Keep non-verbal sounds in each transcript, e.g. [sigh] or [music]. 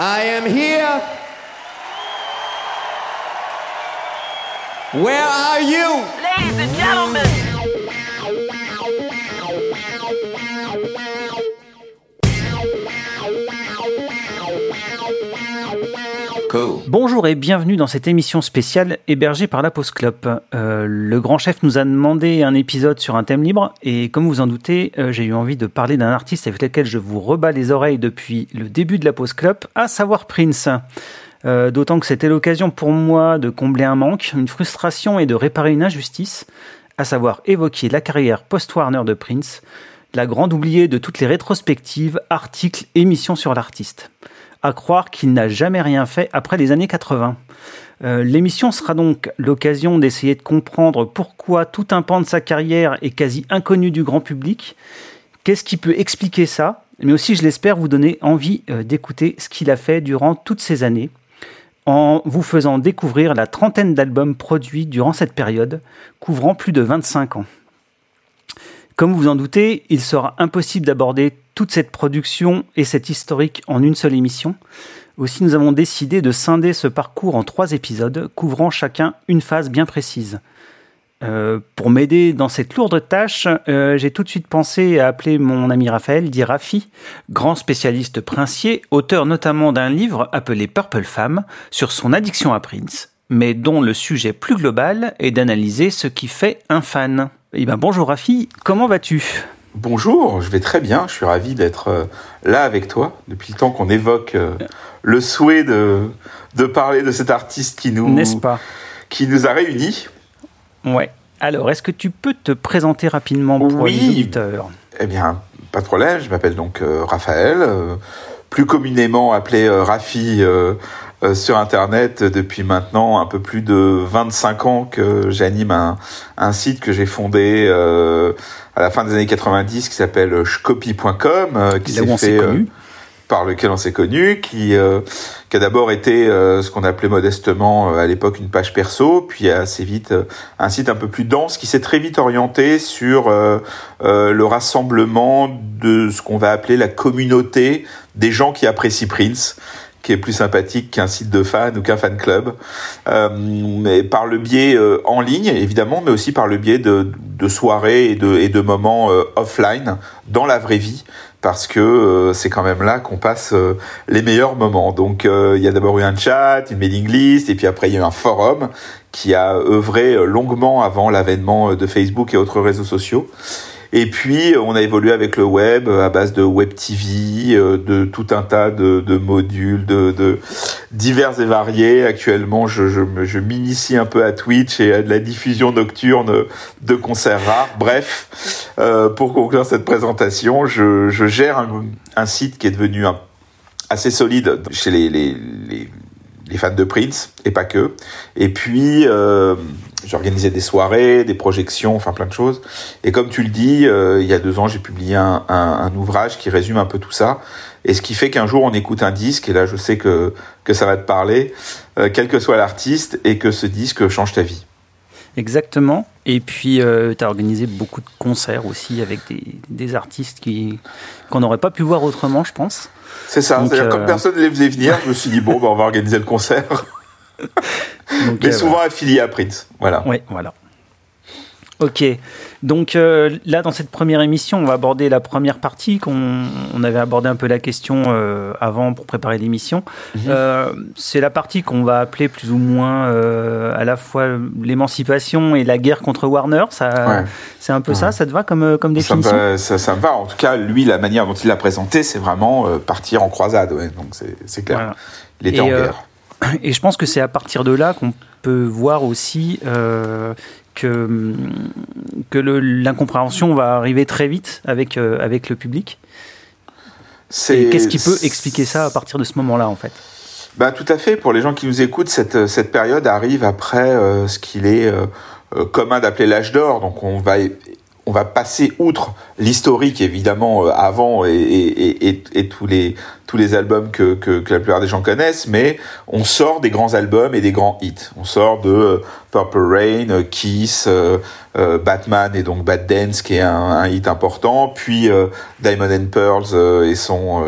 I am here. Where are you? Ladies and gentlemen. Bonjour et bienvenue dans cette émission spéciale hébergée par la Pause Club. Euh, le grand chef nous a demandé un épisode sur un thème libre et comme vous en doutez, euh, j'ai eu envie de parler d'un artiste avec lequel je vous rebats les oreilles depuis le début de la Pause Club, à savoir Prince. Euh, D'autant que c'était l'occasion pour moi de combler un manque, une frustration et de réparer une injustice, à savoir évoquer la carrière post-Warner de Prince, la grande oubliée de toutes les rétrospectives, articles, émissions sur l'artiste à croire qu'il n'a jamais rien fait après les années 80. Euh, L'émission sera donc l'occasion d'essayer de comprendre pourquoi tout un pan de sa carrière est quasi inconnu du grand public, qu'est-ce qui peut expliquer ça, mais aussi, je l'espère, vous donner envie euh, d'écouter ce qu'il a fait durant toutes ces années, en vous faisant découvrir la trentaine d'albums produits durant cette période, couvrant plus de 25 ans. Comme vous en doutez, il sera impossible d'aborder toute cette production et cette historique en une seule émission. Aussi, nous avons décidé de scinder ce parcours en trois épisodes, couvrant chacun une phase bien précise. Euh, pour m'aider dans cette lourde tâche, euh, j'ai tout de suite pensé à appeler mon ami Raphaël, dit Rafi, grand spécialiste princier, auteur notamment d'un livre appelé Purple Femme sur son addiction à Prince, mais dont le sujet plus global est d'analyser ce qui fait un fan. Eh ben bonjour Rafi, comment vas-tu? Bonjour, je vais très bien, je suis ravi d'être euh, là avec toi depuis le temps qu'on évoque euh, le souhait de, de parler de cet artiste qui nous, N'est-ce pas? qui nous a réunis. Ouais. Alors, est-ce que tu peux te présenter rapidement pour Oui. les auditeurs? Eh bien, pas de problème, je m'appelle donc euh, Raphaël, plus communément appelé Rafi euh, sur Internet depuis maintenant un peu plus de 25 ans que j'anime un, un site que j'ai fondé euh, à la fin des années 90 qui s'appelle shcopy.com, euh, qui s'est fait euh, par lequel on s'est connu, qui, euh, qui a d'abord été euh, ce qu'on appelait modestement euh, à l'époque une page perso, puis assez vite euh, un site un peu plus dense qui s'est très vite orienté sur euh, euh, le rassemblement de ce qu'on va appeler la communauté des gens qui apprécient Prince qui est plus sympathique qu'un site de fans ou qu'un fan club, euh, mais par le biais euh, en ligne évidemment, mais aussi par le biais de, de soirées et de, et de moments euh, offline dans la vraie vie, parce que euh, c'est quand même là qu'on passe euh, les meilleurs moments. Donc euh, il y a d'abord eu un chat, une mailing list, et puis après il y a eu un forum qui a œuvré longuement avant l'avènement de Facebook et autres réseaux sociaux. Et puis, on a évolué avec le web euh, à base de web TV, euh, de tout un tas de, de modules, de, de divers et variés. Actuellement, je, je, je m'initie un peu à Twitch et à de la diffusion nocturne de concerts rares. Bref, euh, pour conclure cette présentation, je, je gère un, un site qui est devenu un- assez solide chez les, les, les, les fans de Prince, et pas que. Et puis, euh, j'organisais des soirées, des projections, enfin plein de choses. Et comme tu le dis, euh, il y a deux ans, j'ai publié un, ouvrage qui résume un peu tout ça. Et ce qui fait qu'un jour, on écoute un disque, et là, je sais que, que ça va te parler, euh, quel que soit l'artiste, et que ce disque change ta vie. Exactement. Et puis, tu as organisé beaucoup de concerts aussi avec des, des artistes qu'on n'aurait pas pu voir autrement, je pense. C'est ça. Donc, C'est-à-dire, euh, comme personne ne les faisait venir, je me suis dit, bon, bah, on va organiser le concert. [laughs] Donc, Mais euh, souvent affilié à Prince. Voilà. Ouais, voilà. Ok. Donc euh, là, dans cette première émission, on va aborder la première partie. qu'on on avait abordé un peu la question euh, avant pour préparer l'émission. Mhm. Euh, c'est la partie qu'on va appeler plus ou moins à la fois l'émancipation et la guerre contre Warner. Ça, Ouais. c'est un peu Ouais. ça. Ça te va comme, comme Ça me, définition? ça, ça me va. En tout cas, lui, la manière dont il l'a présenté, c'est vraiment partir en croisade. Ouais. Donc, c'est c'est clair. Voilà. Il était Et, en guerre. Et je pense que c'est à partir de là qu'on peut voir aussi euh, que, l'incompréhension va arriver très vite avec, euh, avec le public. Qu'est-ce qui peut expliquer ça à partir de ce moment-là, en fait? Bah, tout à fait. Pour les gens qui nous écoutent, cette, cette période arrive après euh, ce qu'il est euh, euh, commun d'appeler l'âge d'or. Donc, on va, on va passer outre l'historique évidemment avant et, et, et, et, tous les tous les albums que, que, que, la plupart des gens connaissent, mais on sort des grands albums et des grands hits. On sort de Purple Rain, Kiss, euh, euh, Batman et donc Bad Dance qui est un, un hit important, puis euh, Diamond and Pearls et son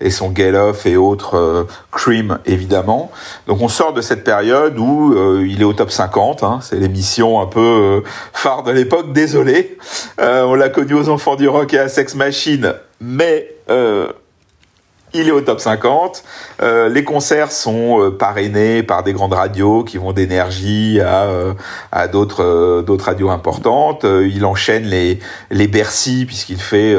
et son Get Off et autres Cream évidemment. Donc on sort de cette période où il est au top 50. Hein, c'est l'émission un peu phare de l'époque. Désolé, on l'a connu aux enfants du rock et à Sex Machine, mais il est au top 50. Euh, les concerts sont euh, parrainés par des grandes radios qui vont d'énergie à, euh, à d'autres d'autres radios importantes. il enchaîne les les Bercy puisqu'il fait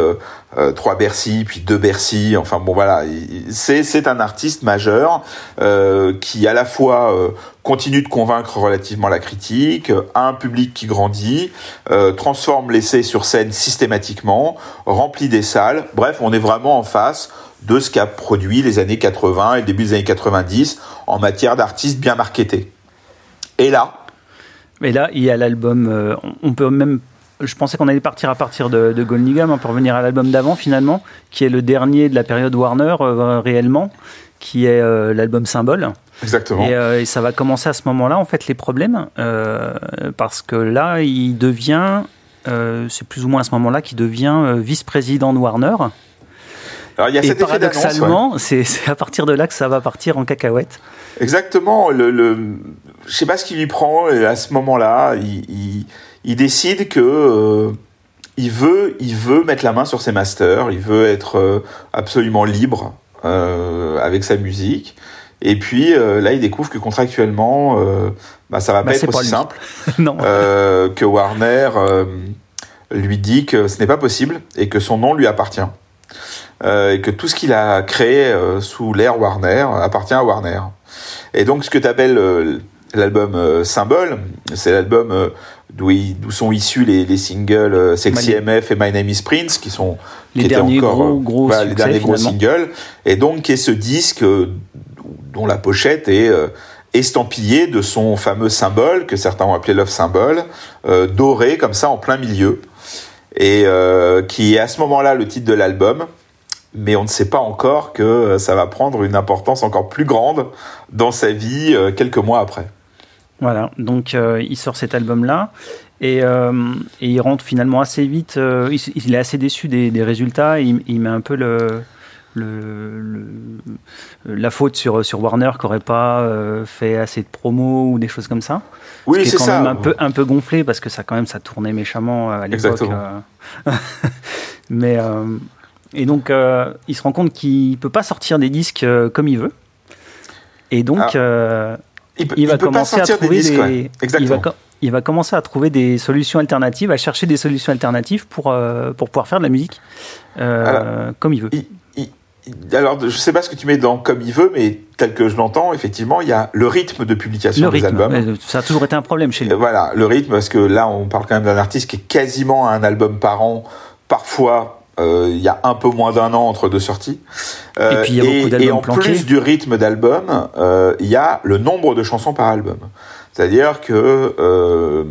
trois Bercy puis deux Bercy. Enfin bon voilà, c'est c'est un artiste majeur qui à la fois continue de convaincre relativement la critique, a un public qui grandit, transforme l'essai sur scène systématiquement, remplit des salles. Bref, on est vraiment en face de ce qu'a produit les années 80 et le début des années 90 en matière d'artistes bien marketés. Et là Et là, il y a l'album, euh, on peut même je pensais qu'on allait partir à partir de, de Golnigam hein, pour revenir à l'album d'avant finalement, qui est le dernier de la période Warner euh, réellement, qui est euh, l'album symbole. Exactement. Et, et, ça va commencer à ce moment-là en fait les problèmes, parce que là il devient, c'est plus ou moins à ce moment-là qu'il devient vice-président de Warner. Alors il y a et paradoxalement, c'est à partir de là que ça va partir en cacahuète. Exactement. Le, le, je sais pas ce qui lui prend à ce moment-là. Il, il, il, décide que euh, il veut, il veut mettre la main sur ses masters. Il veut être euh, absolument libre euh, avec sa musique. Et puis euh, là, il découvre que contractuellement, euh, bah, ça va bah, pas être aussi simple. [laughs] non. que Warner lui dit que ce n'est pas possible et que son nom lui appartient. Euh, et que tout ce qu'il a créé euh, sous l'ère Warner appartient à Warner. Et donc ce que tu appelles euh, l'album Symbole, c'est l'album d'où sont issus les, les singles Sexy MF et My Name is Prince, qui sont les qui derniers encore, gros, succès, les derniers gros singles, et donc qui est ce disque dont la pochette est estampillée de son fameux symbole que certains ont appelé Love Symbol, euh, doré comme ça en plein milieu, et euh, qui est à ce moment-là le titre de l'album mais on ne sait pas encore que euh, ça va prendre une importance encore plus grande dans sa vie euh, quelques mois après. Voilà, donc euh, il sort cet album-là et, euh, et, il rentre finalement assez vite. Euh, il, il, est assez déçu des, des résultats. Il, il, met un peu le, le, le, la faute sur, sur Warner qui n'aurait pas fait assez de promos ou des choses comme ça. Oui, c'est ça. Même un peu, un peu gonflé parce que ça quand même ça tournait méchamment à l'époque. [laughs] mais et donc, euh, il se rend compte qu'il ne peut pas sortir des disques euh, comme il veut. Et donc, Ah. euh, Il, peut- il, il va commencer à des trouver disques, des, ouais. il Exactement. va, co- il va commencer à trouver des solutions alternatives, à chercher des solutions alternatives pour, pour pouvoir faire de la musique Alors, comme il veut. Alors, je sais pas ce que tu mets dans comme il veut, mais tel que je l'entends, effectivement, il y a le rythme de publication Le des rythme, albums. ça a toujours été un problème chez lui. Euh, Voilà, le rythme, parce que là, on parle quand même d'un artiste qui est quasiment à un album par an. Parfois, il y a un peu moins d'un an entre deux sorties. Euh, Et puis, il y a beaucoup d'albums et en planqués. plus du rythme d'album, euh, il y a le nombre de chansons par album. C'est-à-dire que euh,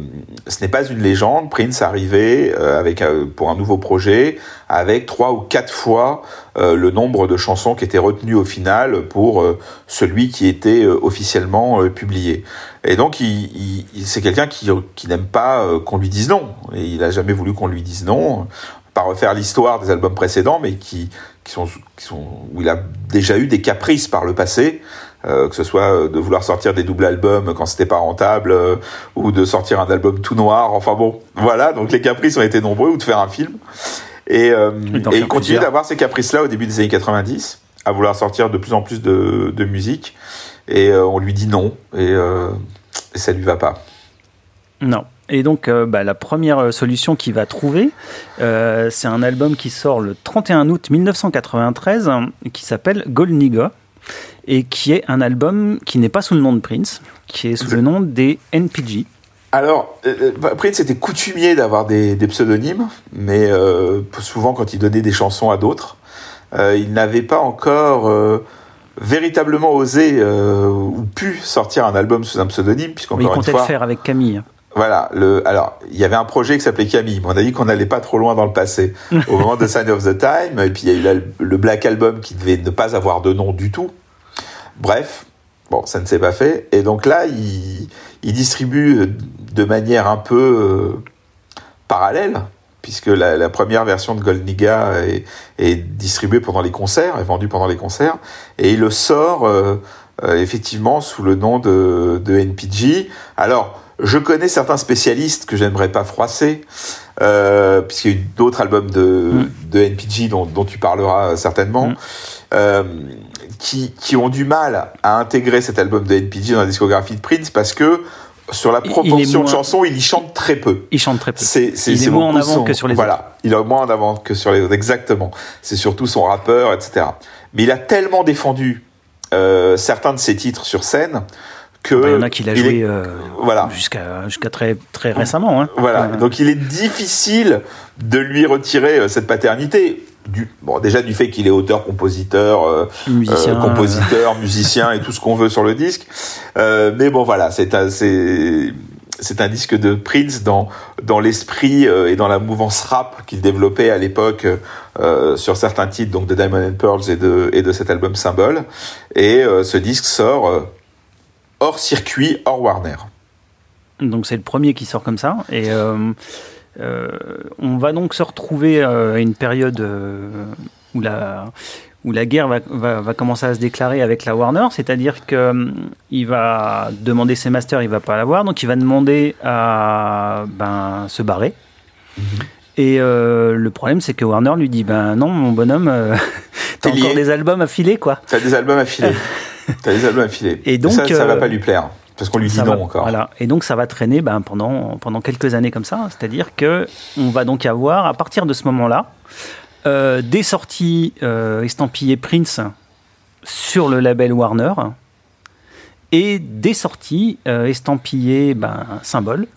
ce n'est pas une légende. Prince arrivait euh, avec euh, pour un nouveau projet avec trois ou quatre fois euh, le nombre de chansons qui étaient retenues au final pour euh, celui qui était euh, officiellement euh, publié. Et donc, il, il- c'est quelqu'un qui, qui n'aime pas euh, qu'on lui dise non. Et il a jamais voulu qu'on lui dise non. Pas refaire l'histoire des albums précédents, mais qui, qui sont, qui sont où il a déjà eu des caprices par le passé. Euh, que ce soit euh, de vouloir sortir des doubles albums quand c'était pas rentable, euh, ou de sortir un album tout noir. Enfin bon, voilà. Donc les caprices ont été nombreux, ou de faire un film. Et, euh, Et il continue d'avoir ces caprices-là au début des années 90, à vouloir sortir de plus en plus de, de musique. Et euh, on lui dit non, et, euh, et ça lui va pas. Non. Et donc, euh, bah, la première euh, solution qu'il va trouver, euh, c'est un album qui sort le 31 août 1993, hein, qui s'appelle Gold Nigga, et qui est un album qui n'est pas sous le nom de Prince, qui est sous le nom des NPG. Alors, euh, euh, Prince était coutumier d'avoir des, des pseudonymes, mais souvent quand il donnait des chansons à d'autres, il n'avait pas encore véritablement osé ou pu sortir un album sous un il puisqu'encore une comptait fois, le faire avec Camille. Voilà. Le, alors, il y avait un projet qui s'appelait Camille. On a dit qu'on n'allait pas trop loin dans le passé. [laughs] Au moment de Sign of the Time, et puis il y a eu le Black Album qui devait ne pas avoir de nom du tout. Bref, bon, ça ne s'est pas fait. Et donc là, il, il distribue de manière un peu euh, parallèle, puisque la, la, première version de Goldniga est, est, distribuée pendant les concerts, est vendue pendant les concerts, et il le sort euh, euh, effectivement sous le nom de, de NPG. Alors, je connais certains spécialistes que j'aimerais pas froisser, euh, puisqu'il y a eu d'autres albums de, mm. de NPG dont, dont, tu parleras certainement, mm. euh, qui, qui ont du mal à intégrer cet album de NPG dans la discographie de Prince parce que sur la proportion de chansons, il y chante très peu. Il chante très peu. C'est, il est moins en avant que sur les voilà, autres. il est moins en avant que sur les autres, exactement. C'est surtout son rappeur, etc. Mais il a tellement défendu euh, certains de ses titres sur scène que bah, il y en a qui l'a joué est, euh, voilà. jusqu'à jusqu'à très très récemment. Hein. Voilà. Donc il est difficile de lui retirer euh, cette paternité. Du, bon, déjà du fait qu'il est auteur, compositeur, euh, musicien, euh, compositeur, [laughs] musicien et tout ce qu'on veut sur le disque. Euh, mais bon, voilà, c'est c'est c'est un disque de Prince dans dans l'esprit euh, et dans la mouvance rap qu'il développait à l'époque euh, sur certains titres, donc de Diamond and Pearls et de et de cet album Symbol. Et euh, ce disque sort hors circuit, hors Warner. Donc c'est le premier qui sort comme ça et euh, on va donc se retrouver euh, à une période euh, où la, où la guerre va, va, va, commencer à se déclarer avec la Warner, c'est-à-dire qu'il va demander ses masters, il va pas l'avoir, donc il va demander à ben, se barrer. Mm -hmm. Et euh, le problème, c'est que Warner lui dit Ben non, mon bonhomme, euh, [laughs] t'as encore des albums à filer, quoi. T'as des albums à filer. [laughs] t'as des albums à filer. Et donc, ça, ça va pas lui plaire. Parce qu'on lui dit ça non va, encore. Voilà. Et donc ça va traîner ben, pendant, pendant quelques années comme ça. C'est-à-dire que on va donc avoir, à partir de ce moment-là, euh, des sorties euh, estampillées Prince sur le label Warner et des sorties euh, estampillées ben, symbole. [laughs]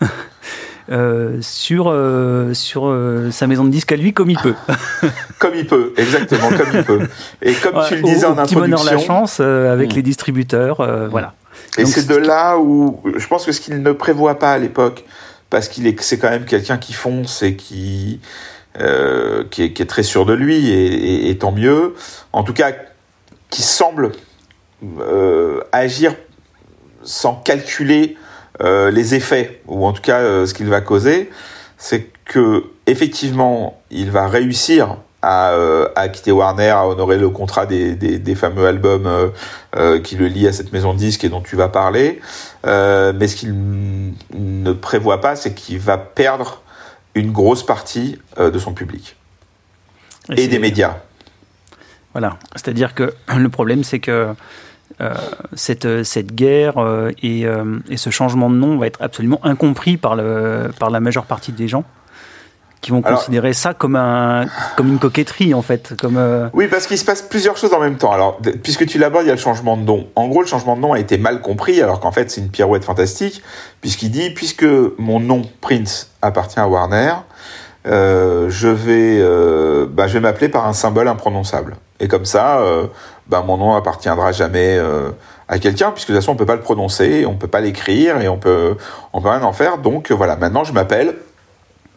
Euh, sur, euh, sur euh, sa maison de disques à lui comme il peut. [laughs] comme il peut, exactement, comme il peut. Et comme ouais, tu le disais au, en petit introduction... bonheur la chance avec mmh. les distributeurs, voilà. Et c'est de là où je pense que ce qu'il ne prévoit pas à l'époque, parce qu'il est, c'est quand même quelqu'un qui fonce et qui, euh, qui, est, qui, est, très sûr de lui, et, et, et, tant mieux. En tout cas, qui semble euh, agir sans calculer euh, les effets, ou en tout cas euh, ce qu'il va causer, c'est que effectivement, il va réussir à, euh, à, quitter Warner, à honorer le contrat des, des, des fameux albums qui le lient à cette maison de disques et dont tu vas parler. mais ce qu'il ne prévoit pas, c'est qu'il va perdre une grosse partie de son public et, et des médias. Voilà, c'est-à-dire que le problème, c'est que euh, cette, cette guerre euh, et, euh, et, ce changement de nom va être absolument incompris par, le, par la majeure partie des gens qui vont alors, considérer ça comme, un, comme une coquetterie en fait. Comme, euh... Oui, parce qu'il se passe plusieurs choses en même temps. Alors, puisque tu l'abordes, il y a le changement de nom. En gros, le changement de nom a été mal compris, alors qu'en fait, c'est une pirouette fantastique, puisqu'il dit, puisque mon nom, Prince, appartient à Warner, euh, je vais, euh, bah, je vais m'appeler par un symbole imprononçable. Et comme ça, euh, bah, mon nom appartiendra jamais à quelqu'un, puisque de toute façon, on peut pas le prononcer, on peut pas l'écrire, et on peut, on peut rien en faire. Donc voilà, maintenant, je m'appelle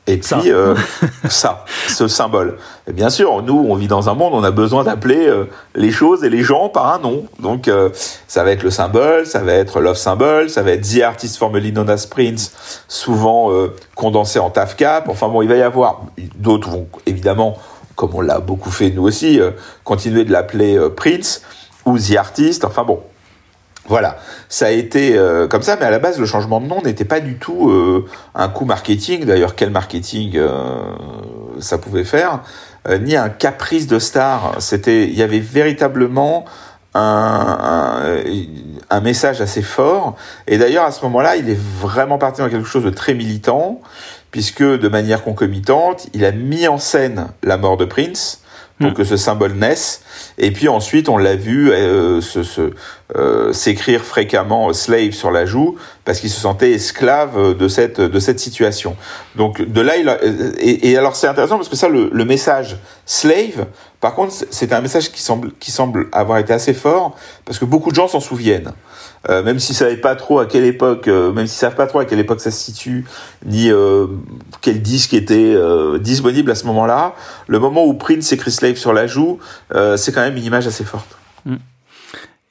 et puis ça. Euh, [laughs] ça, ce symbole. Et bien sûr, nous, on vit dans un monde, on a besoin d'appeler euh, les choses et les gens par un nom. Donc, euh, ça va être le symbole, ça va être love symbol, ça va être the artist formerly known as Prince, souvent condensé en taf cap. Enfin bon, il va y avoir d'autres vont évidemment, comme on l'a beaucoup fait nous aussi, continuer de l'appeler Prince ou the artist. Enfin bon, voilà, ça a été euh, comme ça, mais à la base, le changement de nom n'était pas du tout euh, un coup marketing. D'ailleurs, quel marketing euh, ça pouvait faire, ni un caprice de star. C'était, il y avait véritablement un, un, message assez fort. Et d'ailleurs, à ce moment-là, il est vraiment parti dans quelque chose de très militant, puisque de manière concomitante, il a mis en scène la mort de Prince pour mmh. que ce symbole naisse. Et puis ensuite, on l'a vu euh, se, se, s'écrire fréquemment slave sur la joue parce qu'il se sentait esclave de cette de cette situation. Donc de là, il a, et, et, alors c'est intéressant parce que ça, le, le message slave, par contre, c'est un message qui semble qui semble avoir été assez fort parce que beaucoup de gens s'en souviennent. Euh, même s'ils savaient pas trop à quelle époque, euh, même s'ils savent pas trop à quelle époque ça se situe, ni euh, quel disque était euh, disponible à ce moment-là, le moment où Prince écrit Slave sur la joue, c'est quand même une image assez forte. Mm.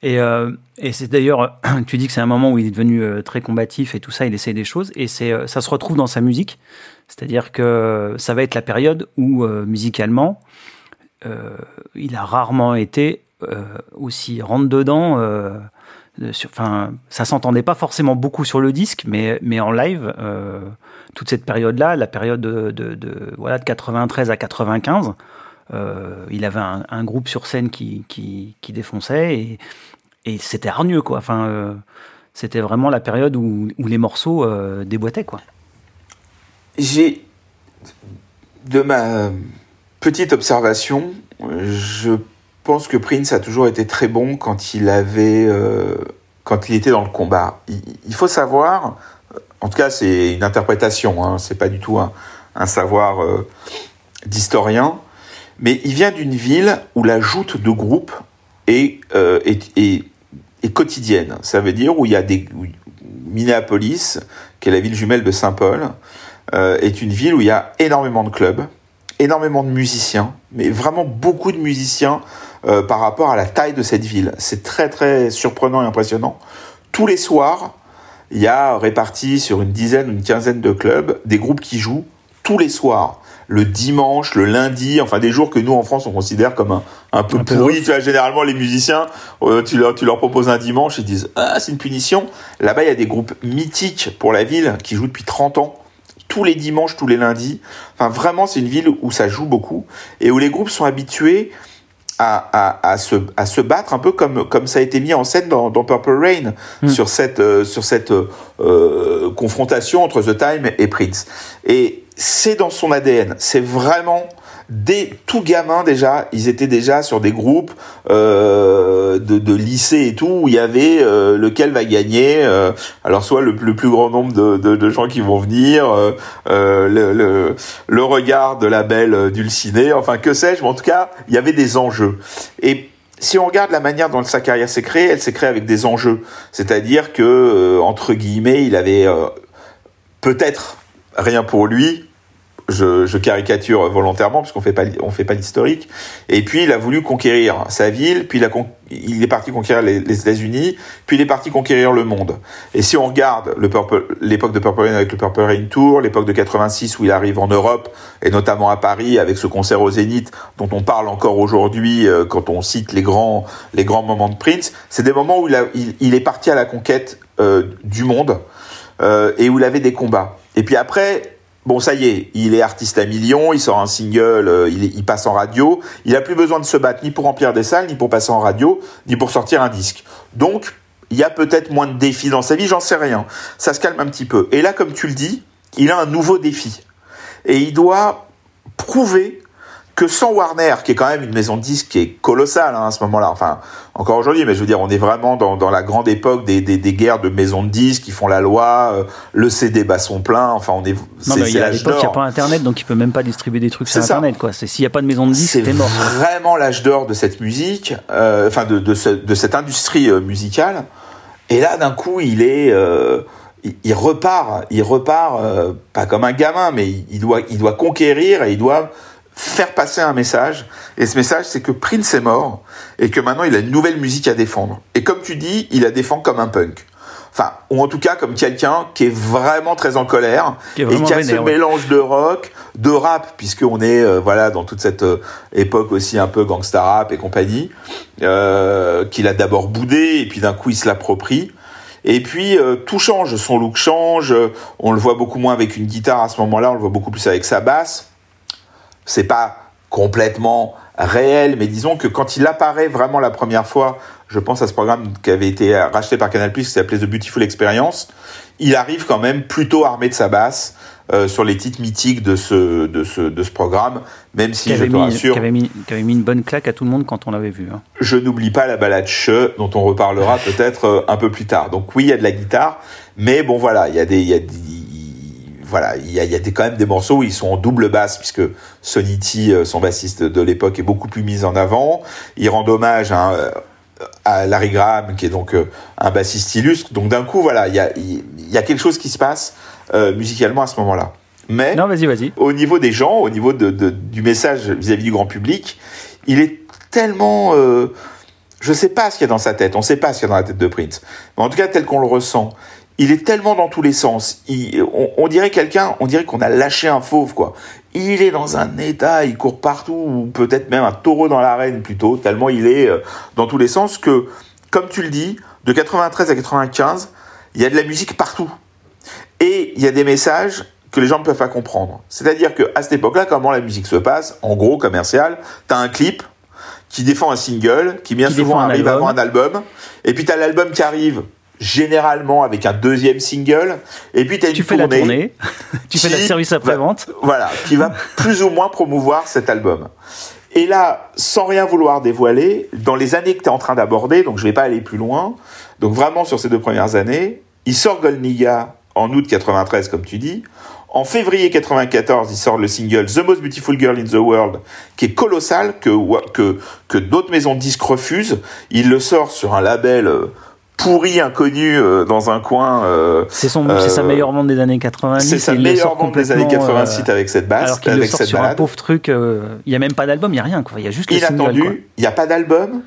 Et, et c'est d'ailleurs, [coughs] tu dis que c'est un moment où il est devenu très combatif et tout ça, il essaye des choses, et c'est ça se retrouve dans sa musique, c'est-à-dire que ça va être la période où musicalement, il a rarement été aussi rentre dedans enfin, ça s'entendait pas forcément beaucoup sur le disque, mais, mais en live, euh, toute cette période-là, la période de, de, voilà, de 93 à 95, euh, il avait un, groupe sur scène qui, qui, défonçait et, et c'était hargneux, quoi. Enfin, euh, c'était vraiment la période où, où les morceaux déboîtaient, quoi. J'ai, de ma petite observation, je pense que Prince a toujours été très bon quand il avait, euh, quand il était dans le combat. Il, faut savoir, en tout cas, c'est une interprétation, hein, c'est pas du tout un, savoir euh, d'historien, mais il vient d'une ville où la joute de groupe est, euh, est, est, quotidienne. Ça veut dire où il y a des Minneapolis, qui est la ville jumelle de Saint-Paul, est une ville où il y a énormément de clubs, énormément de musiciens, mais vraiment beaucoup de musiciens euh, par rapport à la taille de cette ville. C'est très très surprenant et impressionnant. Tous les soirs, il y a réparti sur une dizaine ou une quinzaine de clubs des groupes qui jouent tous les soirs. Le dimanche, le lundi, enfin des jours que nous en France on considère comme un, un peu pourris. Tu vois, généralement les musiciens, euh, tu, leur, tu leur proposes un dimanche, ils disent ah c'est une punition. Là-bas il y a des groupes mythiques pour la ville qui jouent depuis 30 ans tous les dimanches, tous les lundis. Enfin, vraiment, c'est une ville où ça joue beaucoup et où les groupes sont habitués à, se, à se battre un peu comme, comme ça a été mis en scène dans, Purple Rain hmm. sur cette, euh, sur cette euh, confrontation entre The Time et Prince. Et c'est dans son ADN. C'est vraiment dès tout gamin déjà, ils étaient déjà sur des groupes euh, de, de, lycée et tout où il y avait euh, lequel va gagner. Euh, alors soit le, plus grand nombre de, de, de, gens qui vont venir, euh, le, le, le, regard de la belle Dulcinée, enfin que sais-je. Mais en tout cas, il y avait des enjeux. Et si on regarde la manière dont sa carrière s'est créée, elle s'est créée avec des enjeux. C'est-à-dire que entre guillemets, il avait peut-être rien pour lui, je, caricature volontairement parce qu'on fait pas on fait pas l'historique. Et puis il a voulu conquérir sa ville, puis il, a est parti conquérir les, États-Unis, puis il est parti conquérir le monde. Et si on regarde l'époque de Purple Rain avec le Purple Rain Tour, l'époque de 86 où il arrive en Europe et notamment à Paris avec ce concert au Zénith dont on parle encore aujourd'hui euh, quand on cite les grands les grands moments de Prince, c'est des moments où il, est parti à la conquête euh, du monde euh, et où il avait des combats. Et puis après, Bon, ça y est, il est artiste à millions, il sort un single, euh, il, il, passe en radio. Il a plus besoin de se battre ni pour remplir des salles, ni pour passer en radio, ni pour sortir un disque. Donc, il y a peut-être moins de défis dans sa vie, j'en sais rien. Ça se calme un petit peu. Et là, comme tu le dis, il a un nouveau défi. Et il doit prouver que sans Warner, qui est quand même une maison de disques qui est colossale hein, à ce moment-là, enfin encore aujourd'hui, mais je veux dire, on est vraiment dans, dans la grande époque des, des, des, guerres de maisons de disques qui font la loi, euh, le CD bat son plein, enfin on est. Non, mais à l'époque, il n'y a pas Internet, donc il peut même pas distribuer des trucs sur Internet, quoi. S'il n'y a pas de maison de disques, c'est mort. vraiment l'âge d'or de cette musique, euh, enfin de, de, ce, de, cette industrie euh, musicale. Et là, d'un coup, il est. Il, il, repart, il repart pas comme un gamin, mais il, il doit, il doit conquérir et il doit faire passer un message. Et ce message, c'est que Prince est mort et que maintenant il a une nouvelle musique à défendre. Et comme tu dis, il la défend comme un punk. Enfin, ou en tout cas comme quelqu'un qui est vraiment très en colère et qui a ce mélange de rock, de rap, puisqu'on est euh, voilà dans toute cette euh, époque aussi un peu gangsta rap et compagnie, euh, qu'il a d'abord boudé et puis d'un coup il se l'approprie. Et puis euh, tout change, son look change, on le voit beaucoup moins avec une guitare à ce moment-là, on le voit beaucoup plus avec sa basse c'est pas complètement réel, mais disons que quand il apparaît vraiment la première fois, je pense à ce programme qui avait été racheté par Canal+, qui s'appelait The Beautiful Experience, il arrive quand même plutôt armé de sa basse euh, sur les titres mythiques de ce, de ce, de ce programme, même si je te rassure... Qui avait, mis, avait mis une bonne claque à tout le monde quand on l'avait vu. Hein. Je n'oublie pas la balade Che, dont on reparlera peut-être euh, un peu plus tard. Donc oui, il y a de la guitare, mais bon voilà, il y a des... Il y a voilà, il y a, y a des, quand même des morceaux où ils sont en double basse, puisque Sonny T, euh, son bassiste de l'époque, est beaucoup plus mis en avant. Il rend hommage à, à Larry Graham, qui est donc un bassiste illustre. Donc d'un coup, voilà, il y a, y a quelque chose qui se passe euh, musicalement à ce moment-là. Mais non, vas-y, vas-y. au niveau des gens, au niveau de, de du message vis-à-vis du grand public, il est tellement... Euh, je sais pas ce qu'il y a dans sa tête, on sait pas ce qu'il y a dans la tête de Prince. Mais en tout cas, tel qu'on le ressent, il est tellement dans tous les sens. Il, on, on, dirait quelqu'un, on dirait qu'on a lâché un fauve, quoi. Il est dans un état, il court partout, ou peut-être même un taureau dans l'arène plutôt, tellement il est euh, dans tous les sens que, comme tu le dis, de 93 à 95, il y a de la musique partout. Et il y a des messages que les gens ne peuvent pas comprendre. C'est-à-dire qu'à cette époque-là, comment la musique se passe, en gros, commercial, tu as un clip qui défend un single, qui bien souvent arrive avant un album, et puis tu as l'album qui arrive généralement avec un deuxième single, et puis as une tu fais tournée. La tournée. [laughs] tu fais le service après-vente. [laughs] Voilà, qui va plus ou moins promouvoir cet album. Et là, sans rien vouloir dévoiler, dans les années que tu es en train d'aborder, donc je vais pas aller plus loin, donc vraiment sur ces deux premières années, il sort Golniga en août 93, comme tu dis. En février 94, il sort le single The Most Beautiful Girl in the World, qui est colossal, que, que, que d'autres maisons de disques refusent. Il le sort sur un label euh, pourri, inconnu, euh, dans un coin. Euh, c'est son, euh, c'est sa meilleure vente des années 90. C'est sa meilleure vente des années 86 avec cette basse, alors qu'il le sort cette sur balade. un pauvre truc. Il n'y a même pas d'album, il n'y a rien, quoi. Il y a juste Inattendu, il n'y a pas d'album.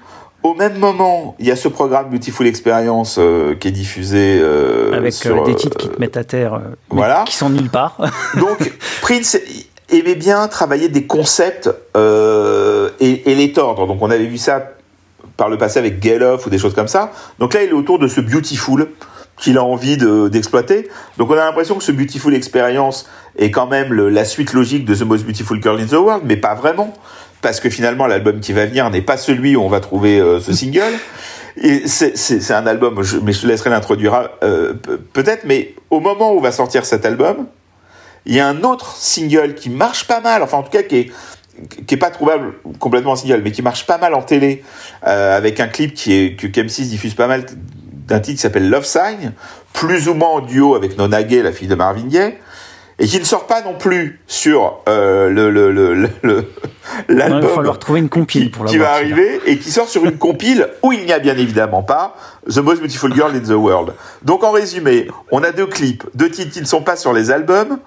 Au même moment, il y a ce programme Beautiful Experience euh, qui est diffusé euh, avec sur, des titres qui te mettent à terre, voilà. qui sont nulle part. [laughs] Donc Prince aimait bien travailler des concepts euh, et, et, les tordre. Donc on avait vu ça par le passé avec Get Off ou des choses comme ça. Donc là, il est autour de ce Beautiful qu'il a envie d'exploiter. Donc on a l'impression que ce Beautiful Experience est quand même la suite logique de The Most Beautiful Girl in the World, mais pas vraiment parce que finalement l'album qui va venir n'est pas celui où on va trouver euh, ce single. Et c'est un album, je, mais je te laisserai l'introduire euh, peut-être, mais au moment où va sortir cet album, il y a un autre single qui marche pas mal, enfin en tout cas qui est qui est pas trouvable complètement en single, mais qui marche pas mal en télé, euh, avec un clip qui est que M6 diffuse pas mal d'un titre qui s'appelle Love Sign, plus ou moins en duo avec Nona Gay, la fille de Marvin Gaye et qui ne sort pas non plus sur euh, le le le le l'album. Il va falloir trouver une compile pour qui va arriver et qui sort sur une compile où il n'y a bien évidemment pas The Most Beautiful Girl in the World. Donc en résumé, on a deux clips, deux titres qui ne sont pas sur les albums.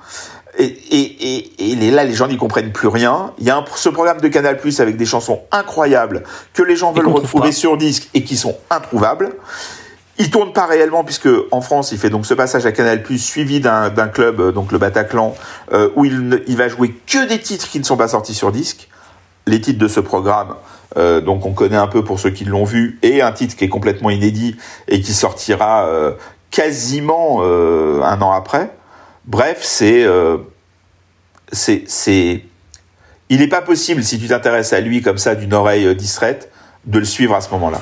Et, et, et, et là, les gens n'y comprennent plus rien. Il y a un, ce programme de Canal Plus avec des chansons incroyables que les gens veulent retrouver sur disque et qui sont introuvables. Il tourne pas réellement puisque en France il fait donc ce passage à Canal Plus suivi d'un club donc le Bataclan euh, où il, il va jouer que des titres qui ne sont pas sortis sur disque. Les titres de ce programme euh, donc on connaît un peu pour ceux qui l'ont vu et un titre qui est complètement inédit et qui sortira euh, quasiment euh, un an après. Bref c'est euh, c'est c'est il n'est pas possible si tu t'intéresses à lui comme ça d'une oreille distraite de le suivre à ce moment-là.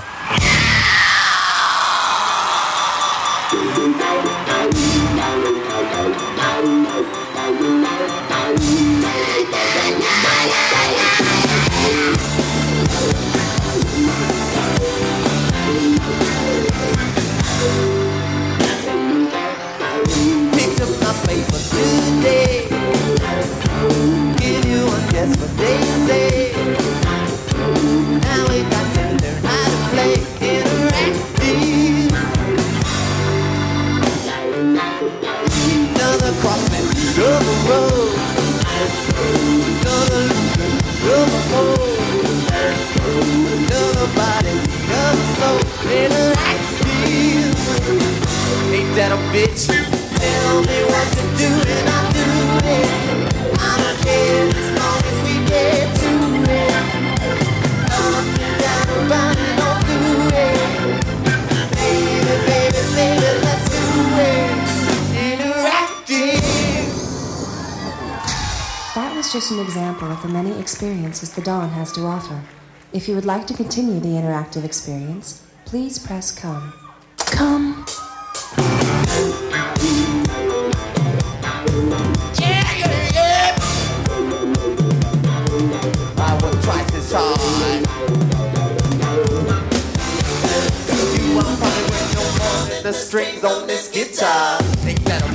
that a bitch. Tell me what to do and I'll do it. I don't care as long as we get to it. Up and down the body, I'll it. Baby, baby, baby, let's do it. Interactive. That was just an example of the many experiences the Dawn has to offer. If you would like to continue the interactive experience, please press come. Come. Strings on this guitar.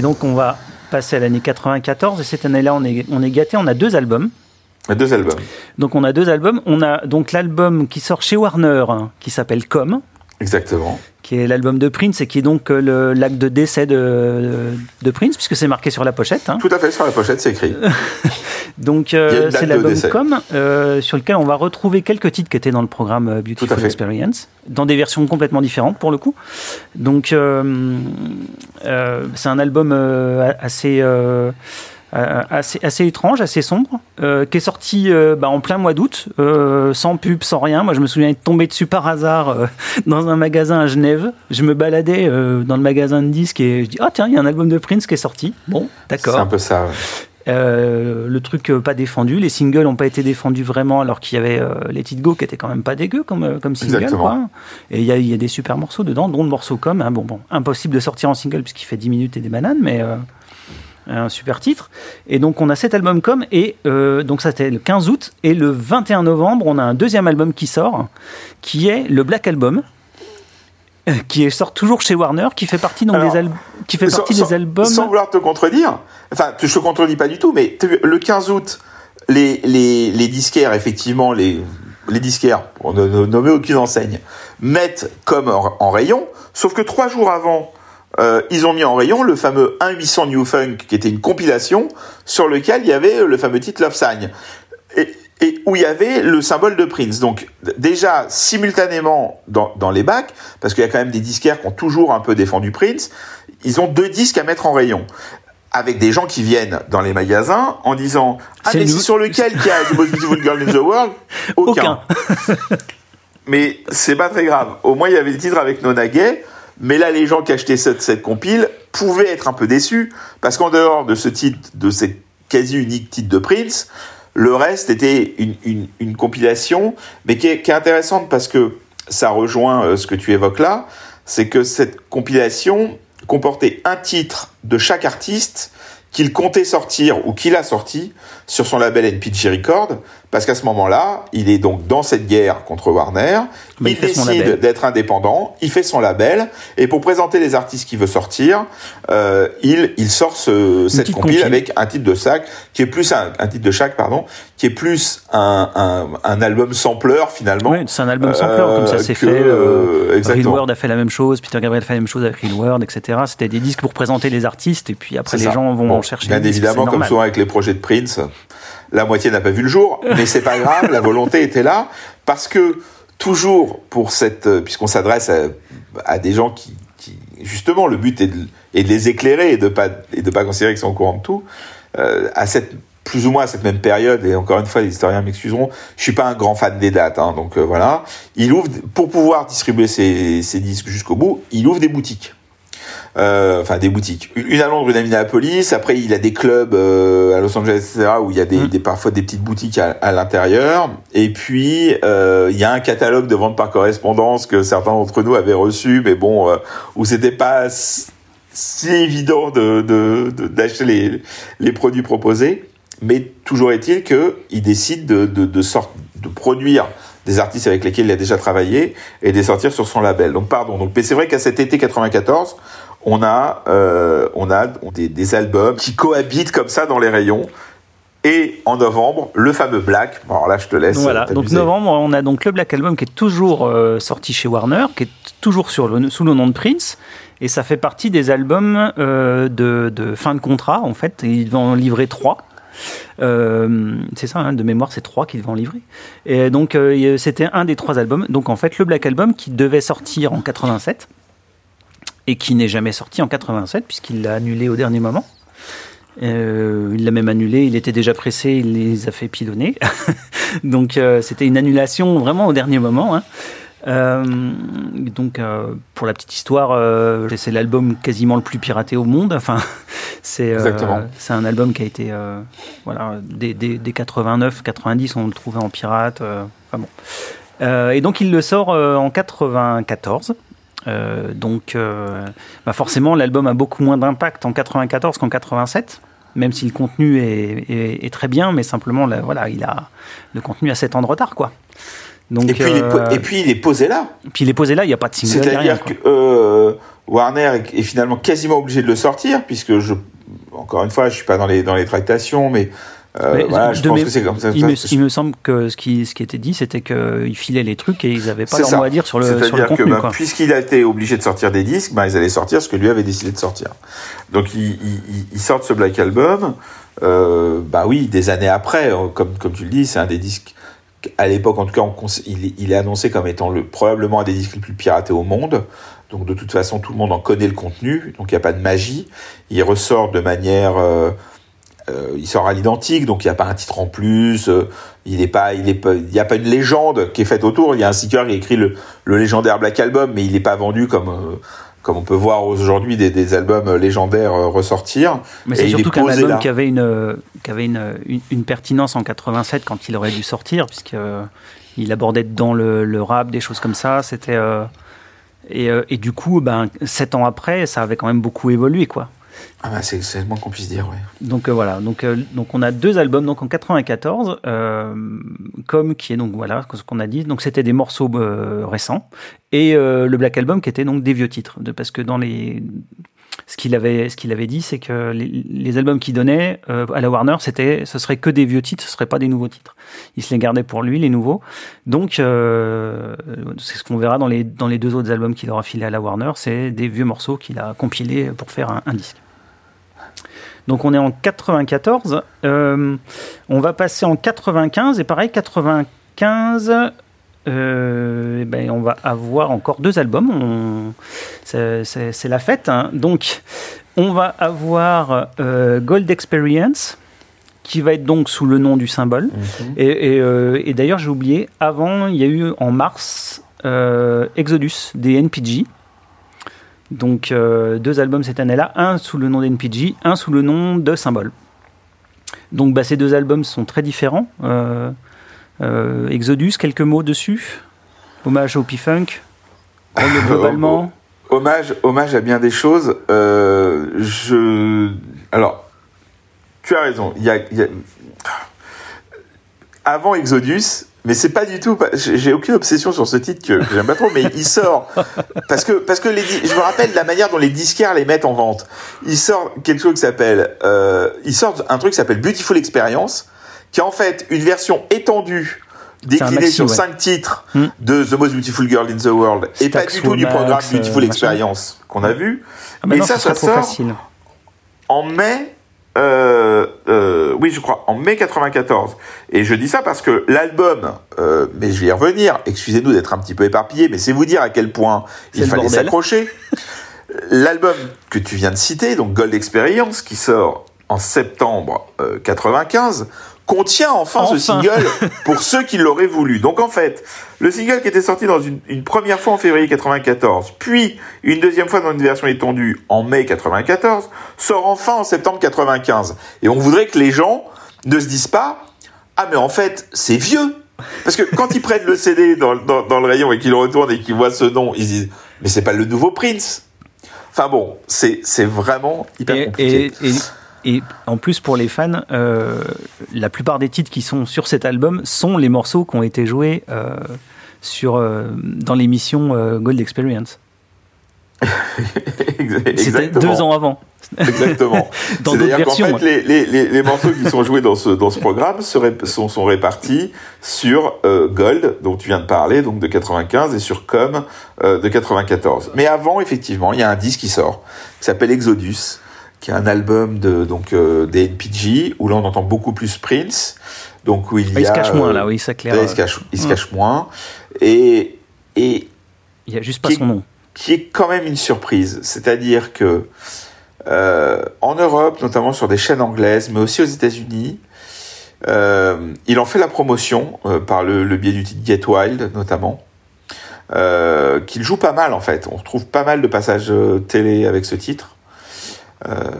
Et donc on va passer à l'année 94 et cette année-là on est, on est gâté, on a deux albums. Deux albums. Donc on a deux albums. On a donc l'album qui sort chez Warner hein, qui s'appelle Comme, Exactement. Qui est l'album de Prince et qui est donc euh, l'acte de décès de, de Prince puisque c'est marqué sur la pochette. hein. Tout à fait, sur la pochette, c'est écrit. [laughs] Donc euh, c'est l'album. Comme euh, sur lequel on va retrouver quelques titres qui étaient dans le programme euh, Beautiful. Experience dans des versions complètement différentes pour le coup. Donc euh, c'est un album assez assez, assez étrange, assez sombre, euh, qui est sorti euh, bah, en plein mois d'août, euh, sans pub, sans rien. Moi, je me souviens être tombé dessus par hasard euh, [laughs] dans un magasin à Genève. Je me baladais euh, dans le magasin de disques et je dis ah tiens, il y a un album de Prince qui est sorti. Bon, C'est d'accord. un peu ça. ouais. Euh, le truc euh, pas défendu, les singles n'ont pas été défendus vraiment, alors qu'il y avait euh, Let It Go qui était quand même pas dégueu comme, euh, comme single. Quoi. Et il y, a- il y a des super morceaux dedans, dont le morceau comme. hein, bon, bon, impossible de sortir en single puisqu'il fait 10 minutes et des bananes, mais euh, un super titre. Et donc on a cet album comme, et euh, donc ça c'était le 15 août, et le 21 novembre, on a un deuxième album qui sort, qui est le Black Album. euh, Qui sort toujours chez Warner, qui fait partie, donc Alors, des, qui fait partie sans- des albums. Sans vouloir te contredire, enfin, je te contredis pas du tout, mais le 15 août, les, les, les disquaires, effectivement, les, les disquaires, pour ne, ne nommer aucune enseigne, mettent comme en, en rayon, sauf que trois jours avant, euh, ils ont mis en rayon le fameux 1-800 New Funk, qui était une compilation, sur lequel il y avait le fameux titre Love Sign. Et, et où il y avait le symbole de Prince. Donc déjà simultanément dans, dans les bacs, parce qu'il y a quand même des disquaires qui ont toujours un peu défendu Prince, ils ont deux disques à mettre en rayon. Avec des gens qui viennent dans les magasins en disant Ah mais c'est sur lequel qu'il y a The Most Beautiful Girl in the World? Aucun. Aucun. Mais c'est pas très grave. Au moins, il y avait des titres avec Nona Gay. Mais là, les gens qui achetaient cette, cette compile pouvaient être un peu déçus. Parce qu'en dehors de ce titre, de ces quasi uniques titres de Prince, le reste était une, une, compilation, mais qui est, qui est intéressante parce que ça rejoint euh, ce que tu évoques là. C'est que cette compilation comportait un titre de chaque artiste qu'il comptait sortir ou qu'il a sorti sur son label NPG Record, parce qu'à ce moment-là, il est donc dans cette guerre contre Warner, Mais il, il décide d'être indépendant, il fait son label, et pour présenter les artistes qu'il veut sortir, euh, il, il sort ce, cette compile compile. avec un titre de sac, qui est plus un, un titre de chaque, pardon, qui est plus un, un, un album sampleur finalement. Ouais, c'est un album sampleur, comme ça s'est fait. euh, Euh, Real exactement. World a fait la même chose, Peter Gabriel a fait la même chose avec Real World, etc. C'était des disques pour présenter les artistes, et puis après les ça. gens vont Bon, chercher. Bien évidemment, comme normal. souvent avec les projets de Prince, la moitié n'a pas vu le jour, [laughs] mais c'est pas grave, la volonté était là, parce que toujours pour cette, euh, puisqu'on s'adresse à, à des gens qui, qui- justement, le but est de, est de les éclairer et de pas et de pas considérer qu'ils sont au courant de tout. euh, à cette plus ou moins à cette même période, et encore une fois, les historiens m'excuseront, je suis pas un grand fan des dates, hein, donc euh, voilà. Il ouvre, pour pouvoir distribuer ses, ses disques jusqu'au bout, il ouvre des boutiques. Euh, enfin des boutiques. Une à Londres, une à Minneapolis. Après, il a des clubs euh, à Los Angeles, etc., où il y a des, Mm. des- parfois des petites boutiques à, à l'intérieur. Et puis, euh, il y a un catalogue de vente par correspondance que certains d'entre nous avaient reçu, mais bon, euh, où c'était pas si évident de de- de- d'acheter les, les produits proposés. Mais toujours est-il qu'il décide de, de, de, sort- de produire des artistes avec lesquels il a déjà travaillé et de les sortir sur son label. Donc pardon. Donc, mais c'est vrai qu'à cet été 94, on a, euh, on a des, des albums qui cohabitent comme ça dans les rayons. Et en novembre, le fameux Black. Bon, alors là, je te laisse. Voilà, t'amuser. donc novembre, on a donc le Black Album qui est toujours euh, sorti chez Warner, qui est toujours sur le, sous le nom de Prince, et ça fait partie des albums euh, de, de fin de contrat, en fait. Ils vont en livrer trois. Euh, c'est ça, hein, de mémoire, c'est trois qu'ils vont en livrer. Et donc, euh, c'était un des trois albums. Donc, en fait, le Black Album qui devait sortir en 87 et qui n'est jamais sorti en 87 puisqu'il l'a annulé au dernier moment. Euh, il l'a même annulé, il était déjà pressé, il les a fait pilonner. [laughs] donc euh, c'était une annulation vraiment au dernier moment. hein. Euh, donc pour la petite histoire, c'est l'album quasiment le plus piraté au monde. Enfin, [laughs] c'est c'est un album qui a été voilà des 89, 90, on le trouvait en pirate. enfin bon. Et donc il le sort en 94. Euh, donc, euh, bah forcément, l'album a beaucoup moins d'impact en 94 qu'en 87, même si le contenu est, est- est très bien, mais simplement, là, voilà, il a le contenu a 7 ans de retard, quoi. Donc, Et puis, il est, euh, et puis, il est posé là. puis il est posé là, il n'y a pas de single, C'est-à-dire que euh, Warner est, est finalement quasiment obligé de le sortir, puisque je, encore une fois, je suis pas dans les dans les tractations, mais, euh, voilà, je pense que c'est comme ça. Il me, il me semble que ce qui, ce qui était dit, c'était qu'ils filaient les trucs et ils n'avaient pas leur ça. mot à dire sur le, sur le C'est-à-dire que contenu. bah, quoi. puisqu'il a été obligé de sortir des disques, bah, ils allaient sortir ce que lui avait décidé de sortir. Donc ils, ils, ils- ils sortent ce Black Album. Euh, bah oui, des années après, euh, comme comme tu le dis, c'est un des disques. À l'époque, en tout cas, on il, est- il est annoncé comme étant le, probablement un des disques les plus piratés au monde. Donc de toute façon, tout le monde en connaît le contenu. Donc il n'y a pas de magie. Il ressort de manière euh, euh, il sort à l'identique, donc il n'y a pas un titre en plus. euh, il est pas, il est pas, il y a pas une légende qui est faite autour. Il y a un sticker qui écrit le, le légendaire Black Album, mais il n'est pas vendu comme euh, comme on peut voir aujourd'hui des, des albums légendaires ressortir. Mais c'est surtout qu'un album qui avait, une, qui avait une, une, une pertinence en 87 quand il aurait dû sortir, puisque il abordait dedans le, le rap, des choses comme ça. C'était et, et du coup, ben, sept ans après, ça avait quand même beaucoup évolué, quoi. Ah c'est le moins qu'on puisse dire, ouais. Donc euh, voilà, donc, euh, donc on a deux albums, donc en 94, euh, comme qui est donc voilà ce qu'on a dit, donc c'était des morceaux euh, récents et le Black Album qui était donc des vieux titres, parce que dans les ce qu'il avait ce qu'il avait dit, c'est que les, albums qu'il donnait à la Warner, c'était ce serait que des vieux titres, ce serait pas des nouveaux titres. Il se les gardait pour lui les nouveaux. Donc c'est ce qu'on verra dans les dans les deux autres albums qu'il aura filé à la Warner, c'est des vieux morceaux qu'il a compilés pour faire un, un disque. Donc on est en 94. Euh, on va passer en 95 et pareil 95. euh, eh ben, on va avoir encore deux albums. C'est- la fête. hein. Donc on va avoir euh, Gold Experience qui va être donc sous le nom du symbole. Et, et, et d'ailleurs j'ai oublié. Avant il y a eu en mars Exodus des NPG. Donc euh, deux albums cette année-là, un sous le nom d'NPG, un sous le nom de Symbole. Donc bah, ces deux albums sont très différents. Euh, euh, Exodus, quelques mots dessus. Hommage au P-Funk. [laughs] Globalement. Hommage, hommage à bien des choses. Je, alors, tu as raison. Il y a, il y a- avant Exodus, mais c'est pas du tout. J'ai aucune obsession sur ce titre que, j'aime pas trop, mais il sort parce que parce que les, je me rappelle la manière dont les disquaires les mettent en vente. Il sort quelque chose qui s'appelle, euh, il sort un truc qui s'appelle Beautiful Experience, qui est en fait une version étendue. Déclinée maxi, sur ouais. cinq titres Hmm. de The Most Beautiful Girl in the World et pas du tout du programme euh, Beautiful. Experience qu'on a vu. Ah, maintenant, Et ça, ça trop sort facile. en mai, euh, euh, oui, je crois, en mai 94. Et je dis ça parce que l'album, euh, mais je vais y revenir, excusez-nous d'être un petit peu éparpillé, mais c'est vous dire à quel point il fallait s'accrocher. L'album que tu viens de citer, donc Gold Experience, qui sort en septembre euh, 95, contient enfin, ce Enfin. single [laughs] pour ceux qui l'auraient voulu. Donc en fait, le single qui était sorti dans une, une première fois en février 94, puis une deuxième fois dans une version étendue en mai 94, sort enfin en septembre 95. Et on voudrait que les gens ne se disent pas ah mais en fait c'est vieux parce que quand ils prennent le CD dans, dans, dans le rayon et qu'ils le retournent et qu'ils voient ce nom, ils se disent mais c'est pas le nouveau Prince. Enfin bon, c'est c'est vraiment hyper Et, compliqué. et, et- et en plus, pour les fans, euh, la plupart des titres qui sont sur cet album sont les morceaux qui ont été joués euh, sur, euh, dans l'émission Gold Experience. [laughs] C'était Exactement. deux ans avant. Exactement. [laughs] Dans d'autres versions. fait, les, les, les, les morceaux qui sont joués dans ce, dans ce programme seraient, sont, sont répartis sur euh, Gold, dont tu viens de parler, donc de 95, et sur Com euh, de 94. Mais avant, effectivement, il y a un disque qui sort, qui s'appelle Exodus, qui est un album de, donc, euh, des NPG, où là on entend beaucoup plus Prince, donc où il y Ah, il a... se cache moins euh, là, oui, ça clair. là, il se cache, il se cache moins. Et, et Il y a juste pas son nom. qui est quand même une surprise. C'est-à-dire que euh, en Europe, notamment sur des chaînes anglaises, mais aussi aux États-Unis, euh, il en fait la promotion euh, par le, le biais du titre Get Wild, notamment, euh, qu'il joue pas mal en fait. On retrouve pas mal de passages euh, télé avec ce titre. Euh,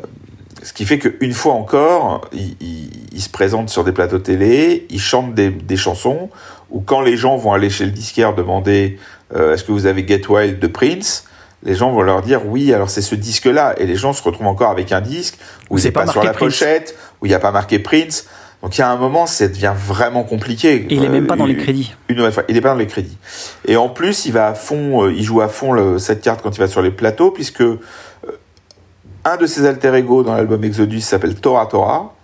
ce qui fait qu'une fois encore, il, il- il se présente sur des plateaux télé, il chante des, des chansons, ou quand les gens vont aller chez le disquaire demander euh, est-ce que vous avez Get Wild de Prince les gens vont leur dire oui, alors c'est ce disque-là, et les gens se retrouvent encore avec un disque où c'est il n'est pas pas, sur la Prince. pochette, où il n'y a pas marqué Prince. Donc il y a un moment, ça devient vraiment compliqué. Et il est même pas dans les Euh, crédits. une nouvelle fois, il n'est pas dans les crédits. Et en plus, il va à fond, euh, il joue à fond le, cette carte quand il va sur les plateaux, puisque un de ses alter ego dans l'album Exodus s'appelle Tora Tora,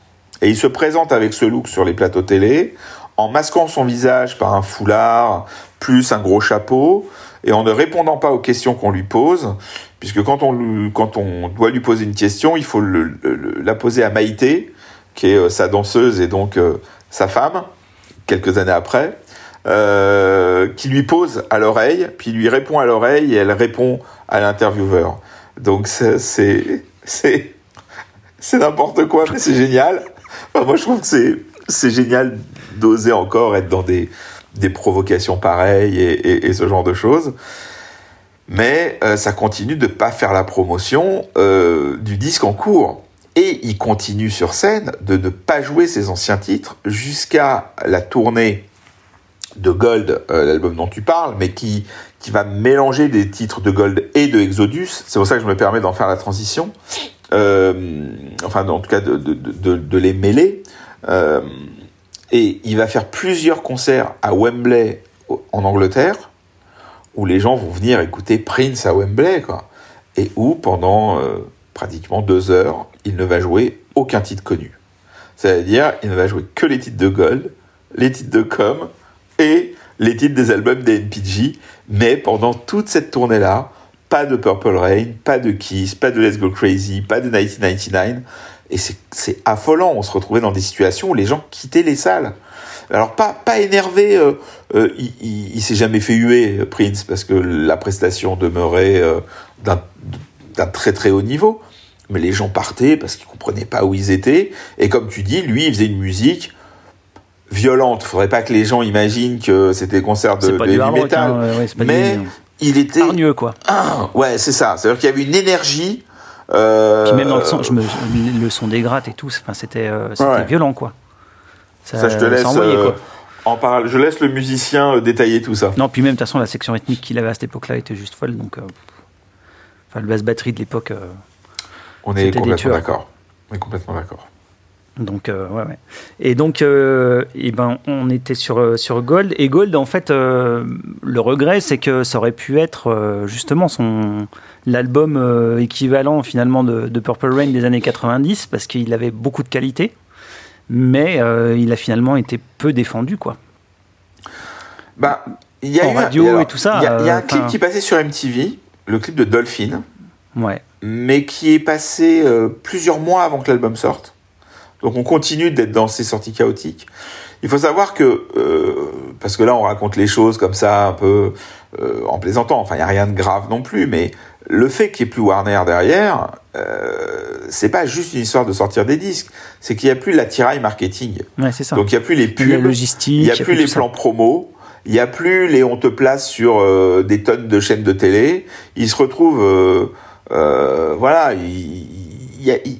et il se présente avec ce look sur les plateaux télé, en masquant son visage par un foulard, plus un gros chapeau, et en ne répondant pas aux questions qu'on lui pose, puisque quand on, doit lui poser une question, il faut la poser à Maïté, qui est euh, sa danseuse et donc euh, sa femme, quelques années après, euh, qui lui pose à l'oreille, puis lui répond à l'oreille et elle répond à l'intervieweur. Donc c'est c'est c'est n'importe quoi, mais c'est génial. Moi je trouve que c'est génial d'oser encore être dans des des provocations pareilles et, et- ce genre de choses. Mais euh, ça continue de pas faire la promotion euh, du disque en cours. Et il continue sur scène de ne pas jouer ses anciens titres jusqu'à la tournée de Gold, euh, l'album dont tu parles, mais qui, qui va mélanger des titres de Gold et de Exodus. C'est pour ça que je me permets d'en faire la transition. Euh, enfin, en tout cas, de, les mêler. Euh, et il va faire plusieurs concerts à Wembley en Angleterre, où les gens vont venir écouter Prince à Wembley, quoi. Et où, pendant euh, pratiquement deux heures, il ne va jouer aucun titre connu. C'est-à-dire, il ne va jouer que les titres de Gold, les titres de Com et les titres des albums des NPG. Mais pendant toute cette tournée-là, pas de Purple Rain, pas de Kiss, pas de Let's Go Crazy, pas de 1999. Et c'est- affolant. On se retrouvait dans des situations où les gens quittaient les salles. Alors pas pas énervé, euh, euh, il, s'est jamais fait huer Prince parce que la prestation demeurait euh, d'un d'un très très haut niveau. Mais les gens partaient parce qu'ils comprenaient pas où ils étaient. Et comme tu dis, lui, il faisait une musique violente. Faudrait pas que les gens imaginent que c'était des concerts de, de du heavy metal. hein, ouais, ouais, mais du- il était hargneux quoi. ah, ouais, c'est ça. C'est-à-dire qu'il y avait une énergie. Euh, Puis même dans le son, je me, le son des grattes et tout, enfin, c'était euh, Ouais. violent quoi. ça, je te laisse euh, quoi. en parler. Je laisse le musicien détailler tout ça. Non, puis même de toute façon, la section rythmique qu'il avait à cette époque-là était juste folle. Donc, enfin, le basse batterie de l'époque. On est complètement d'accord. On est complètement d'accord. Donc, euh, ouais, ouais. Et donc, euh, eh ben, on était sur, euh, sur Gold. Et Gold, en fait, euh, le regret, c'est que ça aurait pu être justement son l'album équivalent finalement de, de Purple Rain des années 90, parce qu'il avait beaucoup de qualité. Mais il a finalement été peu défendu, quoi. Bah, il y a En eu radio alors, et tout ça, Il y a, il y a un clip qui passait sur MTV, le clip de Dolphin, Ouais. mais qui est passé plusieurs mois avant que l'album sorte. Donc on continue d'être dans ces sorties chaotiques. Il faut savoir que, euh, parce que là on raconte les choses comme ça un peu euh, en plaisantant, enfin il n'y a rien de grave non plus, mais le fait qu'il n'y ait plus Warner derrière, euh, c'est pas juste une histoire de sortir des disques, c'est qu'il n'y a plus l'attirail marketing. Ouais, c'est ça. Donc il n'y a plus les pubs, logistique. il n'y a y plus les tout ça. plans promo, il n'y a plus les on te place sur euh, des tonnes de chaînes de télé. Il se retrouve, euh, euh, voilà, il y, a, il,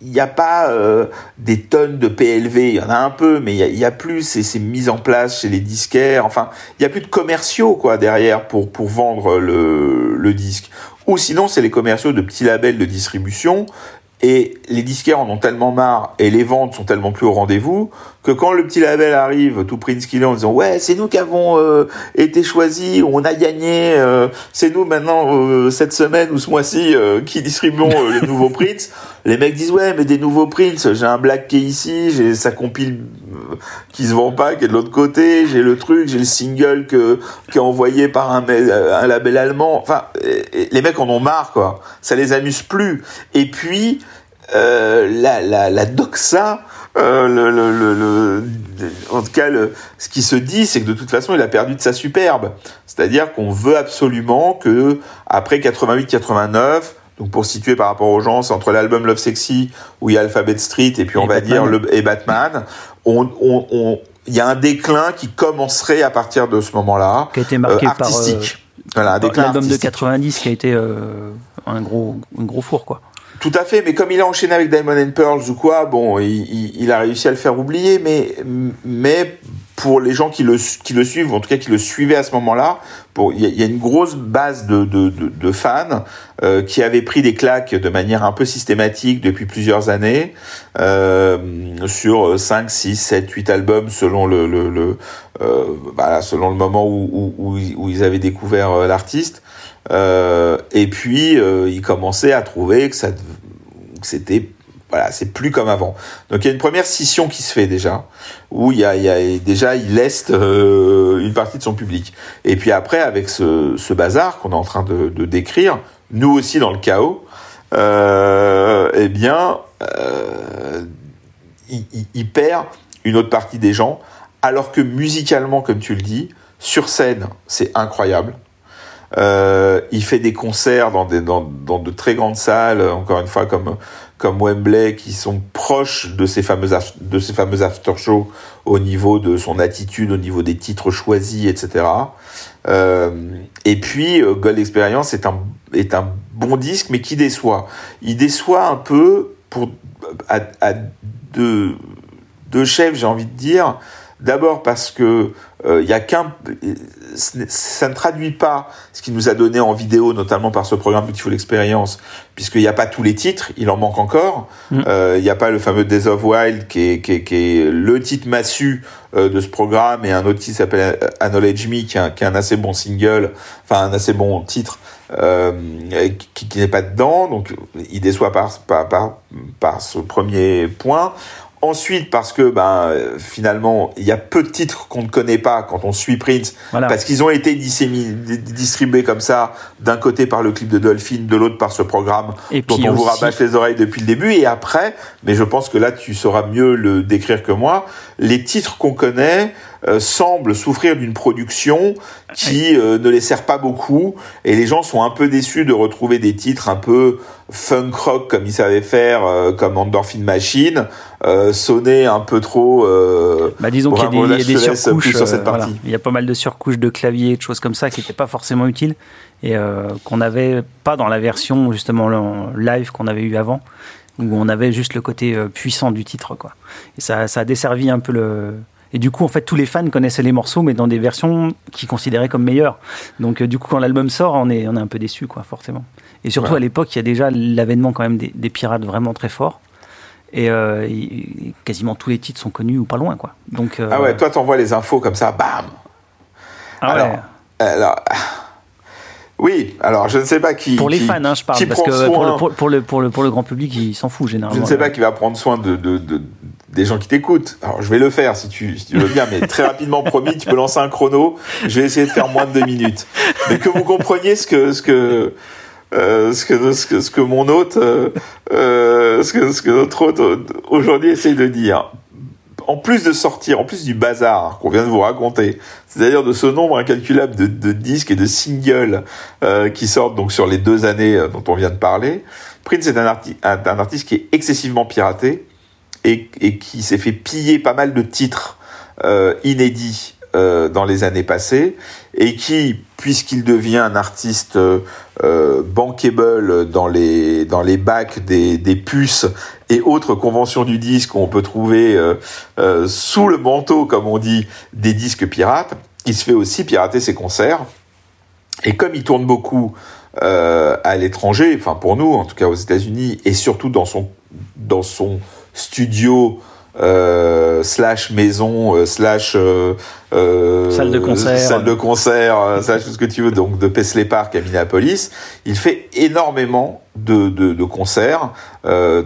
il y a pas euh, des tonnes de PLV, il y en a un peu, mais il y a, a plus ces, mises en place chez les disquaires. Enfin, il y a plus de commerciaux quoi derrière pour pour vendre le, le disque. Ou sinon, c'est les commerciaux de petits labels de distribution Et les disquaires en ont tellement marre et les ventes sont tellement plus au rendez-vous que quand le petit label arrive, tout Prince qu'il est, en disant ouais c'est nous qui avons euh, été choisis, on a gagné, euh, c'est nous maintenant euh, cette semaine ou ce mois-ci qui distribuons les nouveaux Prince. Les mecs disent ouais mais des nouveaux Prince, j'ai un Black qui est ici, j'ai sa compile qui se vend pas, qui est de l'autre côté, j'ai le truc, j'ai le single que qui est envoyé par un, un label allemand. Enfin les mecs en ont marre quoi, ça les amuse plus. Et puis la, la, la doxa euh, le, le, le, en tout cas, ce qui se dit, c'est que de toute façon, il a perdu de sa superbe. C'est-à-dire qu'on veut absolument que après 88-89, donc pour situer par rapport aux gens, c'est entre l'album Love Sexy où il y a Alphabet Street et puis on va dire le et Batman, on, on, on il y a un déclin qui commencerait à partir de ce moment-là, qui a été marqué euh, artistique. par euh, voilà, l'album de 90 qui a été euh, un gros un gros four quoi. Tout à fait, mais comme il a enchaîné avec Diamond and Pearls ou quoi, bon, il, il, a réussi à le faire oublier, mais, mais pour les gens qui le, qui le suivent, en tout cas qui le suivaient à ce moment-là, il y, a une grosse base de, de, de, de fans euh, qui avaient pris des claques de manière un peu systématique depuis plusieurs années, euh, sur 5, 6, 7, 8 albums selon le, le, le euh, voilà, selon le moment où, où, où ils avaient découvert euh, l'artiste. Euh, et puis euh, il commençait à trouver que ça que c'était voilà, c'est plus comme avant. Donc il y a une première scission qui se fait déjà, où il y a, déjà il laisse euh, une partie de son public. Et puis après, avec ce, bazar qu'on est en train de, décrire, nous aussi dans le chaos, euh, eh bien, euh, il, perd une autre partie des gens, alors que musicalement, comme tu le dis, sur scène, c'est incroyable. Il fait des concerts dans, de très grandes salles, encore une fois comme comme Wembley, qui sont proches de ces fameuses de after shows au niveau de son attitude, au niveau des titres choisis, etc. Euh, et puis euh, Gold Experience est un bon disque, mais qui déçoit. Il déçoit un peu pour à, deux chefs, j'ai envie de dire. D'abord parce que euh, il a qu'un, ça ne traduit pas ce qui nous a donné en vidéo, notamment par ce programme Beautiful Experience, puisqu'il n'y a pas tous les titres, il en manque encore. Mm. Euh, il n'y a pas le fameux Days of Wild qui est, qui est, qui est le titre massu euh, de ce programme et un autre titre s'appelle Acknowledge Me qui est, un, qui est un assez bon single, enfin un assez bon titre. Euh, qui, qui n'est pas dedans, donc il déçoit par, par, par, par ce premier point. Ensuite, parce que ben finalement, il y a peu de titres qu'on ne connaît pas quand on suit Prince, voilà. parce qu'ils ont été distribués comme ça, d'un côté par le clip de Dolphin, de l'autre par ce programme et dont on vous rabâche les oreilles depuis le début. Et après, mais je pense que là tu sauras mieux le décrire que moi, les titres qu'on connaît euh, semblent souffrir d'une production qui euh, ne les sert pas beaucoup, et les gens sont un peu déçus de retrouver des titres un peu funk rock comme ils savaient faire, euh, comme Endorphin Machine, euh, sonner un peu trop. Euh, bah disons qu'il y a des, y a des surcouches. Sur cette partie. Voilà. Il y a pas mal de surcouches de clavier, de choses comme ça qui n'étaient pas forcément utiles et qu'on n'avait pas dans la version justement live qu'on avait eu avant, où on avait juste le côté puissant du titre quoi. Et ça, ça a desservi un peu le, et du coup, en fait, tous les fans connaissaient les morceaux, mais dans des versions qu'ils considéraient comme meilleures. Donc, euh, du coup, quand l'album sort, on est, on est un peu déçu, quoi, forcément. Et surtout, ouais. à l'époque, il y a déjà l'avènement quand même des, des, pirates vraiment très forts. Et, euh, et, quasiment tous les titres sont connus ou pas loin, quoi. Donc, euh... Ah ouais, toi, t'envoies les infos comme ça, bam ah alors, ouais. alors, oui, alors je ne sais pas qui. Pour les qui, fans, hein, je parle, parce que pour, le, pour, pour, le, pour, le, pour le grand public, il s'en fout généralement. Je ne sais pas qui va prendre soin de, de, de des gens qui t'écoutent. Alors je vais le faire si tu, veux bien, mais très rapidement [laughs] promis, tu peux lancer un chrono. Je vais essayer de faire moins de deux minutes, mais que vous compreniez ce que ce que euh, ce que ce que mon hôte, euh, ce que ce que notre hôte aujourd'hui essaye de dire. En plus de sortir, en plus du bazar qu'on vient de vous raconter, c'est-à-dire de ce nombre incalculable de, disques et de singles euh, qui sortent donc sur les deux années dont on vient de parler, Prince est un artiste qui est excessivement piraté et, qui s'est fait piller pas mal de titres euh, inédits euh, dans les années passées et qui, puisqu'il devient un artiste euh, bankable dans les dans les bacs des, des puces et autres conventions du disque qu'on peut trouver sous le manteau, comme on dit, des disques pirates, il se fait aussi pirater ses concerts. Et comme il tourne beaucoup à l'étranger, enfin pour nous, en tout cas aux États-Unis, et surtout dans son dans son studio euh, slash maison euh, slash euh, euh, Salle de concert. salle de concert euh, slash tout ce que tu veux donc de Paisley Park à Minneapolis il fait énormément de, de, de concerts euh,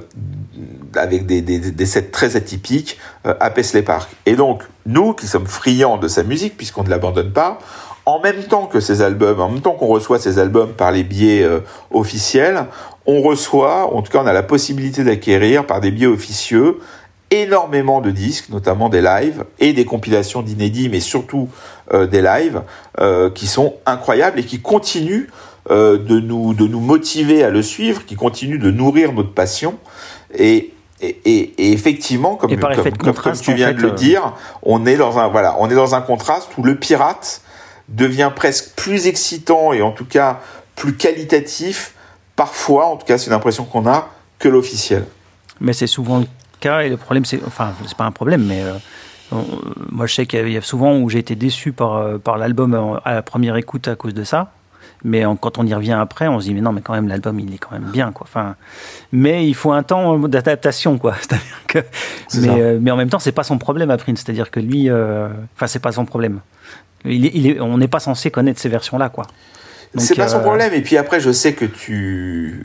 avec des, des, des sets très atypiques à Paisley Park et donc nous qui sommes friands de sa musique puisqu'on ne l'abandonne pas en même temps que ces albums, en même temps qu'on reçoit ces albums par les biais euh, officiels, on reçoit, en tout cas on a la possibilité d'acquérir par des biais officieux énormément de disques, notamment des lives et des compilations d'inédits, mais surtout euh, des lives euh, qui sont incroyables et qui continuent euh, de nous de nous motiver à le suivre, qui continuent de nourrir notre passion. Et et, et, et effectivement, comme, Et comme, comme- tu en viens fait, de le euh, dire, on est dans un voilà, on est dans un contraste où le pirate devient presque plus excitant et en tout cas plus qualitatif parfois, en tout cas c'est l'impression qu'on a que l'officiel. Mais c'est souvent le cas et le problème, c'est. Enfin, c'est pas un problème, mais. euh, on- moi, je sais qu'il y a- souvent où j'ai été déçu par, euh, par l'album à la première écoute à cause de ça. Mais en- quand on y revient après, on se dit, mais non, mais quand même, l'album, il est quand même bien, quoi. Enfin, mais il faut un temps d'adaptation, quoi. [laughs] C'est-à-dire que. Mais, euh, mais en même temps, c'est pas son problème à Prince. C'est-à-dire que lui. euh, Enfin, c'est pas son problème. Il est- il est- on n'est pas censé connaître ces versions-là, quoi. C'est pas son euh, problème. Et puis après, je sais que tu,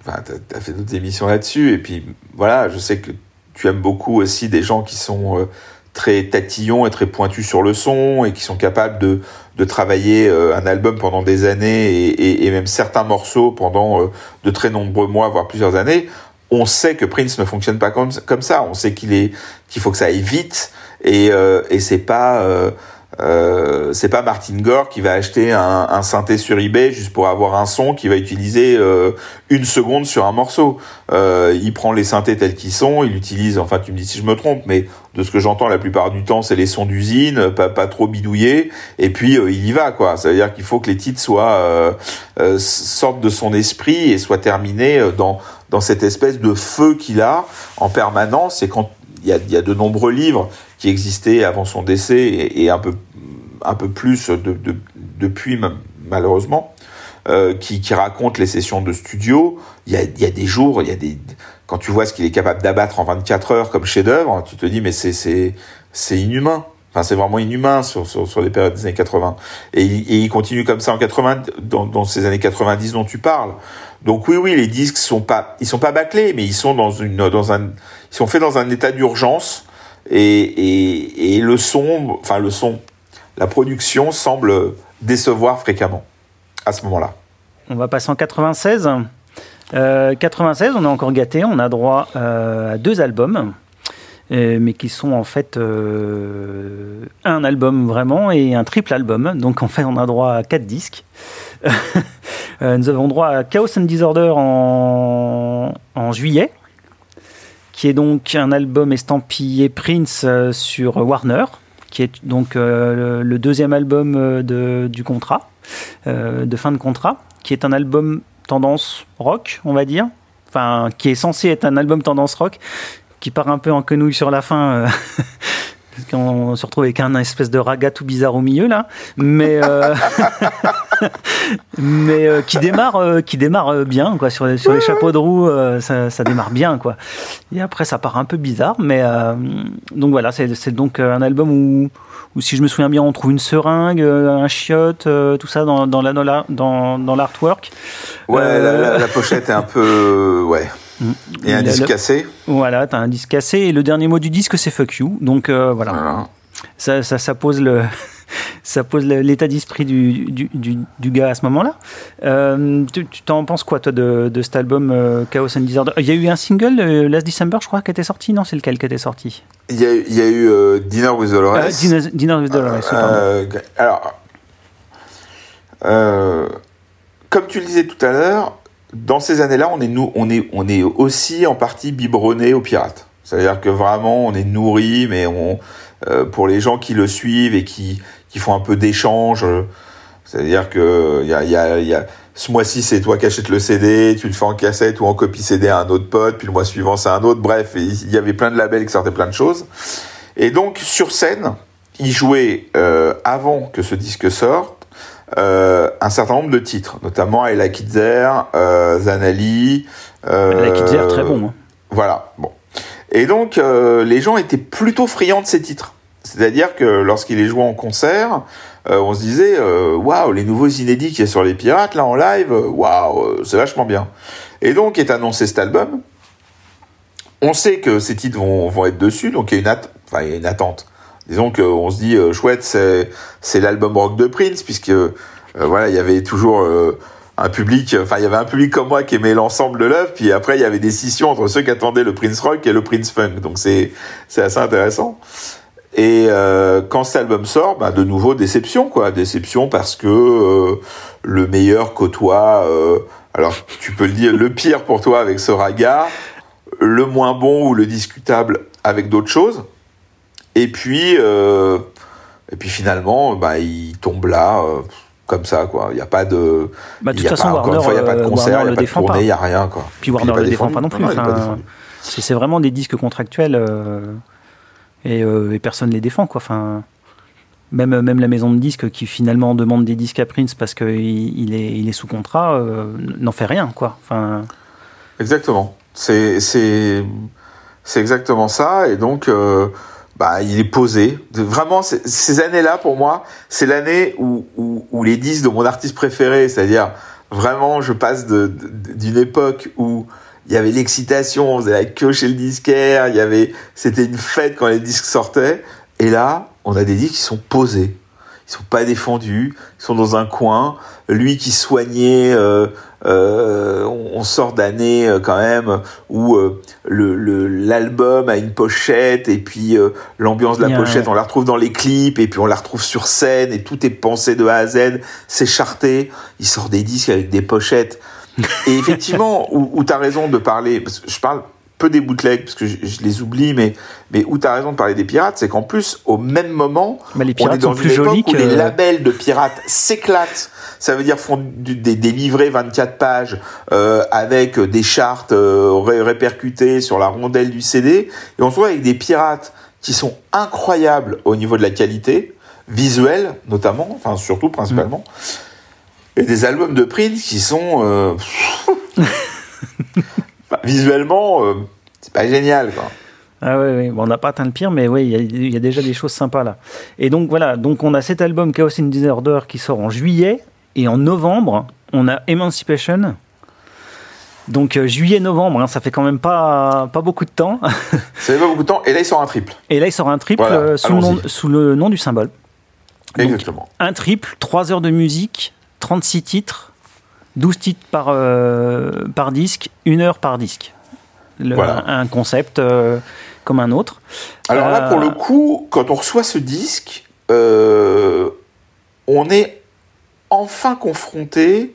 enfin, t'as as fait d'autres émissions là-dessus. Et puis voilà, je sais que tu aimes beaucoup aussi des gens qui sont euh, très tatillons et très pointus sur le son et qui sont capables de de travailler euh, un album pendant des années et, et, et même certains morceaux pendant de très nombreux mois, voire plusieurs années. On sait que Prince ne fonctionne pas comme comme ça. On sait qu'il est qu'il faut que ça aille vite et euh, et c'est pas euh, euh, c'est pas Martin Gore qui va acheter un, un synthé sur eBay juste pour avoir un son qui va utiliser euh, une seconde sur un morceau. Euh, il prend les synthés tels qu'ils sont, il utilise, enfin tu me dis si je me trompe, mais de ce que j'entends la plupart du temps c'est les sons d'usine, pas, pas trop bidouillés, et puis euh, il y va quoi. Ça veut dire qu'il faut que les titres soient euh, sortent de son esprit et soient terminés dans dans cette espèce de feu qu'il a en permanence. Et quand y a, y a de nombreux livres qui existaient avant son décès et, et un peu un peu plus de, de- depuis ma- malheureusement euh, qui, qui racontent les sessions de studio. Il y a, y a des jours il y a des quand tu vois ce qu'il est capable d'abattre en 24 heures comme chef d'œuvre tu te dis mais c'est c'est inhumain. Enfin c'est vraiment inhumain sur, sur, sur les périodes des années 80 et, et il continue comme ça en 80 dans, dans ces années 90 dont tu parles. Donc oui oui les disques sont pas ils sont pas bâclés mais ils sont dans une dans un sont faits dans un état d'urgence et, le son, enfin le son, la production semble décevoir fréquemment à ce moment-là. On va passer en 96. Euh, 96, on est encore gâté. On a droit euh, à deux albums, euh, mais qui sont en fait euh, un album vraiment et un triple album. Donc en fait, on a droit à quatre disques. [laughs] Euh, nous avons droit à Chaos and Disorder en juillet, qui est donc un album estampillé Prince euh, sur Warner, qui est donc euh, le, deuxième album euh, de, du contrat, de fin de contrat, qui est un album tendance rock, on va dire, enfin qui est censé être un album tendance rock, qui part un peu en quenouille sur la fin. [laughs] parce qu'on se retrouve avec un espèce de raga tout bizarre au milieu là, mais [laughs] mais euh, qui démarre euh, qui démarre euh, bien quoi. Sur les, sur les chapeaux de roue euh, ça, ça démarre bien quoi. Et après ça part un peu bizarre mais euh, donc voilà c'est donc un album où où si je me souviens bien on trouve une seringue un chiotte euh, tout ça dans dans la dans la- dans, dans l'artwork. Ouais, Euh, la, la- la pochette est un peu, ouais, et un disque le- cassé. voilà t'as un disque cassé et le dernier mot du disque c'est fuck you. Donc euh, voilà. Voilà. ça, ça, ça pose le [laughs] ça pose l'état d'esprit du, du, du, du gars à ce moment-là. Euh, tu t'en penses quoi toi de, de cet album euh, Chaos and Disorder? Il y a eu un single euh, Last December, je crois, qui était sorti? Non, c'est lequel qui était sorti? Il y a, il y a eu Dinner with Dolores. Euh, Dinner, Dinner with Dolores. Euh, alors, comme tu le disais tout à l'heure, dans ces années-là, on est, nous, on, est, on est aussi en partie biberonné aux pirates. C'est-à-dire que vraiment, on est nourri, mais on, euh, pour les gens qui le suivent et qui, qui font un peu d'échange, euh, c'est-à-dire que il y a, y a, il y a, ce mois-ci, c'est toi qui achètes le CD, tu le fais en cassette ou en copie CD à un autre pote, puis le mois suivant, c'est un autre. Bref, il y avait plein de labels qui sortaient plein de choses. Et donc, sur scène, il jouait euh, avant que ce disque sorte euh, un certain nombre de titres, notamment There, euh, Zanali. It There, très bon. Hein. Voilà, bon. Et donc, les gens étaient plutôt friands de ces titres. C'est-à-dire que lorsqu'il est joué en concert, euh, on se disait, euh, waouh, les nouveaux inédits qui est sur les pirates, là, en live, waouh, c'est vachement bien. Et donc, est annoncé cet album. On sait que ces titres vont, vont être dessus, donc il y a une, at enfin, il y a une attente. Disons qu'on se dit, chouette, c'est, c'est l'album rock de Prince, puisque, voilà, il y avait toujours un public, enfin il y avait un public comme moi qui aimait l'ensemble de l'œuvre, puis après il y avait des scissions entre ceux qui attendaient le Prince Rock et le Prince Funk, donc c'est c'est assez intéressant. Et euh, quand cet album sort, bah, de nouveau déception quoi, déception parce que euh, le meilleur côtoie, euh, alors tu peux le dire, le pire pour toi avec ce raga, le moins bon ou le discutable avec d'autres choses, et puis et puis finalement bah il tombe là comme ça quoi. Il n'y a pas de bah, de toute façon pas, Warner, il n'y a pas de concert il n'y a pas de tournée il n'y a rien quoi. Puis Warner ne le défend pas non plus enfin, c'est vraiment des disques contractuels et, euh, et, personne les défend quoi. Enfin même, même la maison de disques qui finalement demande des disques à Prince parce qu'il il est, il est sous contrat euh, n'en fait rien quoi. Enfin exactement. C'est c'est c'est exactement ça. Et donc bah, il est posé. Vraiment, ces années-là, pour moi, c'est l'année où, où, où, les disques de mon artiste préféré, c'est-à-dire vraiment, je passe d'une époque où il y avait l'excitation, on faisait la queue chez le disquaire, il y avait, c'était une fête quand les disques sortaient, et là, on a des disques qui sont posés ils sont pas défendus, ils sont dans un coin. Lui qui soignait, euh, euh, on, sort d'années euh, quand même où euh, le l'album a une pochette et puis euh, l'ambiance de la pochette, on la retrouve dans les clips et puis on la retrouve sur scène et tout est pensé de A à Z, c'est charté. Il sort des disques avec des pochettes. Et effectivement, où, où tu as raison de parler, parce que je parle peu des bootlegs parce que je, je les oublie, mais mais où t'as raison de parler des pirates, c'est qu'en plus au même moment, bah, les pirates on est dans une époque que... où les labels de pirates s'éclatent. Ça veut dire font du, des, des, livrets 24 pages euh, avec des chartes euh, ré répercutées sur la rondelle du CD, et on se trouve avec des pirates qui sont incroyables au niveau de la qualité visuelle notamment, enfin surtout principalement, mmh. Et des albums de Prince qui sont euh... [laughs] visuellement, euh, c'est pas génial, quoi. Ah ouais. Bon, on n'a pas atteint le pire, mais oui, il y, y, a déjà des choses sympas là. Et donc voilà, donc on a cet album Chaos in Disorder qui sort en juillet, et en novembre, on a Emancipation. Donc euh, juillet-novembre, hein, ça fait quand même pas, pas beaucoup de temps. [laughs] ça fait pas beaucoup de temps, et là il sort un triple. Et là il sort un triple voilà, euh, sous, le nom, sous, le nom, du symbole. Donc, Exactement. Un triple, 3 heures de musique, 36 titres, 12 titres par, euh, par disque, 1 heure par disque. Le, Voilà. un, un concept euh, comme un autre. Alors là, Euh, pour le coup, quand on reçoit ce disque, euh, on est enfin confronté.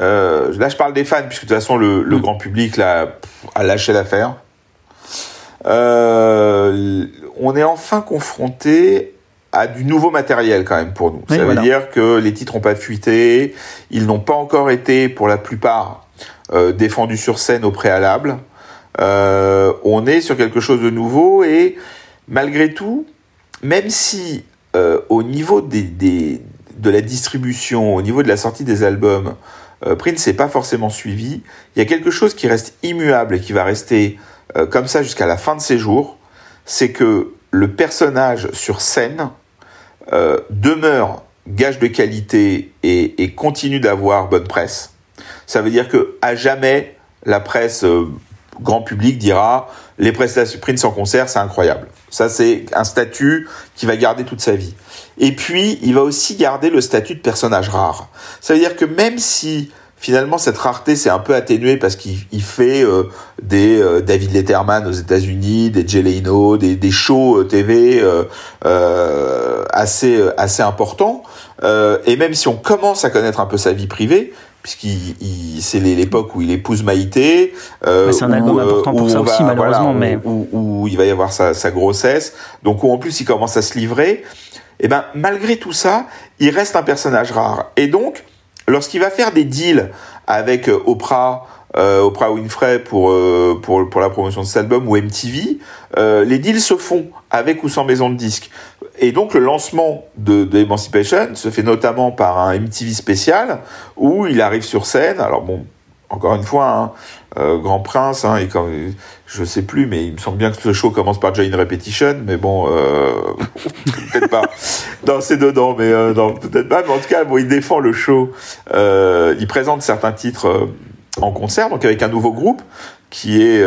euh, là, je parle des fans, puisque de toute façon, le, le Mm. grand public là, a lâché l'affaire. Euh, on est enfin confronté à du nouveau matériel quand même pour nous. Oui, Ça voilà. veut dire que les titres n'ont pas fuité, ils n'ont pas encore été, pour la plupart, euh, défendus sur scène au préalable. Euh, on est sur quelque chose de nouveau et malgré tout, même si euh, au niveau des, des, de la distribution, au niveau de la sortie des albums, Prince n'est pas forcément suivi, il y a quelque chose qui reste immuable et qui va rester comme ça jusqu'à la fin de ses jours, c'est que le personnage sur scène euh, demeure gage de qualité et, et continue d'avoir bonne presse. Ça veut dire que à jamais la presse euh, grand public dira les prestations Prince en concert c'est incroyable. Ça c'est un statut qui va garder toute sa vie. Et puis il va aussi garder le statut de personnage rare. Ça veut dire que même si finalement cette rareté s'est un peu atténuée parce qu'il il fait euh, des euh, David Letterman aux États-Unis, des Jay Leno, des, des shows euh, TV euh, euh, assez assez importants. Euh, et même si on commence à connaître un peu sa vie privée, puisqu'il il- c'est l'époque où il épouse Maïté, euh, c'est un où, album important pour ça aussi, malheureusement, mais- où, où il va y avoir sa, sa grossesse, donc où en plus il commence à se livrer. Et ben malgré tout ça, il reste un personnage rare. Et donc, lorsqu'il va faire des deals avec euh, Oprah, euh, Oprah Winfrey pour, euh, pour, pour la promotion de cet album ou MTV, euh, les deals se font avec ou sans maison de disque. et donc le lancement de, de Emancipation se fait notamment par un MTV spécial où il arrive sur scène. Alors bon, encore une fois, hein, euh, Grand Prince, hein, et quand, je sais plus, mais il me semble bien que ce show commence par Join Repetition, mais bon, euh, [laughs] peut-être pas. Non, c'est dedans, mais euh, peut-être pas. Mais en tout cas, bon, il défend le show. Il présente certains titres en concert, donc avec un nouveau groupe qui est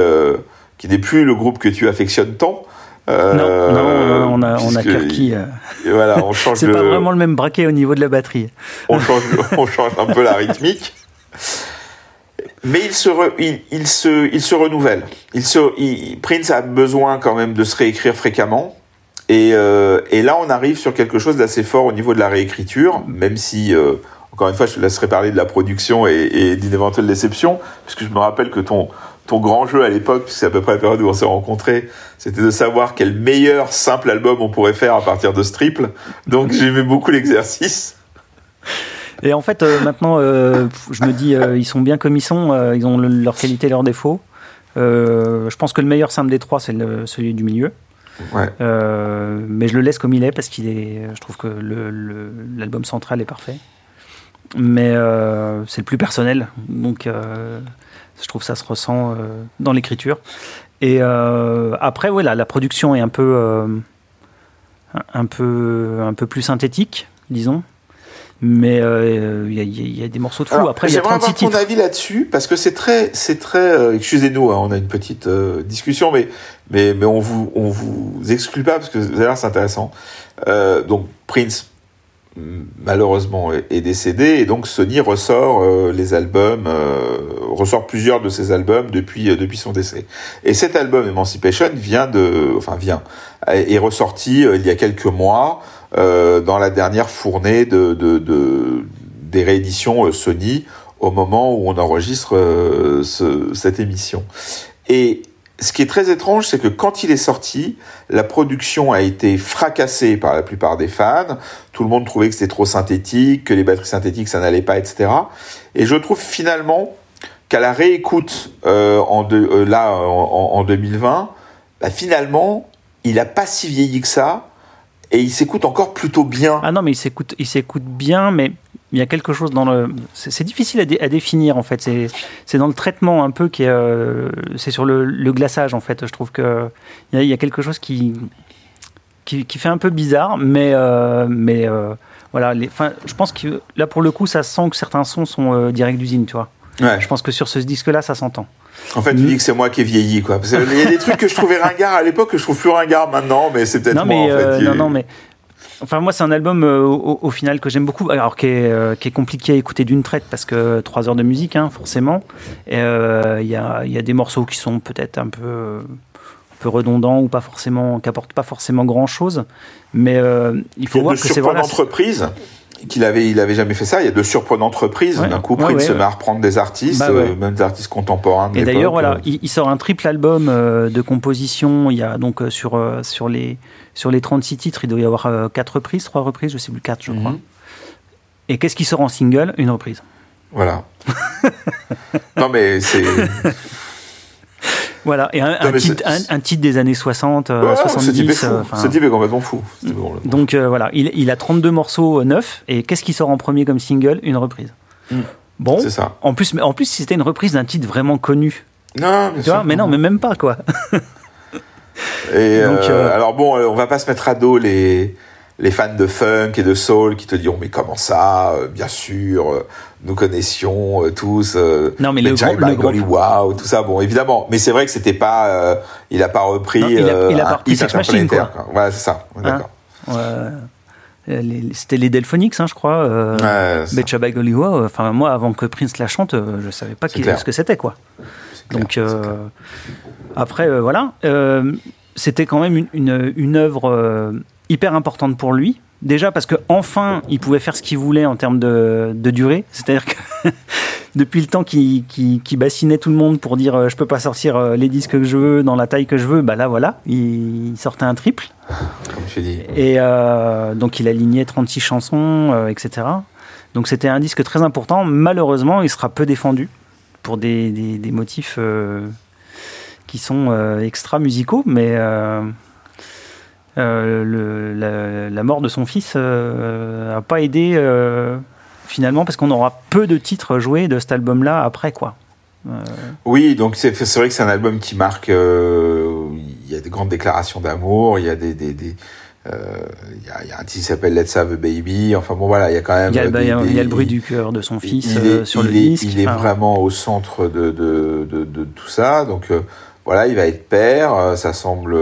qui n'est plus le groupe que tu affectionnes tant. Euh, non, non, on a, on a euh, Voilà, on [laughs] change C'est de, pas vraiment le même braquet au niveau de la batterie. on change, on change un peu la rythmique. [laughs] Mais il se, re- il, il se, il se renouvelle. Il se, il- Prince a besoin quand même de se réécrire fréquemment. Et, euh, et là, on arrive sur quelque chose d'assez fort au niveau de la réécriture, même si, euh, encore une fois, je te laisserai parler de la production et, d'une éventuelle déception, puisque je me rappelle que ton, ton grand jeu à l'époque, c'est à peu près la période où on s'est rencontrés, c'était de savoir quel meilleur simple album on pourrait faire à partir de ce triple. Donc j'aimais beaucoup l'exercice. Et en fait, euh, maintenant, euh, je me dis, euh, ils sont bien comme ils sont, ils ont le- leurs qualités et leurs défauts. Je pense que le meilleur simple des trois, c'est le- celui du milieu. Ouais. Mais je le laisse comme il est parce qu'il est. Je trouve que le- l'album central est parfait. Mais c'est le plus personnel, donc je trouve que ça se ressent dans l'écriture. Et après, ouais, la, production est un peu, un peu, un peu plus synthétique, disons. Mais euh, il y, a- il y a des morceaux de fou. Alors, Après, il y a J'aimerais 36 avoir ton titres. avis là-dessus parce que c'est très, c'est très. euh, Excusez-nous, hein, on a une petite euh, discussion, mais mais mais on vous on vous exclut pas parce que d'ailleurs c'est intéressant. Euh, donc Prince mm, malheureusement est, décédé et donc Sony ressort euh, les albums, euh, ressort plusieurs de ses albums depuis euh, depuis son décès. Et cet album Emancipation vient de, enfin vient, est ressorti euh, il y a quelques mois euh, dans la dernière fournée de, de, de des rééditions euh, Sony au moment où on enregistre euh, ce- cette émission. Et ce qui est très étrange, c'est que quand il est sorti, la production a été fracassée par la plupart des fans. Tout le monde trouvait que c'était trop synthétique, que les batteries synthétiques ça n'allait pas, etc. Et je trouve finalement qu'à la réécoute euh, en de- là en- en 2020, bah, finalement, il a pas si vieilli que ça et il s'écoute encore plutôt bien. Ah non, mais il s'écoute, il s'écoute bien, mais il y a quelque chose dans le. C'est difficile à, dé- à définir en fait. C'est c'est dans le traitement un peu qui est. euh, c'est sur le, le glaçage en fait. Je trouve que il y, a- il y a quelque chose qui, qui qui fait un peu bizarre, mais euh, mais euh, voilà. Les, je pense que là pour le coup, ça sent que certains sons sont euh, direct d'usine, tu vois. Ouais. Je pense que sur ce disque-là, ça s'entend. En fait, tu dis que c'est moi qui ai vieilli, quoi. Parce qu'il y a des trucs que je trouvais ringard à l'époque que je trouve plus ringard maintenant, mais c'est peut-être Non, moi, mais en fait. euh, non, non, mais enfin moi c'est un album euh, au, au final que j'aime beaucoup, alors qui est, euh, qui est compliqué à écouter d'une traite parce que trois heures de musique, hein, forcément. Et il y, a, il y a des morceaux qui sont peut-être un peu un peu redondants ou pas forcément, qui apportent pas forcément grand chose. Mais euh, il Il y faut a voir de que c'est voilà, reprises qu'il avait, il avait jamais fait ça. Il y a de surprenantes reprises. Ouais. D'un coup, Prince ouais, se ouais. met à reprendre des artistes, Bah euh, même des artistes contemporains. de Et d'ailleurs, voilà, euh. il, il sort un triple album euh, de composition. Il y a donc sur, sur, les, sur les 36 titres, il doit y avoir 4 reprises, 3 reprises, je sais plus, 4 je crois. Mhm. Et qu'est-ce qui sort en single? Une reprise. Voilà. [laughs] non, mais c'est. [laughs] Voilà, et un, titre, c'est- un, un titre des années 60, euh, Ouais, ce type est 70. fou. euh, enfin, Ce type est complètement fou. Donc euh, voilà, il, il a 32 morceaux euh, neufs. Et qu'est-ce qui sort en premier comme single? Une reprise. Mm. Bon. C'est ça. en plus, en plus, si c'était une reprise d'un titre vraiment connu, Non, tu vois, mais non, mais même pas quoi. Et [laughs] Donc, euh, euh, alors bon, on va pas se mettre à dos les les fans de funk et de soul qui te diront mais comment ça Euh, Bien sûr, euh, nous connaissions euh, tous. Non, mais le gros- le Golly Wow, tout ça. Bon, évidemment, mais c'est vrai que c'était pas. euh, il a pas repris. Non, il a- euh, il a pas repris Sex Machine, quoi. Voilà, c'est ça. Hein D'accord. C'était les Delphonics, hein, je crois. Euh, Ouais, Golly Wow. Enfin, moi, avant que Prince la chante, je savais pas ce que c'était quoi. Clair, Donc euh, après, voilà, c'était quand même une, une, une œuvre hyper importante pour lui. Déjà parce que enfin, il pouvait faire ce qu'il voulait en termes de, de durée. C'est-à-dire que [laughs] depuis le temps qu'il bassinait tout le monde pour dire euh, je peux pas sortir euh, les disques que je veux dans la taille que je veux, bah là voilà, il, sortait un triple. Comme tu dis. Et euh, donc il a aligné 36 chansons, euh, etc. Donc c'était un disque très important. Malheureusement, il sera peu défendu pour des, des- des motifs euh, qui sont extra musicaux, mais le- la, la mort de son fils n'a pas aidé euh, finalement parce qu'on aura peu de titres joués de cet album-là après quoi. Oui, donc c'est vrai que c'est un album qui marque. euh, Il y a des grandes déclarations d'amour. Il y a des, des, des, euh, il y, a, il y a un titre qui s'appelle Let's Have a Baby. Enfin bon, voilà, il y a quand même. Il y a, bah, des- il y le bruit du cœur de son fils euh, est, sur le disque. il est enfin, vraiment au centre de, de, de, de, de tout ça. Donc euh, voilà, il va être père. euh, Ça semble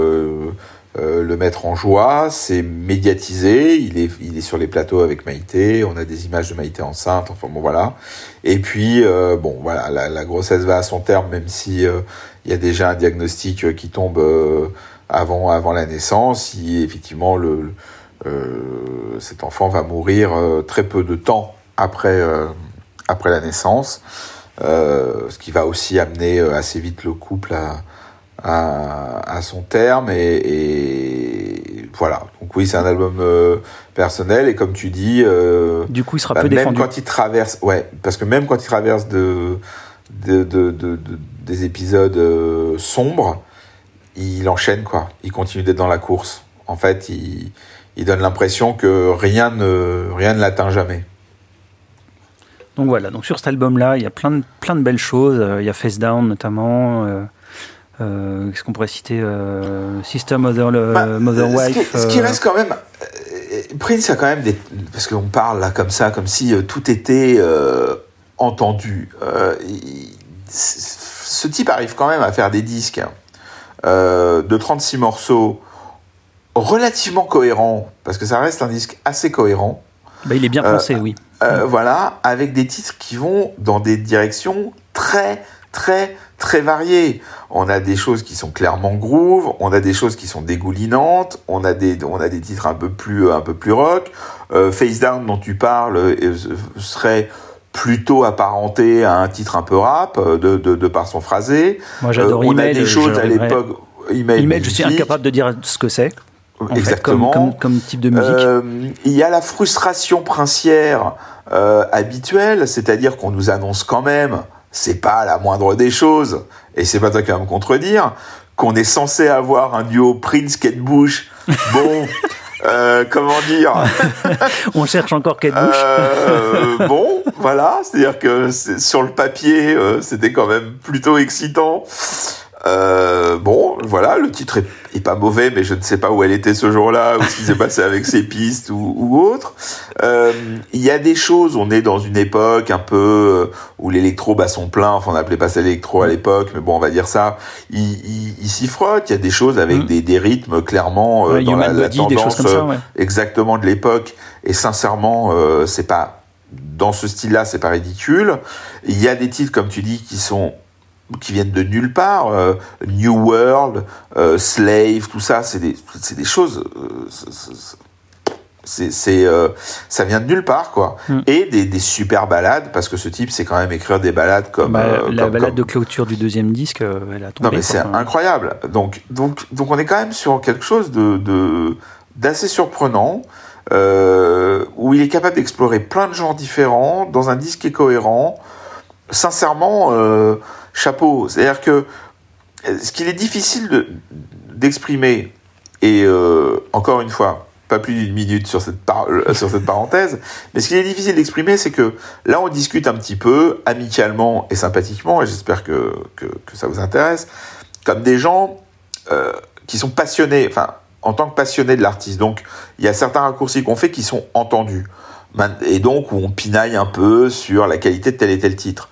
euh, le mettre en joie. C'est médiatisé. Il est, il est sur les plateaux avec Maïté. On a des images de Maïté enceinte. Enfin bon, voilà. Et puis euh, bon, voilà, la, la grossesse va à son terme, même si euh, il y a déjà un diagnostic euh, qui tombe avant avant la naissance. Si effectivement le le- cet enfant va mourir très peu de temps après après la naissance, ce qui va aussi amener assez vite le couple à, à, à son terme et, et voilà. Donc oui, c'est un album euh, personnel et comme tu dis, euh, Du coup, il sera bah, peu même défendu. quand il traverse, ouais, parce que même quand il traverse de, de, de, de- de- des épisodes euh, sombres, il enchaîne quoi. Il continue d'être dans la course. En fait, il, il donne l'impression que rien ne rien ne l'atteint jamais. Donc voilà, donc sur cet album-là, il y a plein de, plein de belles choses. Il y a Face Down notamment. Euh, Qu'est-ce qu'on pourrait citer euh, Sister Mother, le- Bah, Mother ce qui- Wife. Ce qui euh, reste quand même. euh, Prince a quand même des. Parce qu'on parle là comme ça, comme si euh, tout était euh, entendu. Euh, il- ce type arrive quand même à faire des disques euh, de 36 morceaux relativement cohérents, parce que ça reste un disque assez cohérent. bah, il est bien euh, pensé, oui. Euh, voilà, avec des titres qui vont dans des directions très, très, très variées. On a des choses qui sont clairement groove, on a des choses qui sont dégoulinantes, on a des, on a des titres un peu plus, un peu plus rock. Euh, Face Down dont tu parles euh, serait plutôt apparenté à un titre un peu rap euh, de, de, de par son phrasé. Moi, j'adore Euh, on a des choses à l'époque. Email, Email, je suis incapable de dire ce que c'est. En fait, Exactement. comme, comme, comme type de musique. Euh, il y a la frustration princière euh, habituelle, c'est-à-dire qu'on nous annonce quand même, c'est pas la moindre des choses, et c'est pas toi qui vas me contredire, qu'on est censé avoir un duo Prince Kate Bush. Bon, [laughs] euh, comment dire? On cherche encore Kate Bush. euh, Bon, voilà, c'est-à-dire que sur le papier, euh, c'était quand même plutôt excitant. Euh, bon, voilà, le titre est, est pas mauvais, mais je ne sais pas où elle était ce jour-là, ou ce qui s'est passé avec ses [laughs] pistes ou, ou autre. Euh, Il y a des choses, on est dans une époque un peu euh, où l'électro bat son plein, enfin on appelait pas ça l'électro à l'époque, mais bon, on va dire ça, il, il, il s'y frotte, il y a des choses avec Mm. des, des rythmes clairement euh, Ouais, dans la, la Body, tendance comme ça, ouais. exactement de l'époque, et sincèrement, euh, c'est pas dans ce style-là, c'est pas ridicule. Il y a des titres, comme tu dis, qui sont qui viennent de nulle part. euh, New World, euh, Slave, tout ça, c'est des, c'est des choses. euh, c'est- euh, ça vient de nulle part, quoi. Mm. Et des, des super balades, parce que ce type, c'est quand même écrire des balades comme. Bah, euh, la comme- balade comme- de clôture du deuxième disque, euh, elle a tombé. non mais c'est incroyable. Donc donc donc on est quand même sur quelque chose de de d'assez surprenant euh, où il est capable d'explorer plein de genres différents dans un disque qui est cohérent. Sincèrement, euh, chapeau. C'est-à-dire que ce qu'il est difficile de d'exprimer et euh, encore une fois pas plus d'une minute sur cette euh, sur cette parenthèse, mais ce qui est difficile d'exprimer, c'est que là on discute un petit peu amicalement et sympathiquement, et j'espère que, que ça vous intéresse, comme des gens euh, qui sont passionnés, enfin en tant que passionnés de l'artiste. Donc il y a certains raccourcis qu'on fait qui sont entendus, et donc où on pinaille un peu sur la qualité de tel et tel titre.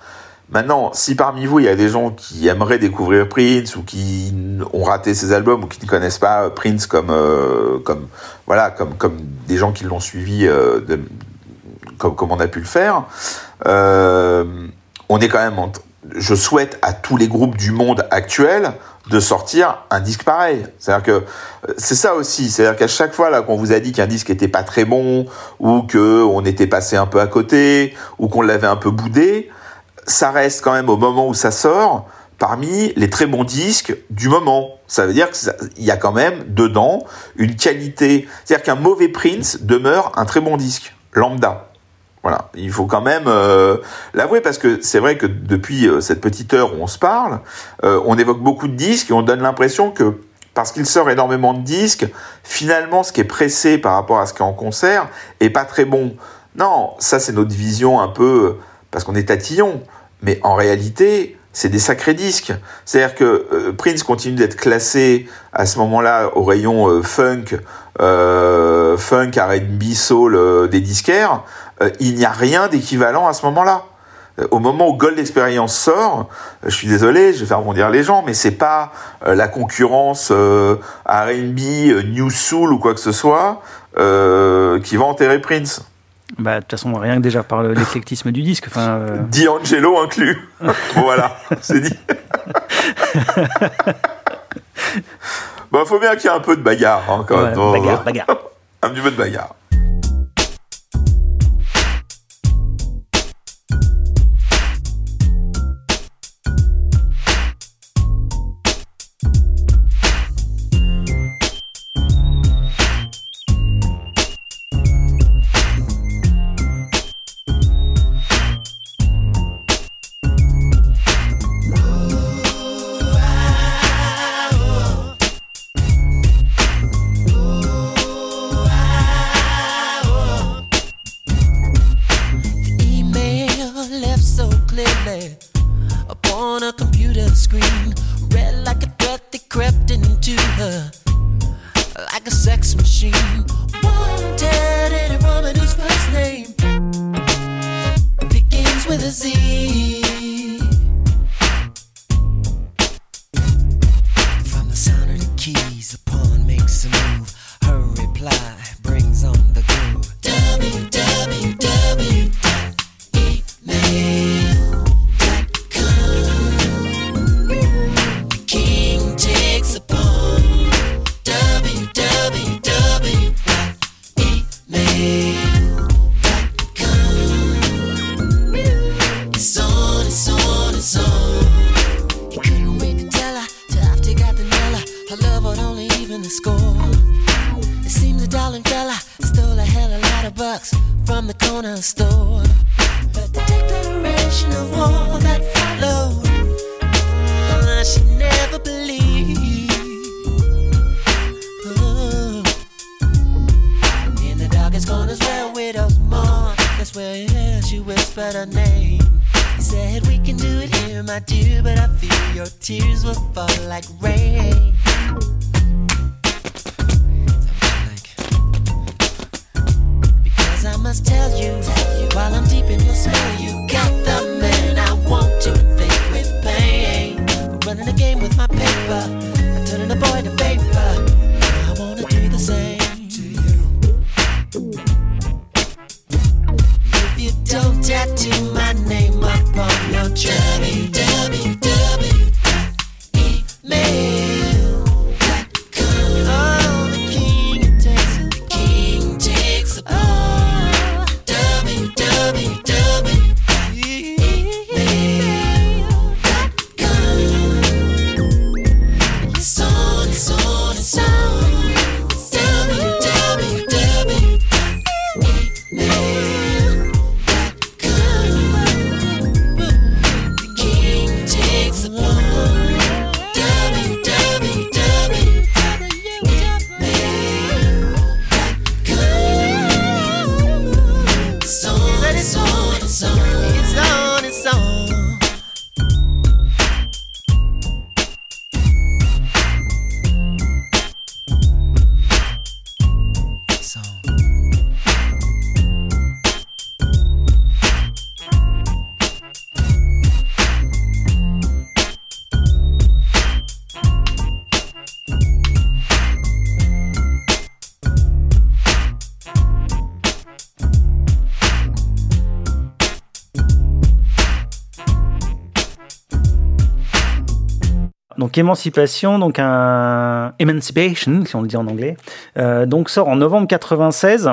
Maintenant, si parmi vous il y a des gens qui aimeraient découvrir Prince ou qui ont raté ses albums ou qui ne connaissent pas Prince comme euh, comme voilà comme comme des gens qui l'ont suivi euh, comme comme on a pu le faire, euh, on est quand même. en- je souhaite à tous les groupes du monde actuel de sortir un disque pareil. C'est-à-dire que euh, c'est ça aussi. C'est-à-dire qu'à chaque fois là qu'on vous a dit qu'un disque était pas très bon ou que on était passé un peu à côté ou qu'on l'avait un peu boudé, ça reste quand même au moment où ça sort parmi les très bons disques du moment. Ça veut dire qu'il y a quand même dedans une qualité. C'est-à-dire qu'un mauvais Prince demeure un très bon disque, lambda. Voilà, il faut quand même euh, l'avouer parce que c'est vrai que depuis euh, cette petite heure où on se parle, euh, on évoque beaucoup de disques et on donne l'impression que parce qu'il sort énormément de disques, finalement, ce qui est pressé par rapport à ce qui est en concert est pas très bon. Non, ça c'est notre vision un peu parce qu'on est tatillon, mais en réalité, c'est des sacrés disques. C'est-à-dire que euh, Prince continue d'être classé à ce moment-là au rayon euh, funk, euh, funk, R&B, soul des disquaires. il n'y a rien d'équivalent à ce moment-là. Au moment où Gold Experience sort, je suis désolé, je vais faire rebondir les gens, mais c'est pas la concurrence R&B, New Soul ou quoi que ce soit qui va enterrer Prince. Bah, de toute façon, rien que déjà par l'éclectisme du disque. Enfin, euh... D'Angelo inclus. voilà, c'est dit. [laughs] bon, faut bien qu'il y ait un peu de bagarre, hein, quand même. Bagarre, bagarre. un petit peu de bagarre. Émancipation, donc un Emancipation, si on le dit en anglais, euh, donc sort en novembre 96.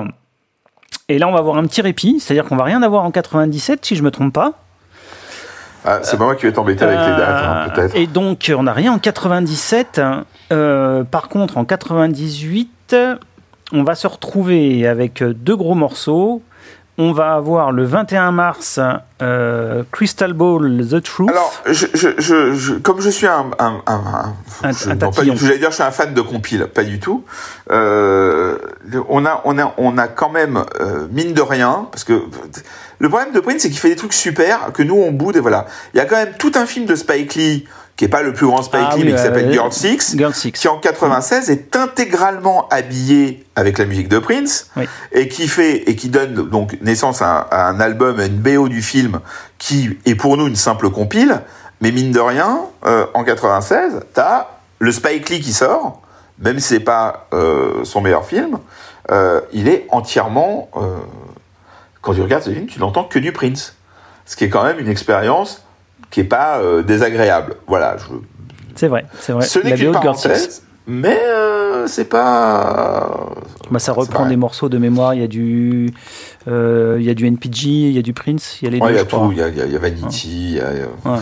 Et là, on va avoir un petit répit, c'est-à-dire qu'on va rien avoir en 97, si je me trompe pas. Ah, c'est pas moi qui vais t'embêter avec les dates, hein, euh, peut-être. Et donc, on n'a rien en 97. Euh, par contre, en 98, on va se retrouver avec deux gros morceaux. On va avoir le 21 mars euh, Crystal Ball The Truth. Alors, je, je, je, je- comme je suis un, un, un, un- je- non, pas du tout, j'allais dire, je suis un fan de compile, pas du tout. Euh, on a, on a, on a quand même euh, mine de rien, parce que le problème de Prince, c'est qu'il fait des trucs super que nous on boude et voilà. Il y a quand même tout un film de Spike Lee qui est pas le plus grand Spike Ah Lee, oui, mais qui euh, s'appelle Girl Six, Girl Six. qui en 96 est intégralement habillé avec la musique de Prince Oui. et qui fait et qui donne donc naissance à, à un album, à une BO du film qui est pour nous une simple compile, mais mine de rien, euh, en 96, t'as le Spike Lee qui sort, même si c'est pas euh, son meilleur film, euh, il est entièrement euh, quand tu regardes ce film, tu n'entends que du Prince, ce qui est quand même une expérience qui est pas euh, désagréable. Voilà, je, C'est vrai, c'est vrai. ce n'est La qu'une parenthèse, mais euh, c'est pas. Bah, ça reprend des morceaux de mémoire. Il y a du, euh, il y a du NPG, il y a du Prince, il y a les Ouais, deux, il y a tout, il y a, il y Vanity, y a- Ouais.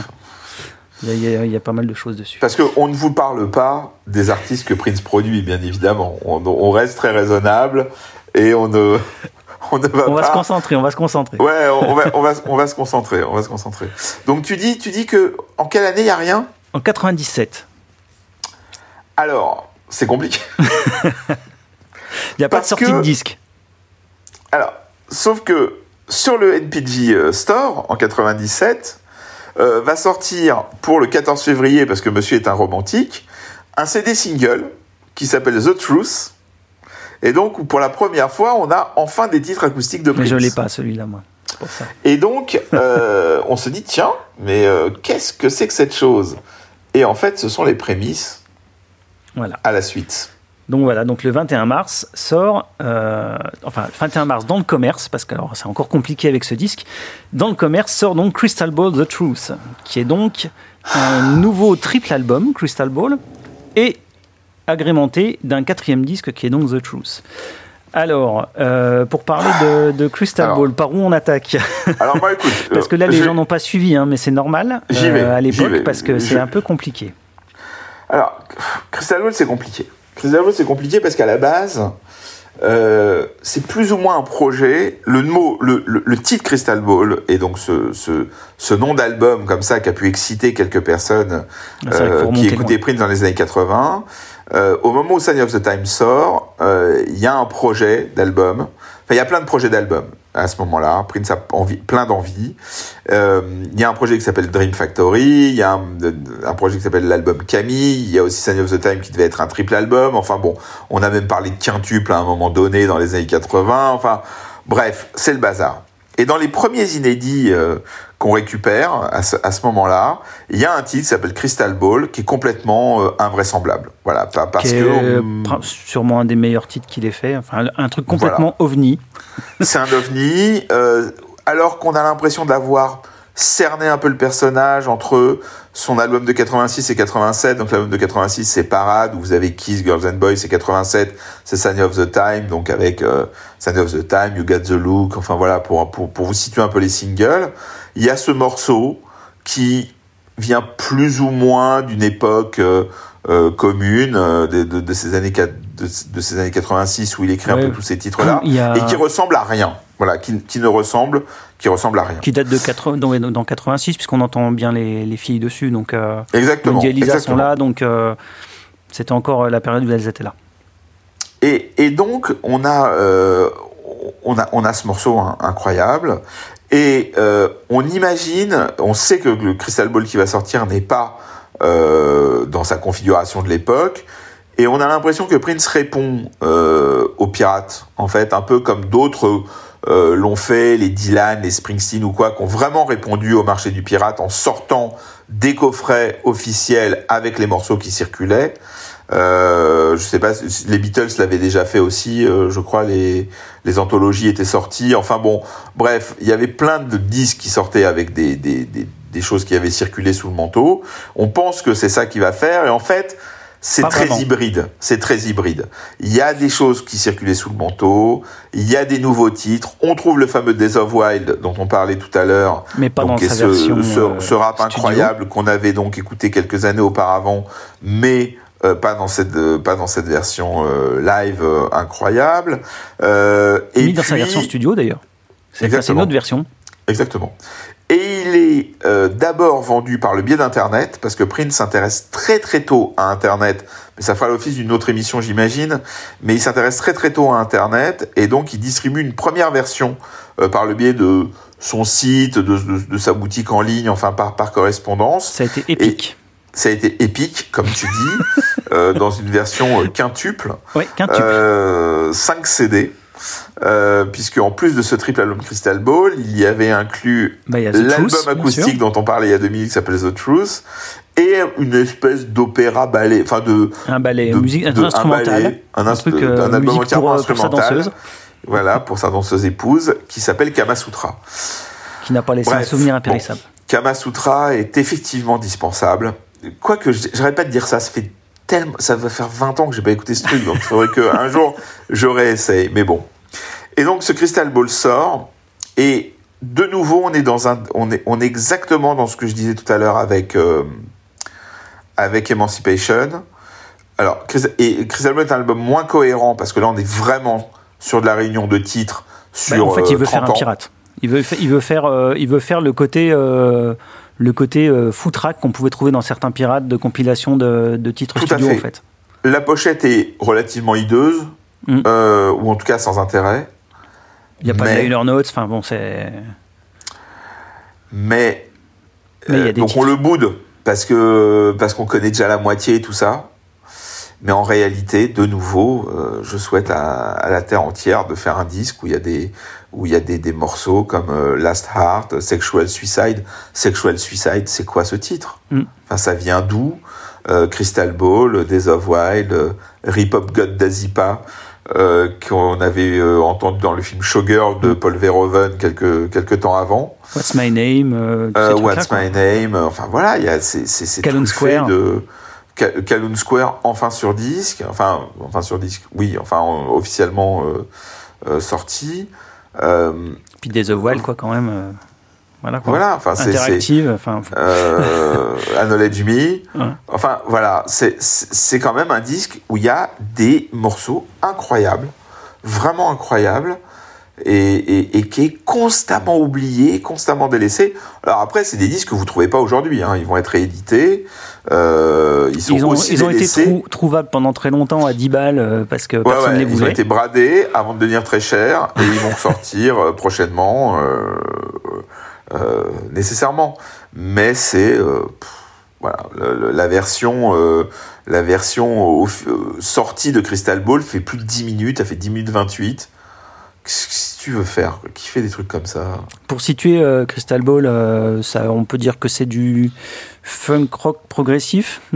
Il y a- il y a pas mal de choses dessus. Parce qu'on ne vous parle pas des artistes que Prince produit, bien évidemment. On, on reste très raisonnable et on ne, on ne va On va pas. se concentrer, on va se concentrer. Ouais, on va, on va, on va se concentrer, on va se concentrer. Donc tu dis, tu dis que en quelle année il y a rien? En 97, Alors, c'est compliqué. [laughs] il n'y a pas de sortie que- de disque. Alors, sauf que sur le NPG euh, Store en 97 euh, va sortir pour le 14 février parce que Monsieur est un romantique un CD single qui s'appelle The Truth. Et donc, pour la première fois, on a enfin des titres acoustiques de Mais Prince. je l'ai pas celui-là, moi. C'est pour ça. Et donc, euh, [laughs] on se dit, tiens, mais euh, qu'est-ce que c'est que cette chose? Et en fait, ce sont les prémices Voilà. à la suite. Donc voilà, donc le 21 mars sort, euh, enfin le 21 mars dans le commerce, parce que alors c'est encore compliqué avec ce disque, dans le commerce sort donc Crystal Ball The Truth, qui est donc un nouveau triple album, Crystal Ball, et agrémenté d'un quatrième disque qui est donc The Truth. Alors, euh, pour parler de, de Crystal Alors. Ball, par où on attaque? Alors moi, écoute, [laughs] Parce que là, euh, les gens n'ont pas suivi, hein, mais c'est normal euh, vais, à j'y l'époque, parce que c'est un peu compliqué. Alors, Crystal Ball, c'est compliqué. Crystal Ball, c'est compliqué parce qu'à la base, euh, c'est plus ou moins un projet. Le mot, le, le, le titre Crystal Ball et donc ce, ce, ce nom d'album comme ça qui a pu exciter quelques personnes Ah, euh, qui écoutaient. Prince dans les années 80. Euh, au moment où Sign of the Time sort, euh, il y a un projet d'album. Enfin, il y a plein de projets d'album à ce moment-là. Prince a envie, plein d'envie. Euh, Il y a un projet qui s'appelle Dream Factory. Il y a un, un projet qui s'appelle l'album Camille. Il y a aussi Sign of the Time qui devait être un triple album. Enfin bon, on a même parlé de quintuple à un moment donné dans les années 80. Enfin, bref, c'est le bazar. Et dans les premiers inédits euh, qu'on récupère à ce, à ce moment-là, il y a un titre qui s'appelle Crystal Ball qui est complètement euh, invraisemblable. Voilà, pas parce qui est que euh, on- sûrement un des meilleurs titres qu'il ait fait. Enfin, un truc complètement ovni. c'est un ovni, euh, alors qu'on a l'impression d'avoir cerné un peu le personnage entre son album de 86 et 87. Donc l'album de 86 c'est Parade, où vous avez Kiss, Girls and Boys, et 87 c'est Sign of the Time, donc avec euh, Sign of the Time, You Got the Look, enfin voilà, pour, pour, pour vous situer un peu les singles. Il y a ce morceau qui vient plus ou moins d'une époque euh, euh, commune euh, de, de, de ces années quat- de, de ces années 86 où il écrit un peu tous ces titres là a- et qui ressemble à rien voilà qui, qui ne ressemble qui ressemble à rien qui date de 80, dans, dans 86, puisqu'on entend bien les, les filles dessus. Donc, euh, exactement Wendy et Lisa sont là, donc euh, c'était encore la période où elles étaient là. Et, et donc, on a, euh, on a, on a ce morceau hein, incroyable. Et euh, on imagine, on sait que le Crystal Ball qui va sortir n'est pas euh, dans sa configuration de l'époque. Et on a l'impression que Prince répond euh, aux pirates, en fait, un peu comme d'autres euh, l'ont fait, les Dylan, les Springsteen ou quoi, qui ont vraiment répondu au marché du pirate en sortant des coffrets officiels avec les morceaux qui circulaient. Euh, je sais pas, les Beatles l'avaient déjà fait aussi, euh, je crois, les, les anthologies étaient sorties. Enfin bon, bref, il y avait plein de disques qui sortaient avec des, des, des, des choses qui avaient circulé sous le manteau. On pense que c'est ça qu'il va faire, et en fait, c'est très vraiment. hybride. C'est très hybride. Il y a des choses qui circulaient sous le manteau, il y a des nouveaux titres. On trouve le fameux Days of Wild dont on parlait tout à l'heure, Mais pas donc, dans sa ce, version. ce, euh, ce rap studio. incroyable qu'on avait donc écouté quelques années auparavant, mais euh, pas dans cette euh, pas dans cette version live incroyable. Et Mis dans sa version studio d'ailleurs. C'est une autre version. Exactement. Et il est euh, d'abord vendu par le biais d'Internet, parce que Prince s'intéresse très très tôt à Internet, mais ça fera l'office d'une autre émission j'imagine, mais il s'intéresse très très tôt à Internet, et donc il distribue une première version euh, par le biais de son site, de, de, de, sa boutique en ligne, enfin par, par correspondance. Ça a été épique. Et ça a été épique, comme tu dis, [laughs] euh, dans une version quintuple. Oui, quintuple. Euh, 5 CD. Euh, puisque en plus de ce triple album Crystal Ball, il y avait inclus bah, l'album acoustique dont on parlait il y a deux minutes qui s'appelle The Truth et une espèce d'opéra ballet, enfin de un ballet, de, musique de, instrumental, un, ballet, un, un truc, euh, un album entièrement sa instrumental. danseuse. Voilà, pour sa danseuse épouse, qui s'appelle Kama Sutra. Qui n'a pas laissé Bref, un souvenir impérissable. Bon, Kama Sutra est effectivement dispensable. Quoique, j'arrête pas de dire ça, ça fait tellement, ça va faire 20 ans que j'ai pas écouté ce truc, donc il faudrait qu'un jour j'aurais essayé. Mais bon. Et donc ce Crystal Ball sort, et de nouveau on est dans un, on est, on est exactement dans ce que je disais tout à l'heure avec, euh, avec Emancipation. Alors, et Crystal Ball est un album moins cohérent parce que là on est vraiment sur de la réunion de titres sur bah, en fait, il veut euh, faire un ans. pirate. Il veut, il veut faire, euh, il veut faire le côté, euh, le côté euh, footrack qu'on pouvait trouver dans certains pirates de compilation de, de titres Tout studio à fait. en fait. La pochette est relativement hideuse, Mm. euh, ou en tout cas sans intérêt. Il n'y a pas Mais- de liner notes. Enfin bon, c'est. Mais, Mais y a euh, des donc titres. on le boude parce que parce qu'on connaît déjà la moitié et tout ça. Mais en réalité, de nouveau, euh, je souhaite à, à la terre entière de faire un disque où il y a des où il y a des, des morceaux comme euh, Last Heart, Sexual Suicide. Sexual Suicide, c'est quoi ce titre? Mm. Enfin, ça vient d'où? Euh, Crystal Ball, Days of Wild, euh, Rip Hop God d'Azipa, euh, qu'on avait entendu dans le film Showgirl de Paul Verhoeven quelques quelques temps avant. What's my name What's. My Name, enfin voilà, il y a c'est truffé Square. de Ca- Calhoun Square enfin sur disque, enfin enfin sur disque, oui, enfin en- officiellement sorti. Euh, Puis of Wild quoi quand même. euh, voilà quoi. voilà, enfin c'est Interactive. Enfin. euh, Acknowledge Me. Ouais. Enfin voilà, c'est quand même un disque où il y a des morceaux incroyables, vraiment incroyables. Et, et, et qui est constamment oublié, constamment délaissé. Alors après, c'est des disques que vous trouvez pas aujourd'hui. Hein. Ils vont être réédités. Euh, ils sont Ils ont, aussi ils ont été trou- trouvables pendant très longtemps à 10 balles euh, parce que Ouais, personne ne ouais, les ils ont été bradés avant de devenir très chers et ils vont [laughs] sortir euh, prochainement, euh, euh, nécessairement. Mais c'est voilà le- le- la version la version sortie de Crystal Ball fait plus de 10 minutes, elle fait 10 minutes 28. Qu'est-ce que tu veux faire Qui fait des trucs comme ça? Pour situer euh, Crystal Ball, euh, ça, on peut dire que c'est du funk rock progressif [laughs]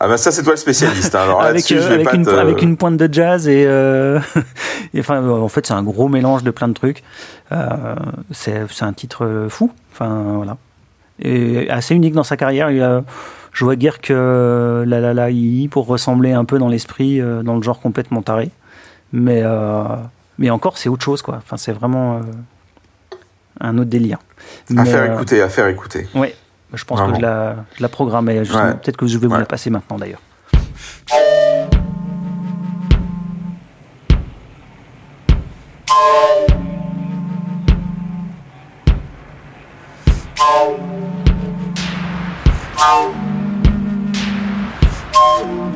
Ah ben ça c'est toi le spécialiste. hein. Alors avec, euh, avec, une, te- avec une pointe de jazz et, [laughs] et enfin en fait c'est un gros mélange de plein de trucs. C'est un titre fou. Enfin voilà. Et assez unique dans sa carrière. Il a, je vois guère que la la la i pour ressembler un peu dans l'esprit, dans le genre complètement taré. Mais mais encore, c'est autre chose, quoi. Enfin, c'est vraiment euh, un autre délire. À faire euh, écouter, à faire écouter. Oui, bah, je pense que je la, je la Peut-être que je vais vous la passer maintenant, d'ailleurs. Oh.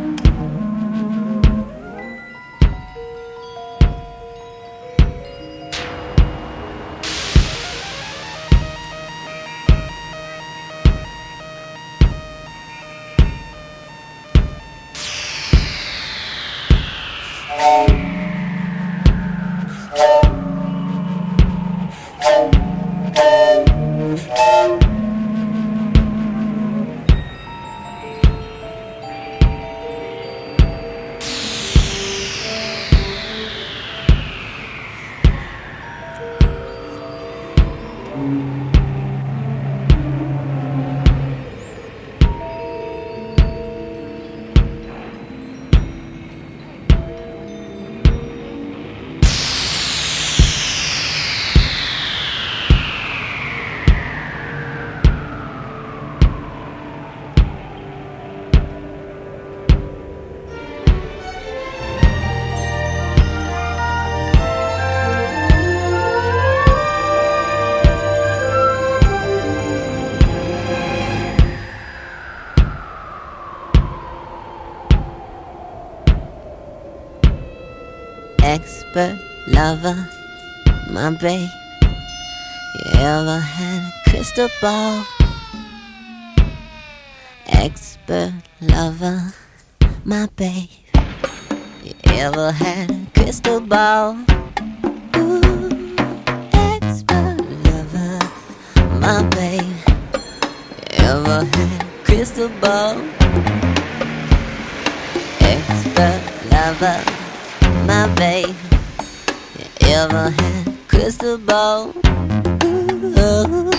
whisper, lover, my babe. You ever had a crystal ball? Expert lover, my babe. You ever had a crystal ball? Ooh, expert lover, my babe. You ever had a crystal ball? Expert lover, my babe ever had crystal ball. Ooh.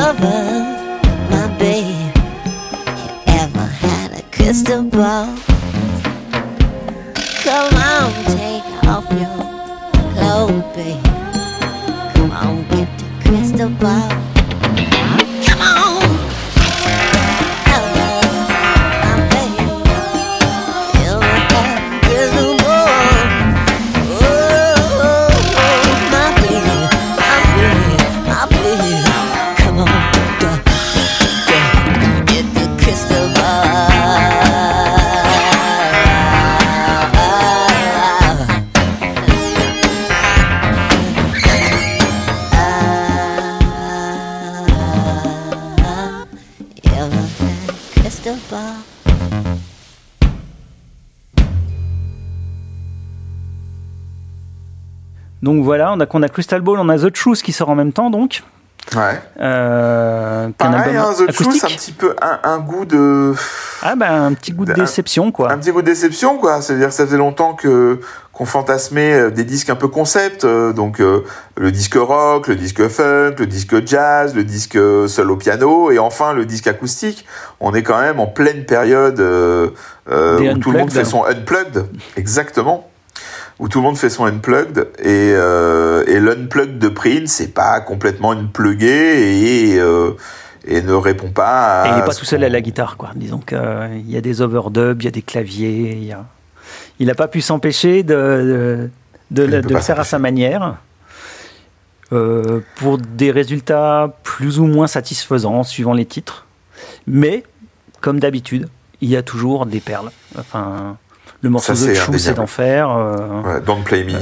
My babe. You ever had a crystal ball? Come on, take off your clothes, babe. Come on, get the crystal ball. Donc voilà, on a, Crystal Ball, on a The Truth qui sort en même temps, donc. Ouais. Euh, Pareil, hein, The Truth, un petit peu un, un goût de. Ah bah un petit goût de déception, quoi. Un petit goût de déception, quoi. C'est-à-dire que ça faisait longtemps que qu'on fantasmait euh, des disques un peu concept, euh, donc euh, le disque rock, le disque funk, le disque jazz, le disque seul au piano, et enfin le disque acoustique. On est quand même en pleine période euh, où tout le monde unplugged. fait son unplugged, exactement. Où tout le monde fait son unplugged et euh, et l'unplugged de Prince, c'est pas complètement unpluggé et euh, et ne répond pas. À Et il n'est pas tout seul à la guitare, quoi. Disons qu'il y a des overdubs, il y a des claviers, il n'a pas pu s'empêcher de, de, de Il le- de faire à sa manière. euh, pour des résultats plus ou moins satisfaisants suivant les titres. Mais, comme d'habitude, il y a toujours des perles. Enfin, le morceau Ça, de Chou, c'est d'enfer. euh, Ouais, Don't Play Me.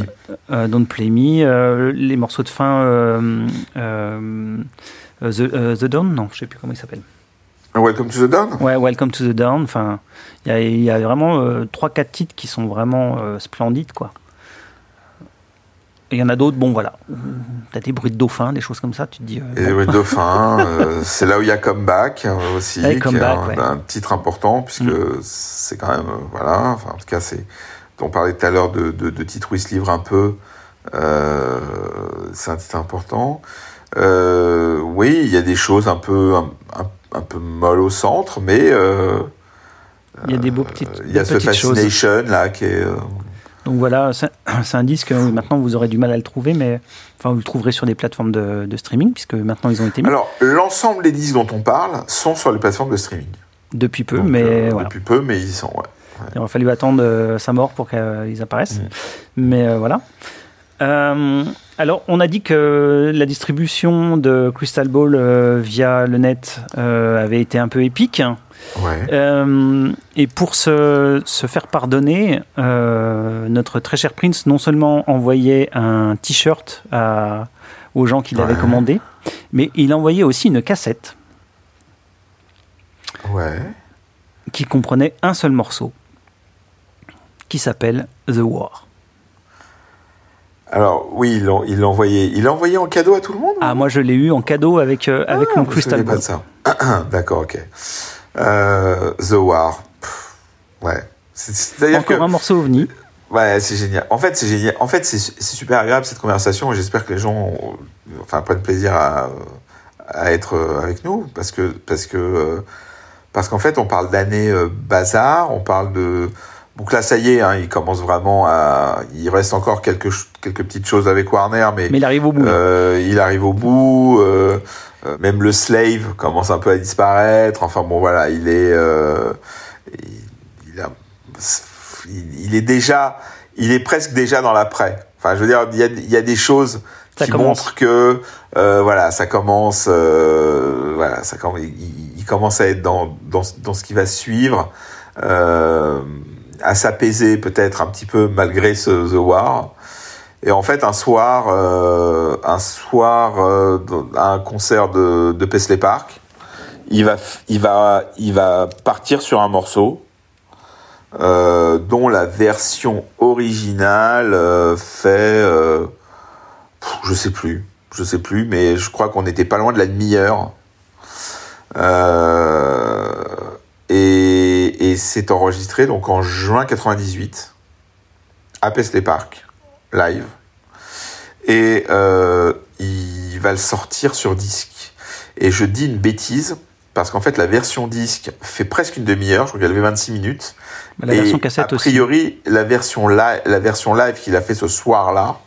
euh, Don't Play Me, euh, les morceaux de fin, euh, euh, euh, the, euh, the Dawn, non, je sais plus comment il s'appelle. Welcome to the Dawn? Ouais, Welcome to the Dawn. Enfin, il y a, il y a vraiment euh, trois, quatre titres qui sont vraiment euh, splendides, quoi. Il y en a d'autres, bon voilà. T'as des bruits de dauphins, des choses comme ça, tu te dis. euh, Et bon. le Dauphin, euh, c'est là où il y a Comeback euh, aussi, qui est un, ouais. un titre important puisque Mm. c'est quand même euh, voilà. Enfin, en tout cas, c'est. On parlait tout à l'heure de, de, de titres où il se livre un peu. Euh, c'est un titre important. Oui, il y a des choses un peu un, un, un peu molles au centre, mais Il y a des beaux petites, il y a ce petites choses. Fascination là qui est. Donc voilà, c'est un disque, maintenant vous aurez du mal à le trouver, mais enfin vous le trouverez sur des plateformes de, de streaming, puisque maintenant ils ont été mis Alors, l'ensemble des disques dont on parle sont sur les plateformes de streaming. depuis peu, Donc, mais euh, voilà. Depuis peu, mais ils y sont. Ouais. Il aura fallu attendre euh, sa mort pour qu'ils apparaissent. Mm. Mais euh, voilà. Alors, on a dit que la distribution de Crystal Ball via le net avait été un peu épique. Ouais. Euh, et pour se, se faire pardonner, euh, notre très cher Prince non seulement envoyait un t-shirt aux gens qui l'avaient Ouais. commandé, mais il envoyait aussi une cassette Ouais. qui comprenait un seul morceau, qui s'appelle The War. Alors oui, il l'a il envoyé, il l'a envoyé en cadeau à tout le monde. Ah, moi je l'ai eu en cadeau avec, euh, avec Ah, mon Crystal pas de ça. [clears throat] D'accord, ok. Euh, The War. Pff, ouais. C'est- que Encore un morceau ovni. ouais, c'est génial. En fait, c'est génial. En fait, c'est super agréable cette conversation et j'espère que les gens, ont- enfin, prennent plaisir à, à être euh, avec nous parce que parce que euh, parce qu'en fait, on parle d'années euh, bazar, on parle de donc là, ça y est, hein, il commence vraiment à. Il reste encore quelques quelques petites choses avec Warner, mais Mais il arrive au bout. euh, il arrive au bout. euh, euh, même le slave commence un peu à disparaître. Enfin bon, voilà, il est, euh, il, il a- il- il est déjà, il est presque déjà dans l'après. Enfin, je veux dire, il y a, il y a des choses Ça qui commence. montrent que, euh, voilà, ça commence, euh, voilà, ça commence, il, il commence à être dans, dans, dans ce qui va suivre. Euh, à s'apaiser peut-être un petit peu malgré ce The War. Et en fait, un soir, euh, un soir, euh, un concert de, de Paisley Park, il va, il va, il va partir sur un morceau euh, dont la version originale euh, fait, euh, pff, je sais plus, je sais plus, mais je crois qu'on n'était pas loin de la demi-heure. Euh, c'est enregistré donc en juin 98 à Paisley Park, live. Et euh, il va le sortir sur disque. Et je dis une bêtise, parce qu'en fait la version disque fait presque une demi-heure, je crois qu'elle avait 26 minutes. La Et version cassette a aussi. priori, la version, live, la version live qu'il a fait ce soir-là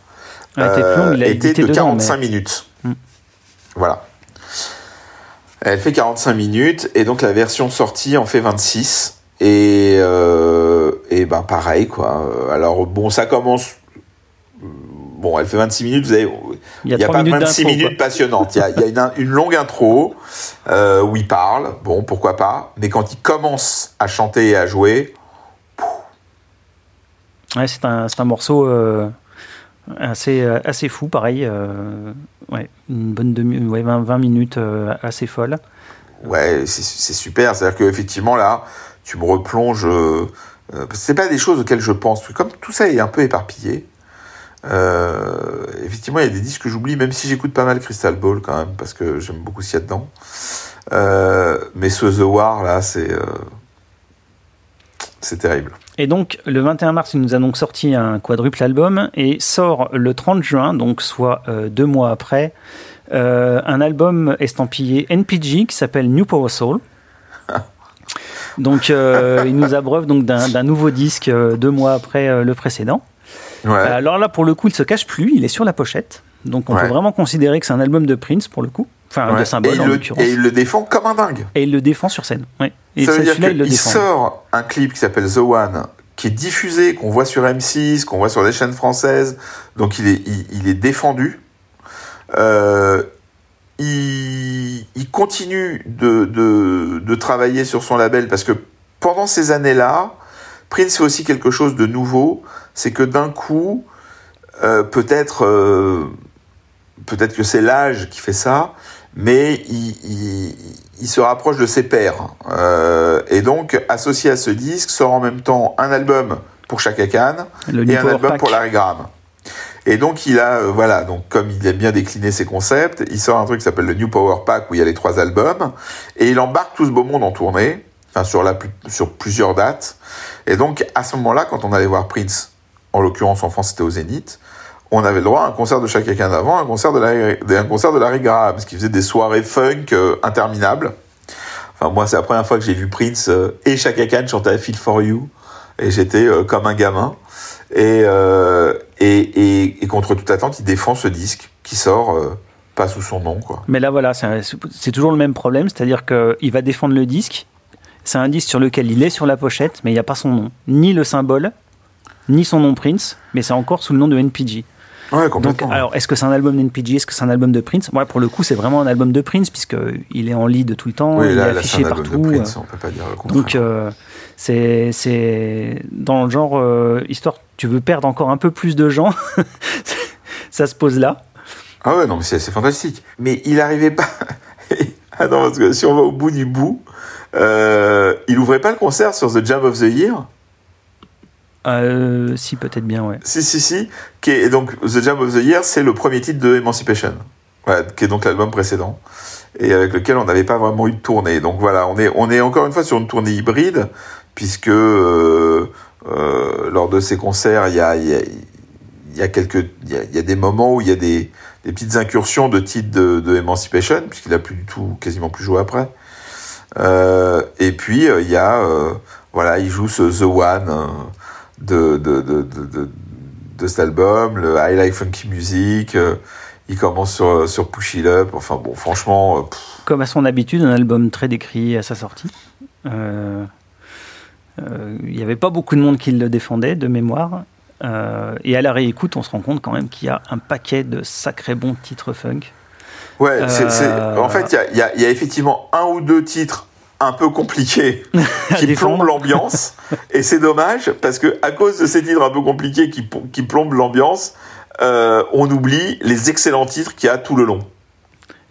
Elle était de dedans, 45 mais- minutes. Hmm. Voilà. Elle fait 45 minutes et donc la version sortie en fait 26. Et, euh, et ben pareil quoi. Alors bon, ça commence. Bon, elle fait 26 minutes. Vous avez, Il y a pas minutes 26 d'intro, minutes quoi. passionnantes. Il y a, il y a une, une longue intro euh, où il parle. Bon, pourquoi pas. Mais quand il commence à chanter et à jouer, Ouais, c'est un, morceau euh, assez, assez fou, pareil. ouais, une bonne demi, ouais, 20, 20 minutes assez folle. Ouais, c'est c'est super. C'est-à-dire qu'effectivement, là, tu me replonges. Euh, euh, c'est pas des choses auxquelles je pense. Comme tout ça est un peu éparpillé, euh, effectivement, il y a des disques que j'oublie, même si j'écoute pas mal Crystal Ball quand même, parce que j'aime beaucoup ce qu'il y a dedans. Euh, mais ce The War, là, c'est. c'est terrible. Et donc, le 21 mars, il nous a donc sorti un quadruple album et sort le 30 juin, donc soit deux mois après, un album estampillé NPG qui s'appelle New Power Soul. Donc, euh, il nous abreuve donc d'un nouveau disque euh, deux mois après euh, le précédent. Ouais. Alors là, pour le coup, il se cache plus, il est sur la pochette. Donc, on Ouais. peut vraiment considérer que c'est un album de Prince pour le coup, enfin Ouais. de symbole et, en le, l'occurrence. et il le défend comme un dingue. Et il le défend sur scène. Ouais. Et ça veut dire celui-là, il le sort un clip qui s'appelle The One, qui est diffusé, qu'on voit sur M6, qu'on voit sur des chaînes françaises. Donc il est, il, il est défendu. Euh, il, il continue de, de, de travailler sur son label parce que pendant ces années-là, Prince fait aussi quelque chose de nouveau. C'est que d'un coup, euh, peut-être, euh, peut-être que c'est l'âge qui fait ça, mais il, il, il se rapproche de ses pairs. Euh, et donc, associé à ce disque, sort en même temps un album pour Chaka Khan et un album Pack. pour Larry Graham. Et donc, il a, euh, voilà, donc comme il aime bien décliner ses concepts, il sort un truc qui s'appelle le New Power Pack où il y a les trois albums, et il embarque tout ce beau monde en tournée, enfin sur, la, sur plusieurs dates. Et donc, à ce moment-là, quand on allait voir Prince, en l'occurrence en France, c'était au Zénith, on avait le droit à un concert de Chaka Khan avant, un concert de Larry, un concert de Larry Graham, ce qui faisait des soirées funk euh, interminables. Enfin, moi, c'est la première fois que j'ai vu Prince euh, et Chaka Khan chanter I Feel For You. Et j'étais euh, comme un gamin. Et, euh, et, et, et contre toute attente, il défend ce disque qui sort euh, pas sous son nom, quoi. Mais là, voilà, c'est toujours le même problème, c'est-à-dire qu'il va défendre le disque. C'est un disque sur lequel il est sur la pochette, mais il n'y a pas son nom. Ni le symbole, ni son nom Prince, mais c'est encore sous le nom de NPG. Ouais, Donc, complètement. alors, est-ce que c'est un album d'NPG Est-ce que c'est un album de Prince? Moi, pour le coup, c'est vraiment un album de Prince, puisqu'il est en lead tout le temps, oui, il là, est là, affiché album partout. de euh, Prince, on peut pas dire le contraire. Donc, euh, c'est dans le genre, euh, histoire, tu veux perdre encore un peu plus de gens, [laughs] ça se pose là. Ah ouais, non, mais c'est fantastique. Mais il arrivait pas. [laughs] ah non, parce que si on va au bout du bout, euh, il ouvrait pas le concert sur The Jam of the Year? Euh, si, peut-être bien, ouais. Si, si, si. Qui donc, The Jam of the Year, c'est le premier titre de Emancipation. Voilà, qui est donc l'album précédent. Et avec lequel on n'avait pas vraiment eu de tournée. Donc voilà, on est, on est encore une fois sur une tournée hybride, puisque euh, euh, lors de ces concerts, il y a, y a, y a quelques, il y a, des moments où il y a des, des petites incursions de titres de, de Emancipation, puisqu'il a plus du tout, quasiment plus joué après. Euh, et puis euh, il y a, euh, voilà, il joue ce The One de, de, de, de, cet album, le I Like Funky Music. euh, il commence sur, sur Push It Up. Enfin bon, franchement, euh, pff, Comme à son habitude, un album très décrié à sa sortie. Euh, euh, Il n'y avait pas beaucoup de monde qui le défendait, de mémoire. Euh, et à la réécoute, on se rend compte quand même qu'il y a un paquet de sacrés bons titres funk. ouais, Euh, en fait, il y y, y a effectivement un ou deux titres un peu compliqué [laughs] qui plombe l'ambiance. et c'est dommage parce que à cause de ces titres un peu compliqués qui, qui plombent l'ambiance, euh, on oublie les excellents titres qu'il y a tout le long.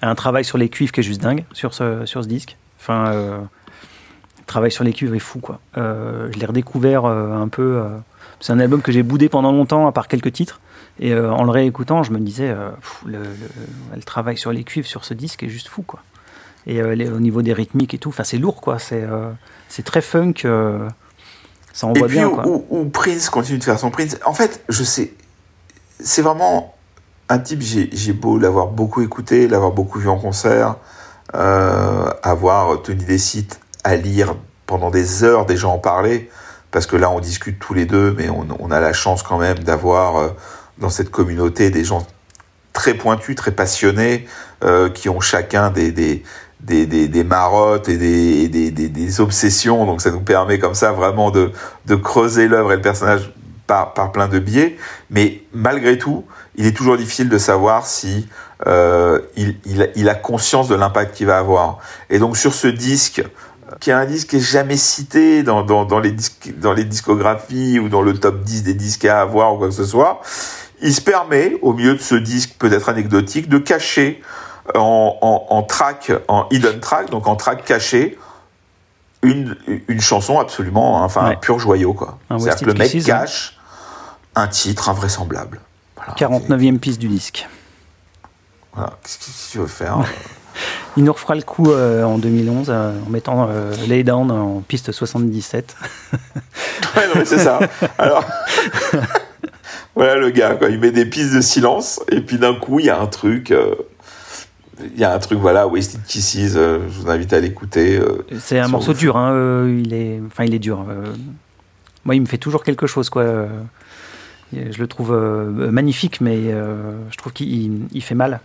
Un travail sur les cuivres qui est juste dingue sur ce, sur ce disque. Enfin, euh, le travail sur les cuivres est fou, quoi. Euh, je l'ai redécouvert euh, un peu. euh, c'est un album que j'ai boudé pendant longtemps, à part quelques titres. Et euh, en le réécoutant, je me disais, euh, pff, le, le- le travail sur les cuivres sur ce disque est juste fou, quoi. Et euh, les- au niveau des rythmiques et tout, enfin, c'est lourd, quoi. C'est euh, c'est très funk. euh, ça Et envoie puis bien, quoi. où- où Prince continue de faire son Prince. En fait, je sais, c'est vraiment un type. J'ai j'ai beau l'avoir beaucoup écouté, l'avoir beaucoup vu en concert, avoir tenu des sites à lire pendant des heures des gens en parler, parce que là on discute tous les deux, mais on, on a la chance quand même d'avoir dans cette communauté des gens très pointus, très passionnés, euh, qui ont chacun des, des, des, des, des marottes et des, des, des, obsessions. Donc ça nous permet comme ça vraiment de, de creuser l'œuvre et le personnage par, par plein de biais. Mais malgré tout, il est toujours difficile de savoir si euh, il, il, il a conscience de l'impact qu'il va avoir. Et donc sur ce disque, qui est un disque qui est jamais cité dans, dans, dans, les disques, dans les discographies ou dans le top 10 des disques à avoir ou quoi que ce soit, il se permet, au milieu de ce disque peut-être anecdotique, de cacher en, en, en track, en hidden track, donc en track caché, une, une chanson absolument, hein, enfin Ouais. un pur joyau quoi. Un C'est-à-dire que le mec hein. cache un titre invraisemblable. Voilà. 49e piste du disque. Voilà. Qu'est-ce que tu veux faire [laughs] Il nous refera le coup euh, en 2011 euh, en mettant euh, Lay Down en piste 77. [laughs] Ouais, non, mais c'est ça. Alors, [laughs] voilà le gars, quoi. Il met des pistes de silence, et puis d'un coup, il y a un truc. euh, Il y a un truc, voilà, Wasted Kisses, euh, je vous invite à l'écouter. euh, C'est un morceau dur, hein, euh, il est, enfin il est dur. euh. moi, il me fait toujours quelque chose, quoi. Je le trouve magnifique, mais je trouve qu'il il- il fait mal.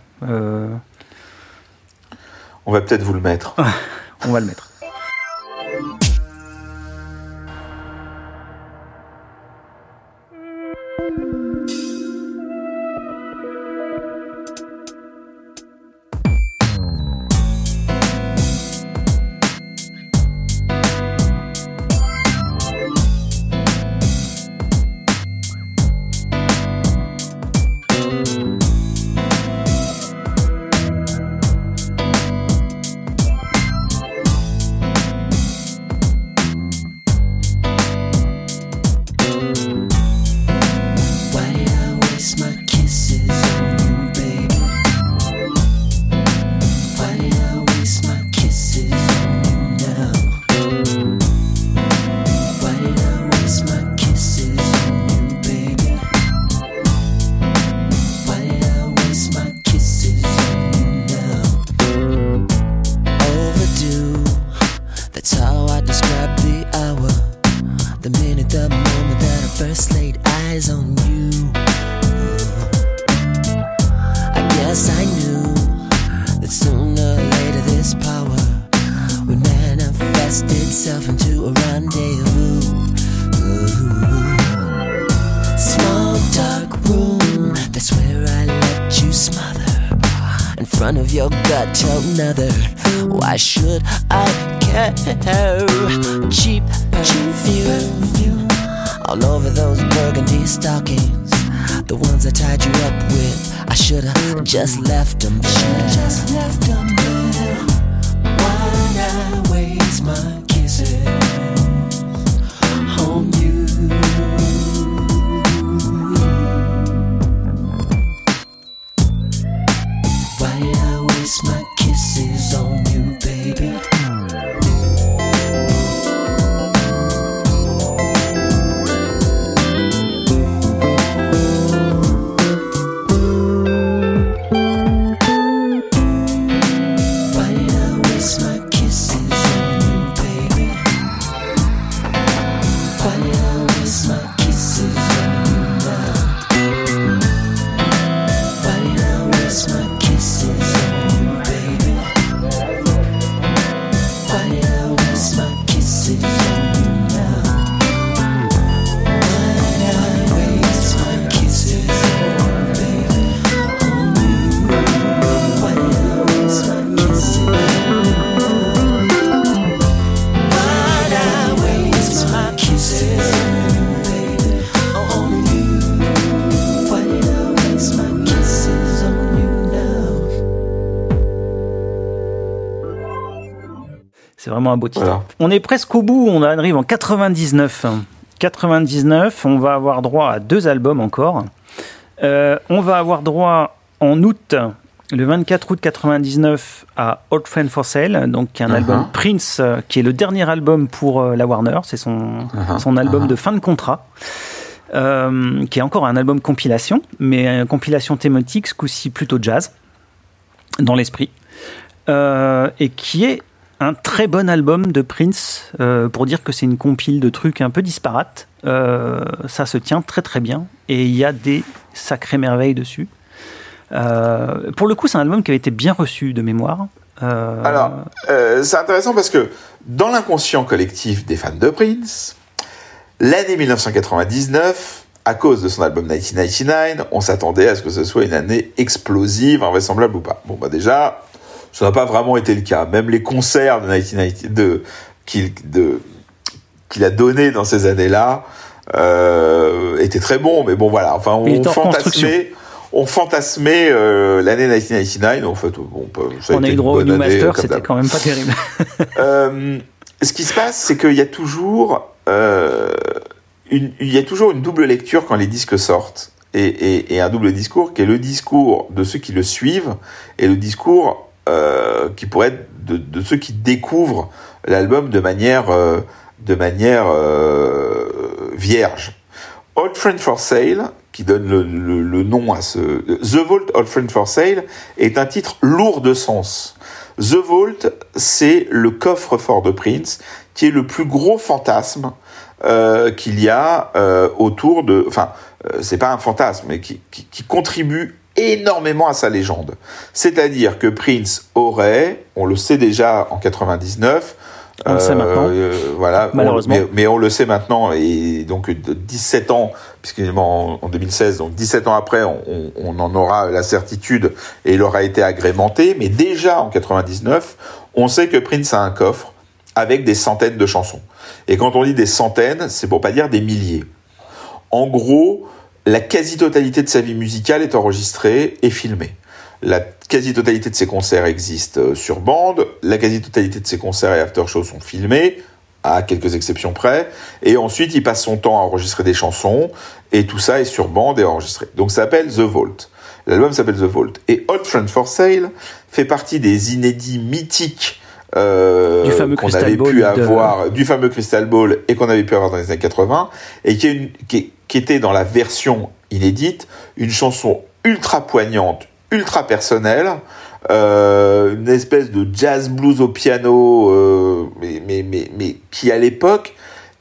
On va peut-être vous le mettre. [laughs] on va le mettre. Another. Why should I care? Cheap perfume all over those burgundy stockings. The ones I tied you up with, I should've just left vraiment un beau titre. Voilà. On est presque au bout, on arrive en 99. 99, on va avoir droit à deux albums encore. Euh, on va avoir droit en août, le 24 août 99, à Old Friend for Sale, donc un Mhm. album Prince, euh, qui est le dernier album pour euh, la Warner, c'est son, Mhm. son album Mhm. de fin de contrat. euh, qui est encore un album compilation, mais une compilation thématique, ce coup-ci plutôt jazz, dans l'esprit, euh, et qui est un très bon album de Prince, euh, pour dire que c'est une compile de trucs un peu disparates. Euh, ça se tient très très bien, et il y a des sacrées merveilles dessus. Euh, pour le coup, c'est un album qui avait été bien reçu de mémoire. Alors, c'est intéressant parce que dans l'inconscient collectif des fans de Prince, l'année 1999, à cause de son album 1999, on s'attendait à ce que ce soit une année explosive, invraisemblable ou pas. Bon, bah déjà, ça n'a pas vraiment été le cas. Même les concerts de 1990 de, qu'il de, qu'il a donné dans ces années-là euh, étaient très bons, mais bon voilà. Enfin, on fantasmait, on fantasmait euh, l'année 1999. En fait, bon, ça a on a été eu une droit au New Master, c'était quand même pas terrible. [laughs] Euh, ce qui se passe, c'est qu'il y a toujours euh, une, il y a toujours une double lecture quand les disques sortent. Et, et, et un double discours qui est le discours de ceux qui le suivent et le discours euh, qui pourrait être de, ceux qui découvrent l'album de manière, euh, de manière euh, vierge. Old Friend for Sale, qui donne le, le, le nom à ce... The Vault Old Friend for Sale est un titre lourd de sens. The Vault, c'est le coffre-fort de Prince, qui est le plus gros fantasme euh, qu'il y a autour de... Enfin, c'est pas un fantasme, mais qui, qui contribue énormément à sa légende. C'est-à-dire que Prince aurait, on le sait déjà en 99, On le sait maintenant. euh, voilà, on- Malheureusement. mais, mais on le sait maintenant, et donc de 17 ans, puisqu'en en 2016, donc 17 ans après, on, on- on en aura la certitude et il aura été agrémenté. Mais déjà en 99, on sait que Prince a un coffre avec des centaines de chansons. Et quand on dit des centaines, c'est pour pas dire des milliers. En gros, la quasi-totalité de sa vie musicale est enregistrée et filmée. La quasi-totalité de ses concerts existe euh, sur bande, la quasi-totalité de ses concerts et after-shows sont filmés, à quelques exceptions près, et ensuite il passe son temps à enregistrer des chansons, et tout ça est sur bande et enregistré. Donc ça s'appelle The Vault. L'album s'appelle The Vault. Et Old Friend for Sale fait partie des inédits mythiques euh, Du fameux qu'on Crystal avait Ball pu de- avoir, du fameux Crystal Ball, et qu'on avait pu avoir dans les années 80, et qui, est une- qui, est- qui était dans la version inédite une chanson ultra poignante, ultra personnelle, euh, une espèce de jazz blues au piano, euh, mais, mais, mais, mais qui à l'époque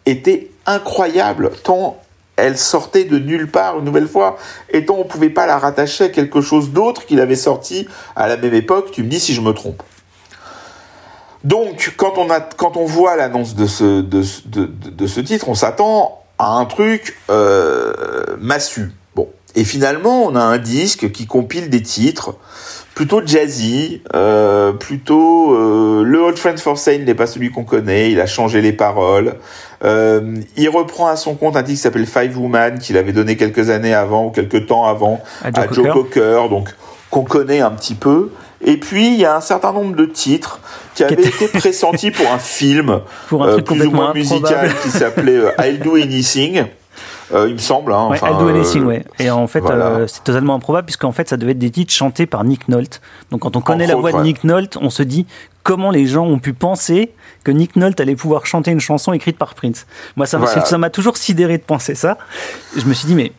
était incroyable, tant elle sortait de nulle part une nouvelle fois, et tant on pouvait pas la rattacher à quelque chose d'autre qu'il avait sorti à la même époque, tu me dis si je me trompe. Donc, quand on, a, quand on voit l'annonce de ce, de, ce- de, de- de ce titre, on s'attend à un truc euh, massu. Bon. Et finalement, on a un disque qui compile des titres plutôt jazzy, euh, plutôt... euh, le Old Friends for Sale n'est pas celui qu'on connaît, il a changé les paroles. Euh, il reprend à son compte un titre qui s'appelle Five Woman, qu'il avait donné quelques années avant, ou quelques temps avant, À Joe à Joe Cocker. Cocker, donc qu'on connaît un petit peu. Et puis, il y a un certain nombre de titres qui étaient- été pressentis pour un film [laughs] Pour un euh, truc plus ou moins musical qui s'appelait euh, I'll Do Anything, euh, il me semble. Hein, Ouais, enfin, I'll Do euh, Anything, ouais. Et en fait, voilà. euh, c'est totalement improbable puisqu'en fait, ça devait être des titres chantés par Nick Nolte. Donc, quand on connaît Entre la voix autres, de ouais. Nick Nolte, on se dit comment les gens ont pu penser que Nick Nolte allait pouvoir chanter une chanson écrite par Prince. Moi, ça m'a Voilà. ça m'a toujours sidéré de penser ça. Je me suis dit, mais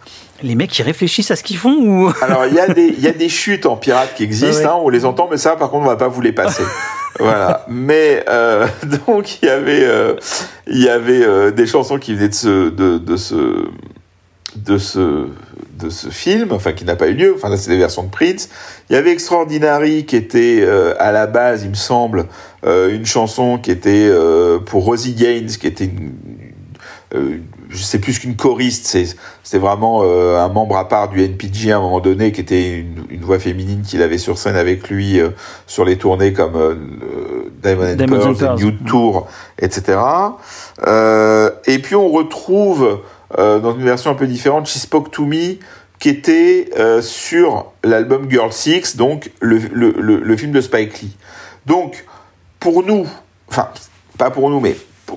les mecs, ils réfléchissent à ce qu'ils font ou? Alors, il y, a des- il y a des chutes en pirate qui [laughs] existent, ouais. hein, on les entend, mais ça, par contre, on va pas vous les passer. [laughs] voilà. Mais euh, [laughs] donc, il y avait, euh, il y avait euh, des chansons qui venaient de ce, de, de ce, de ce, de ce film, enfin qui n'a pas eu lieu. Enfin là, c'est les versions de Prince. Il y avait Extraordinary qui était euh, à la base, il me semble, euh, une chanson qui était euh, pour Rosie Gaines, qui était une, euh, je sais plus qu'une choriste, c'est c'était vraiment euh, un membre à part du NPG à un moment donné, qui était une, une voix féminine qu'il avait sur scène avec lui euh, sur les tournées comme euh, euh, Diamond and Diamonds and Pearls, Nude Tour, etc. Euh, et puis on retrouve euh, dans une version un peu différente She Spoke to Me, qui était euh, sur l'album Girl Six, donc le, le, le, le film de Spike Lee. Donc pour nous, enfin pas pour nous, mais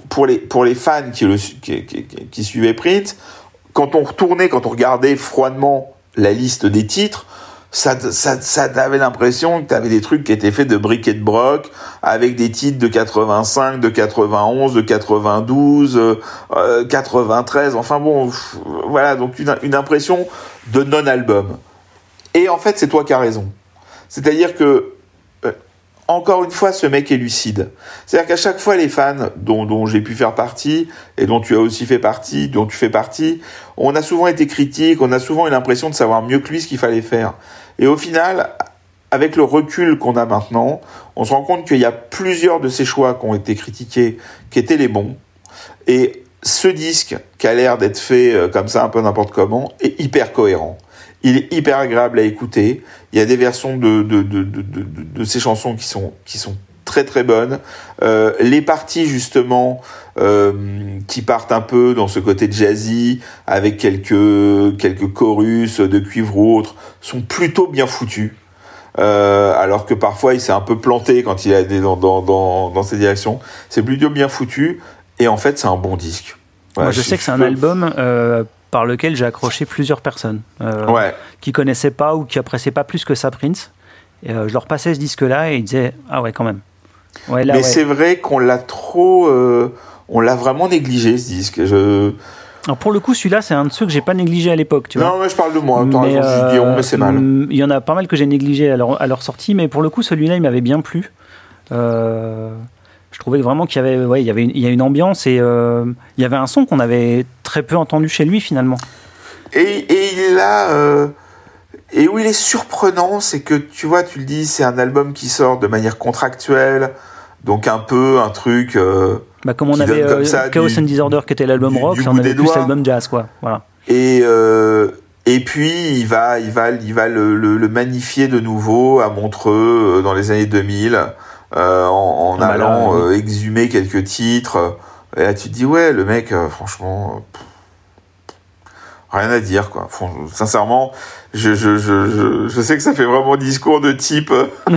pour- les, pour les fans qui, le, qui, qui, suivaient Prince, quand on retournait, quand on regardait froidement la liste des titres, ça, ça, ça t'avait l'impression que t'avais des trucs qui étaient faits de briques et de broc, avec des titres de 85, de 91, de 92, euh, euh, 93, enfin bon, voilà, donc une, une impression de non-album. Et en fait, c'est toi qui as raison. C'est-à-dire que, encore une fois, ce mec est lucide. C'est-à-dire qu'à chaque fois, les fans dont, dont j'ai pu faire partie, et dont tu as aussi fait partie, dont tu fais partie, on a souvent été critiques, on a souvent eu l'impression de savoir mieux que lui ce qu'il fallait faire. Et au final, avec le recul qu'on a maintenant, on se rend compte qu'il y a plusieurs de ces choix qui ont été critiqués, qui étaient les bons. Et ce disque, qui a l'air d'être fait euh, comme ça, un peu n'importe comment, est hyper cohérent. Il est hyper agréable à écouter. Il y a des versions de, de, de, de, de, de ces chansons qui sont, qui sont très très bonnes. Euh, les parties justement euh, qui partent un peu dans ce côté jazzy avec quelques quelques chorus de cuivre ou autres sont plutôt bien foutus. Euh, alors que parfois il s'est un peu planté quand il a été dans dans dans, dans ces directions. C'est plutôt bien foutu et en fait c'est un bon disque. Moi, Voilà, je sais que c'est un album euh, par lequel j'ai accroché plusieurs personnes euh, Ouais. qui connaissaient pas ou qui appréciaient pas plus que ça Prince. Et, euh, je leur passais ce disque-là et ils disaient Ah ouais, quand même. Ouais, là, Mais ouais. c'est vrai qu'on l'a trop, euh, on l'a vraiment négligé ce disque. Je... Alors, pour le coup, celui-là, c'est un de ceux que j'ai pas négligé à l'époque. Tu vois. Non, mais je parle de moi. T'as raison, euh, mais c'est mal. hum, Il y en a pas mal que j'ai négligé à leur, à leur sortie, mais pour le coup, celui-là, il m'avait bien plu. Euh, je trouvais vraiment qu'il y avait, ouais, il y avait une, il y a une ambiance et euh, il y avait un son qu'on avait très peu entendu chez lui finalement. Et, et il a, euh, et où il est surprenant, c'est que tu vois, tu le dis, c'est un album qui sort de manière contractuelle, donc un peu un truc. euh, Bah, comme on avait comme ça Chaos du- and Disorder qui était l'album rock, du là, on avait plus l'album jazz quoi. Voilà. Et et puis il va il va il va le, le, le magnifier de nouveau à Montreux dans les années 2000 euh, en, en Ah bah là, allant oui. euh, exhumer quelques titres. Et là tu te dis ouais le mec euh, franchement euh, pff, rien à dire quoi. Sincèrement je je, je je je sais que ça fait vraiment discours de type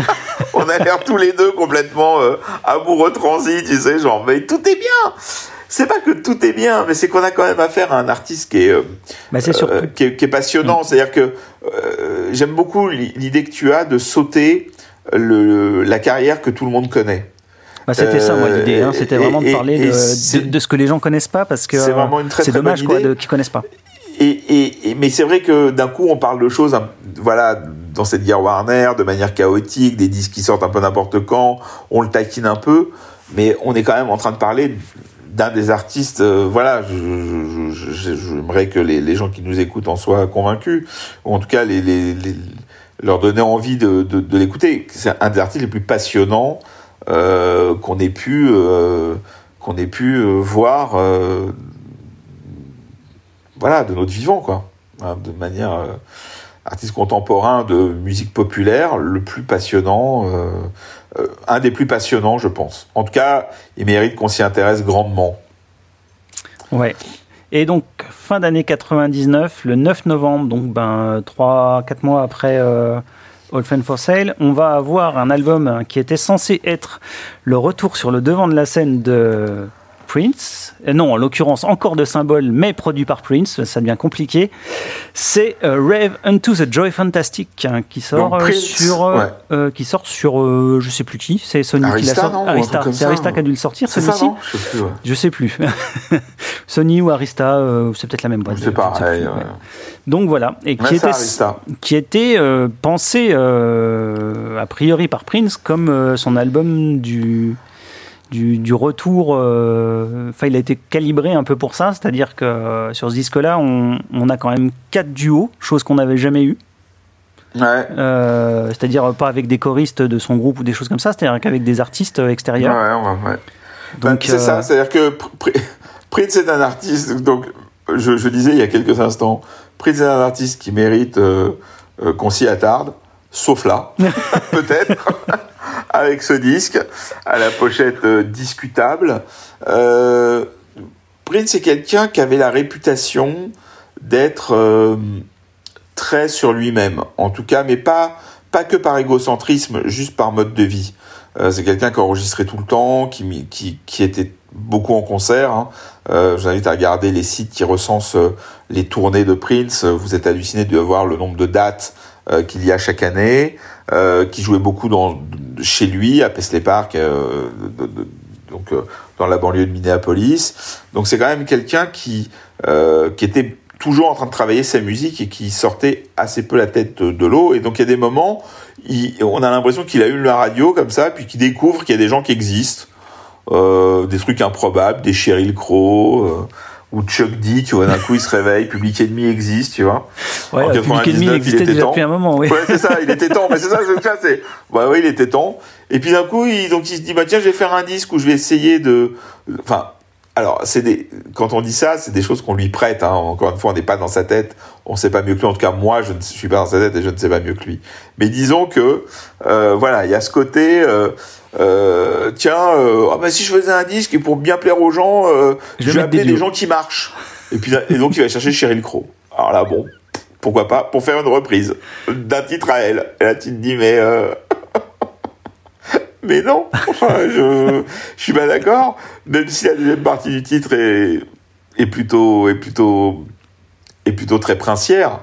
[laughs] on a l'air tous les deux complètement euh, amoureux transi tu sais genre mais tout est bien. C'est pas que tout est bien, mais c'est qu'on a quand même affaire à un artiste qui est, euh, Bah, euh, qui, est, qui est passionnant. C'est-à-dire que euh, j'aime beaucoup l'i- l'idée que tu as de sauter le, la carrière que tout le monde connaît. Bah, c'était ça, moi, Euh, l'idée. hein. C'était et- vraiment de parler de, c'est- de, de ce que les gens connaissent pas parce que c'est euh, vraiment une très, dommage bonne idée. qu'ils connaissent pas. Et, et, et- mais c'est vrai que d'un coup, on parle de choses, hein, voilà, dans cette guerre Warner, de manière chaotique, des disques qui sortent un peu n'importe quand, on le taquine un peu, mais on est quand même en train de parler d'un des artistes, euh, voilà, j'aimerais que les, les gens qui nous écoutent en soient convaincus, ou en tout cas les, les, les- leur donner envie de, de, de l'écouter. C'est un des artistes les plus passionnants euh, qu'on ait pu euh, qu'on ait pu euh, voir euh, voilà, de notre vivant, quoi. Hein, de manière euh, artiste contemporain de musique populaire, le plus passionnant, un des plus passionnants, je pense. En tout cas, il mérite qu'on s'y intéresse grandement. Ouais. Et donc, fin d'année 99, le 9 novembre, donc ben, 3-4 mois après euh, All Fan for Sale, on va avoir un album hein, qui était censé être le retour sur le devant de la scène de Prince. Euh, non, en l'occurrence, encore de symboles, mais produit par Prince, ça devient compliqué. C'est euh, Rave Unto the Joy Fantastic hein, qui sort euh, Prince, sur, euh, ouais. euh, qui sort sur, euh, je sais plus qui, c'est Sony qui l'a sorti. Arista, c'est Arista ou- qui a dû le sortir, celui-ci. Je sais plus, ouais. Je sais plus. [laughs] Sony ou Arista, c'est peut-être la même boîte. C'est pareil. ouais. Donc voilà, et qui était, Arista. qui était pensé a priori par Prince comme son album du, du, du retour. euh, Enfin, il a été calibré un peu pour ça, c'est-à-dire que euh, sur ce disque-là, on, on a quand même quatre duos, chose qu'on n'avait jamais eu. Ouais. Euh, c'est-à-dire pas avec des choristes de son groupe ou des choses comme ça, c'est-à-dire qu'avec des artistes extérieurs. ouais, ouais. Bah, Donc, c'est euh, ça, c'est-à-dire que Pr- Pr- Prince est un artiste, donc je, je disais il y a quelques instants, Prince est un artiste qui mérite euh, qu'on s'y attarde, sauf là, [laughs] peut-être, avec ce disque, à la pochette euh, discutable. Euh, Prince est quelqu'un qui avait la réputation d'être euh, très sur lui-même, en tout cas, mais pas, pas que par égocentrisme, juste par mode de vie. Euh, c'est quelqu'un qui enregistrait tout le temps, qui, qui, était beaucoup en concert. Hein. Euh, je vous invite à regarder les sites qui recensent euh, les tournées de Prince. Vous êtes halluciné de voir le nombre de dates euh, qu'il y a chaque année. Euh, qui jouait beaucoup dans, chez lui, à Paisley Park, euh, de- de- donc euh, dans la banlieue de Minneapolis. Donc c'est quand même quelqu'un qui, euh, qui était toujours en train de travailler sa musique et qui sortait assez peu la tête de, l'eau. Et donc il y a des moments, il- on a l'impression qu'il a eu la radio comme ça, puis qu'il découvre qu'il y a des gens qui existent, euh, des trucs improbables, des Sheryl Crow. Ou Chuck D, tu vois, d'un coup il se réveille, Public Enemy existe, tu vois. Ouais, En Public 99, Enemy il existait était déjà temps. depuis un moment, oui. Ouais, c'est ça, il était temps, mais c'est ça, c'est ça, c'est, bah oui, il était temps. Et puis d'un coup, il, donc il se dit, bah tiens, je vais faire un disque où je vais essayer de, enfin, alors, c'est des, quand on dit ça, c'est des choses qu'on lui prête, hein. Encore une fois, on n'est pas dans sa tête, on sait pas mieux que lui. En tout cas, moi, je ne suis pas dans sa tête et je ne sais pas mieux que lui. Mais disons que, euh, voilà, il y a ce côté, euh, euh, tiens, euh, ah bah si je faisais un disque et pour bien plaire aux gens, euh, Je vais des appeler des gens qui marchent. Et puis, et donc, il va chercher Sheryl Crow. Alors là, bon, pourquoi pas, pour faire une reprise d'un titre à elle. Et là, tu te dis, mais, [laughs] mais non, enfin, je, je suis pas d'accord. Même si la deuxième partie du titre est, est plutôt, est plutôt, est plutôt très princière.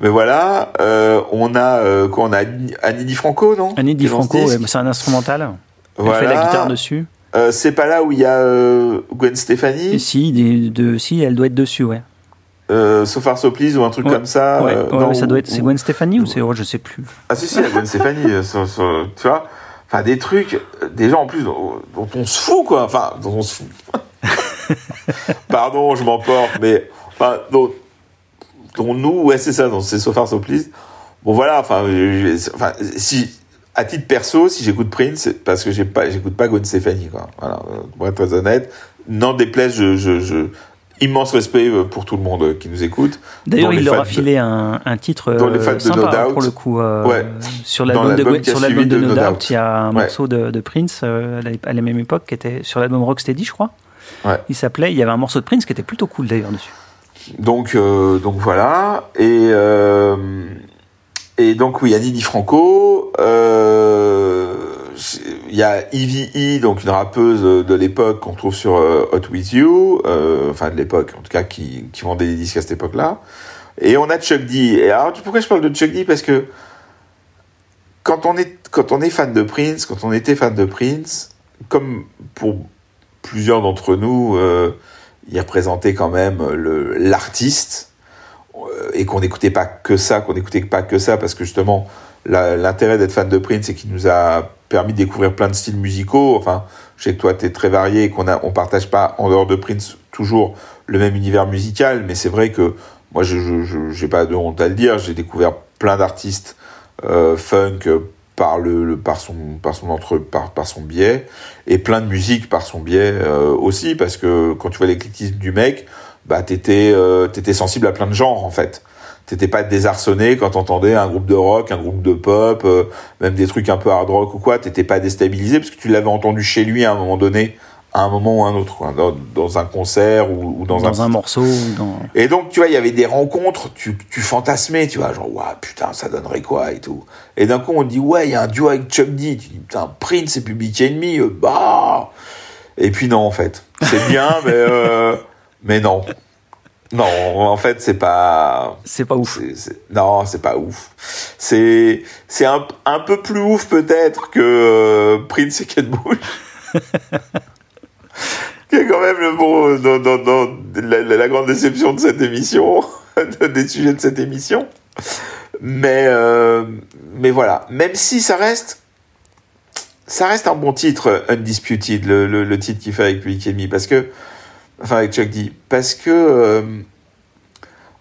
Mais voilà, euh, on a, euh, quoi, on a Annie Di Franco, non? Annie Di ce Franco, ouais, c'est un instrumental. Elle Voilà. fait la guitare dessus. Euh, c'est pas là où il y a euh, Gwen Stefani, Et si, des- de, si, elle doit être dessus, ouais. euh, So Far So Please ou un truc Ouais. comme ça. ouais, euh, ouais, non, ça ou- doit être. C'est Gwen Stefani ou c'est. oh, je sais plus. Ah si si, Gwen Stefani, tu vois. Enfin des trucs, des gens en plus dont, dont on se fout quoi. Enfin dont on se fout. [laughs] Pardon, je m'emporte, mais enfin dont, dont nous, ouais c'est ça, c'est So Far So Please. Bon voilà, enfin, je- je- enfin si à titre perso, si j'écoute Prince, c'est parce que j'ai pas, j'écoute pas Gwen Stefani quoi. Voilà, euh, pour être très honnête, n'en déplaise, je, je, je immense respect euh, pour tout le monde euh, qui nous écoute. D'ailleurs, il leur a de- filé un, un titre Dont les fans de No hein, Doubt. pour le coup. euh, Ouais. Sur Dans l'album de, sur l'album de de No Doubt, Doubt. il y a un Ouais. morceau de, de Prince euh, à la- même époque qui était sur l'album Rocksteady, je crois. Ouais. Il s'appelait. Il y avait un morceau de Prince qui était plutôt cool d'ailleurs dessus. Donc, euh, donc voilà. Et, et donc, oui, Annie Di Franco. euh, Il y a Evie E, donc une rappeuse de l'époque qu'on trouve sur euh, Hot With You. euh, enfin, de l'époque, en tout cas, qui, qui vendait des disques à cette époque-là. Et on a Chuck D. Et alors, pourquoi je parle de Chuck D? Parce que quand on, est, quand on est fan de Prince, quand on était fan de Prince, comme pour plusieurs d'entre nous, euh, il représentait quand même l'artiste et qu'on n'écoutait pas que ça, qu'on n'écoutait pas que ça parce que justement l'intérêt d'être fan de Prince c'est qu'il nous a permis de découvrir plein de styles musicaux. Enfin, je sais que toi tu es très varié et qu'on a on partage pas en dehors de Prince toujours le même univers musical, mais c'est vrai que moi je j'ai pas de honte à le dire, j'ai découvert plein d'artistes euh, funk euh, par le, par son par son entre par par son biais et plein de musique par son biais euh, aussi parce que quand tu vois l'éclectisme du mec bah t'étais euh, t'étais sensible à plein de genres en fait t'étais pas désarçonné quand t'entendais un groupe de rock un groupe de pop euh, même des trucs un peu hard rock ou quoi t'étais pas déstabilisé parce que tu l'avais entendu chez lui à un moment donné à un moment ou un autre quoi, dans, dans un concert ou, ou dans, Dans, un un morceau. Dans... et donc, tu vois, il y avait des rencontres, tu, tu fantasmais, tu vois, genre, waouh, putain, ça donnerait quoi et tout. Et d'un coup, on te dit, ouais, il y a un duo avec Chuck D. Tu dis, putain, Prince et Public Enemy, euh, bah. Et puis non, en fait. C'est bien, mais, euh, mais non. Non, en fait, c'est pas. C'est pas ouf. non, c'est pas ouf. C'est, c'est un, un peu plus ouf peut-être que euh, Prince et Kate Bush. [laughs] qui est quand même le bon dans, dans, dans la, la- grande déception de cette émission, [laughs] des sujets de cette émission. Mais euh, mais voilà, même si ça reste ça reste un bon titre, Undisputed, le, le, le titre qu'il fait avec Public Enemy, parce que enfin avec Chuck D, parce que euh,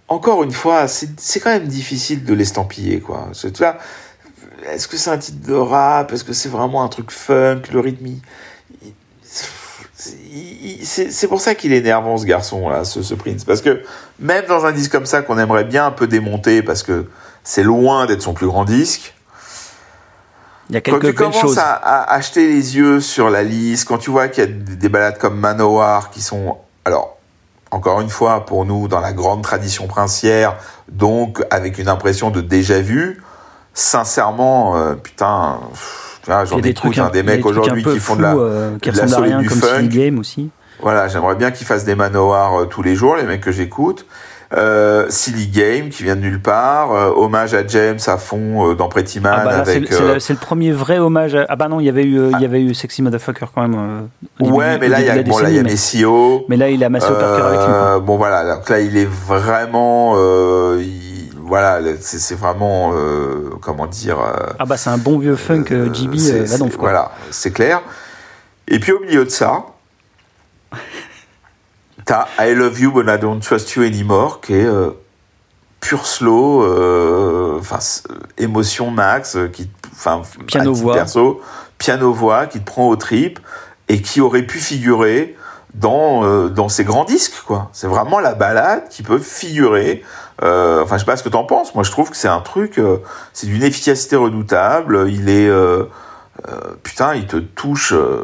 encore une fois, c'est quand même difficile de l'estampiller quoi. C'est- Tu vois, est-ce que c'est un titre de rap? Est-ce que c'est vraiment un truc funk? Le rythme, c'est pour ça qu'il est énervant ce garçon là, ce, ce Prince, parce que même dans un disque comme ça qu'on aimerait bien un peu démonter, parce que c'est loin d'être son plus grand disque. Il y a Quand quelques tu belles commences choses. à, à acheter les yeux sur la liste, quand tu vois qu'il y a des, des balades comme Manowar qui sont, alors, encore une fois, pour nous, dans la grande tradition princière, donc avec une impression de déjà vu, sincèrement, euh, putain, J'en écoute hein, des mecs aujourd'hui qui font de la, euh, qui de la du funk. Game aussi. Voilà, j'aimerais bien qu'ils fassent des manoirs euh, tous les jours, les mecs que j'écoute. Euh, Silly Game qui vient de nulle part, euh, hommage à James à fond euh, dans Pretty Man Ah bah avec. c'est euh, le, c'est le premier vrai hommage. à- Ah bah non, il y avait eu, euh, il y avait eu Sexy Motherfucker quand même. euh, début ouais, du- mais là il y début a bon là il y a Messio. Mais là, il a Massimo Parker avec lui. bon voilà, donc là il est vraiment, euh, il- voilà, c'est vraiment, euh, comment dire. euh, Ah bah c'est un bon vieux funk GB c'est- euh, la c'est- donf, quoi. Voilà, c'est clair. Et puis au milieu de ça, t'as I Love You But I Don't Trust You Anymore, qui est euh, pur slow, euh, enfin s- émotion max, euh, qui, enfin Piano voix. perso, piano voix, qui te prend au trip et qui aurait pu figurer dans euh, dans ces grands disques quoi. C'est vraiment la balade qui peut figurer. Euh, enfin je sais pas ce que t'en penses. Moi je trouve que c'est un truc, euh, c'est d'une efficacité redoutable. Il est euh, putain, il te touche. euh,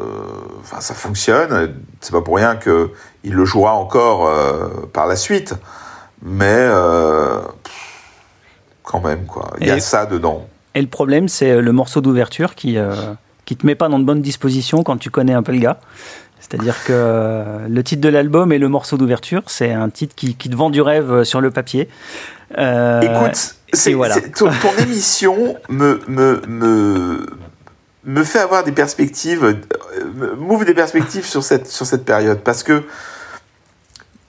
Enfin, ça fonctionne. C'est pas pour rien que il le jouera encore euh, par la suite. Mais quand même, quoi. Il y a ça dedans. Et le problème, c'est le morceau d'ouverture qui, qui te met pas dans de bonnes dispositions quand tu connais un peu le gars. C'est-à-dire que le titre de l'album et le morceau d'ouverture, c'est un titre qui, qui te vend du rêve sur le papier. Euh, Écoute, c'est, voilà. ton, ton [laughs] émission me, me, me, me fait avoir des perspectives, euh, m'ouvre des perspectives sur cette, sur cette période. Parce que,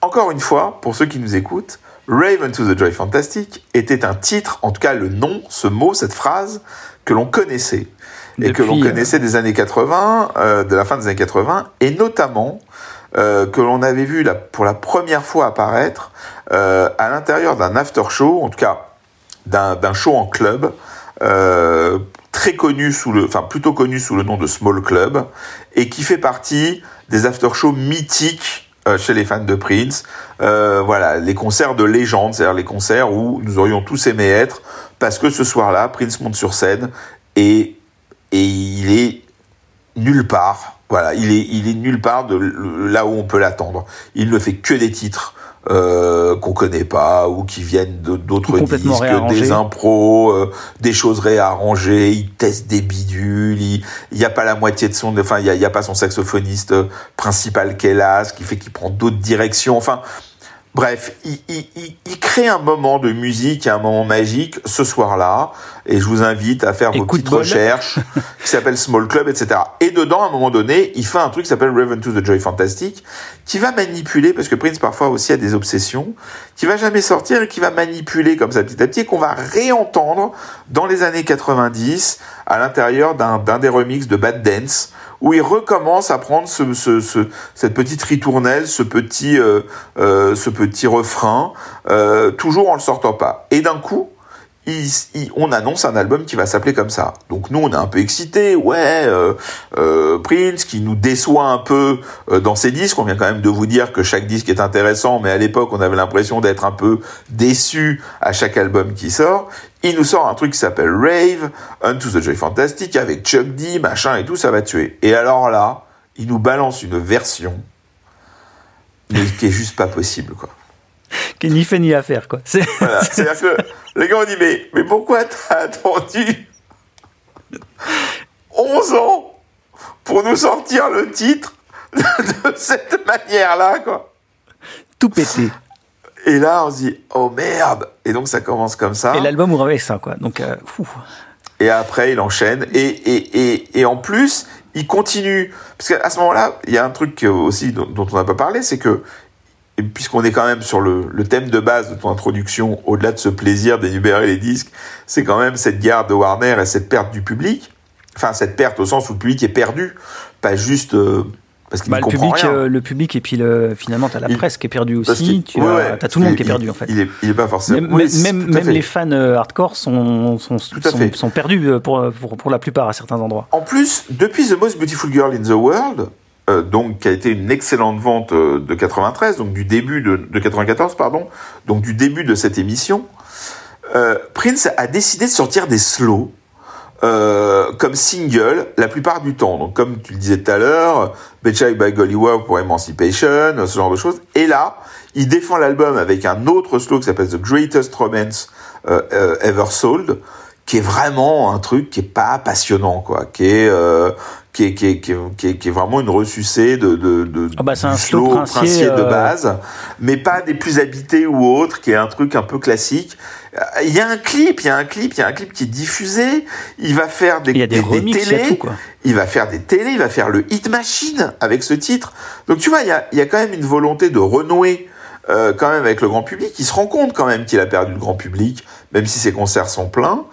encore une fois, pour ceux qui nous écoutent, Raven to the Joy Fantastic était un titre, en tout cas le nom, ce mot, cette phrase, que l'on connaissait. Et que l'on euh, connaissait des années 80, euh, de la fin des années 80, et notamment euh, que l'on avait vu la, pour la première fois apparaître à l'intérieur d'un after show, en tout cas d'un d'un show en club, euh, très connu sous le, enfin plutôt connu sous le nom de Small Club, et qui fait partie des after shows mythiques euh, chez les fans de Prince. Euh, voilà, les concerts de légende, c'est-à-dire les concerts où nous aurions tous aimé être, parce que ce soir-là, Prince monte sur scène et et il est nulle part. Voilà, il est, il est nulle part de là où on peut l'attendre. Il ne fait que des titres euh, qu'on connaît pas ou qui viennent d'autres disques, des impros, euh, des choses réarrangées. Il teste des bidules. Il il y a pas la moitié de son, enfin il y a, il y a pas son saxophoniste euh, principal qui est là, ce qui fait qu'il prend d'autres directions. Enfin. Bref, il, il, il, il crée un moment de musique, un moment magique ce soir-là, et je vous invite à faire Et vos petites recherches [laughs] qui s'appelle Small Club, etc. Et dedans, à un moment donné, il fait un truc qui s'appelle Raven to the Joy Fantastic, qui va manipuler, parce que Prince parfois aussi a des obsessions, qui va jamais sortir et qui va manipuler comme ça petit à petit, et qu'on va réentendre dans les années 90 à l'intérieur d'un d'un des remixes de Bad Dance, où il recommence à prendre ce, ce, ce- cette petite ritournelle, ce petit, euh, euh, ce petit refrain, euh, toujours en le sortant pas. Et d'un coup, il- il- on annonce un album qui va s'appeler comme ça. Donc nous, on est un peu excités, ouais, euh, euh, Prince qui nous déçoit un peu euh, dans ses disques. On vient quand même de vous dire que chaque disque est intéressant, mais à l'époque, on avait l'impression d'être un peu déçu à chaque album qui sort. Il nous sort un truc qui s'appelle Rave, Unto the Joy Fantastic, avec Chuck D, machin et tout, ça va tuer. Et alors là, il nous balance une version, mais qui est juste pas possible, quoi. Qui ni fait ni à faire, quoi. C'est- Voilà. [laughs] Que les gars ont dit mais, mais pourquoi t'as attendu 11 ans pour nous sortir le titre de cette manière-là, quoi? Tout pété. Et là, on se dit oh merde Et donc ça commence comme ça. Et l'album ouvre avec ça, quoi. Donc, euh, fou. Et après, il enchaîne. Et, et, et, et en plus, il continue. Parce qu'à ce moment-là, il y a un truc aussi dont, dont on n'a pas parlé, c'est que, et puisqu'on est quand même sur le, le thème de base de ton introduction, au-delà de ce plaisir d'énumérer les disques, c'est quand même cette garde de Warner et cette perte du public. Enfin, cette perte au sens où le public est perdu. Pas juste euh, parce qu'il Bah, ne le, comprend public, rien. euh, le public, et puis le, finalement, t'as la Il- presse qui est perdue aussi. Tu ouais, as, tout le monde qui est Il- perdu, en fait. Il est, il est pas forcément. Même, Oui, même- les fans euh, hardcore sont, perdus pour, pour, pour la plupart à certains endroits. En plus, depuis The Most Beautiful Girl in the World, euh, donc qui a été une excellente vente euh, de 93, donc du début de, de 94, pardon, donc du début de cette émission, euh, Prince a décidé de sortir des slows comme single la plupart du temps. Donc comme tu le disais tout à l'heure, Betcha by Gollywood pour Emancipation, ce genre de choses. Et là, il défend l'album avec un autre slow qui s'appelle The Greatest Romance Ever Sold, qui est vraiment un truc qui est pas passionnant, quoi, qui est qui est, qui, est, qui, est, qui, est, vraiment une ressucée de, de, de ah bah c'est un slow princier, princier de euh, base, mais pas des plus habités ou autres, qui est un truc un peu classique. Euh, Il y a un clip, il y a un clip, il y a un clip qui est diffusé. Il va faire des, Il y a des remixes, il y a télés, tout, quoi. il va faire des télés, il va faire le Hit Machine avec ce titre. Donc tu vois, il y a, il y a quand même une volonté de renouer euh, quand même avec le grand public. Il se rend compte quand même qu'il a perdu le grand public, même si ses concerts sont pleins.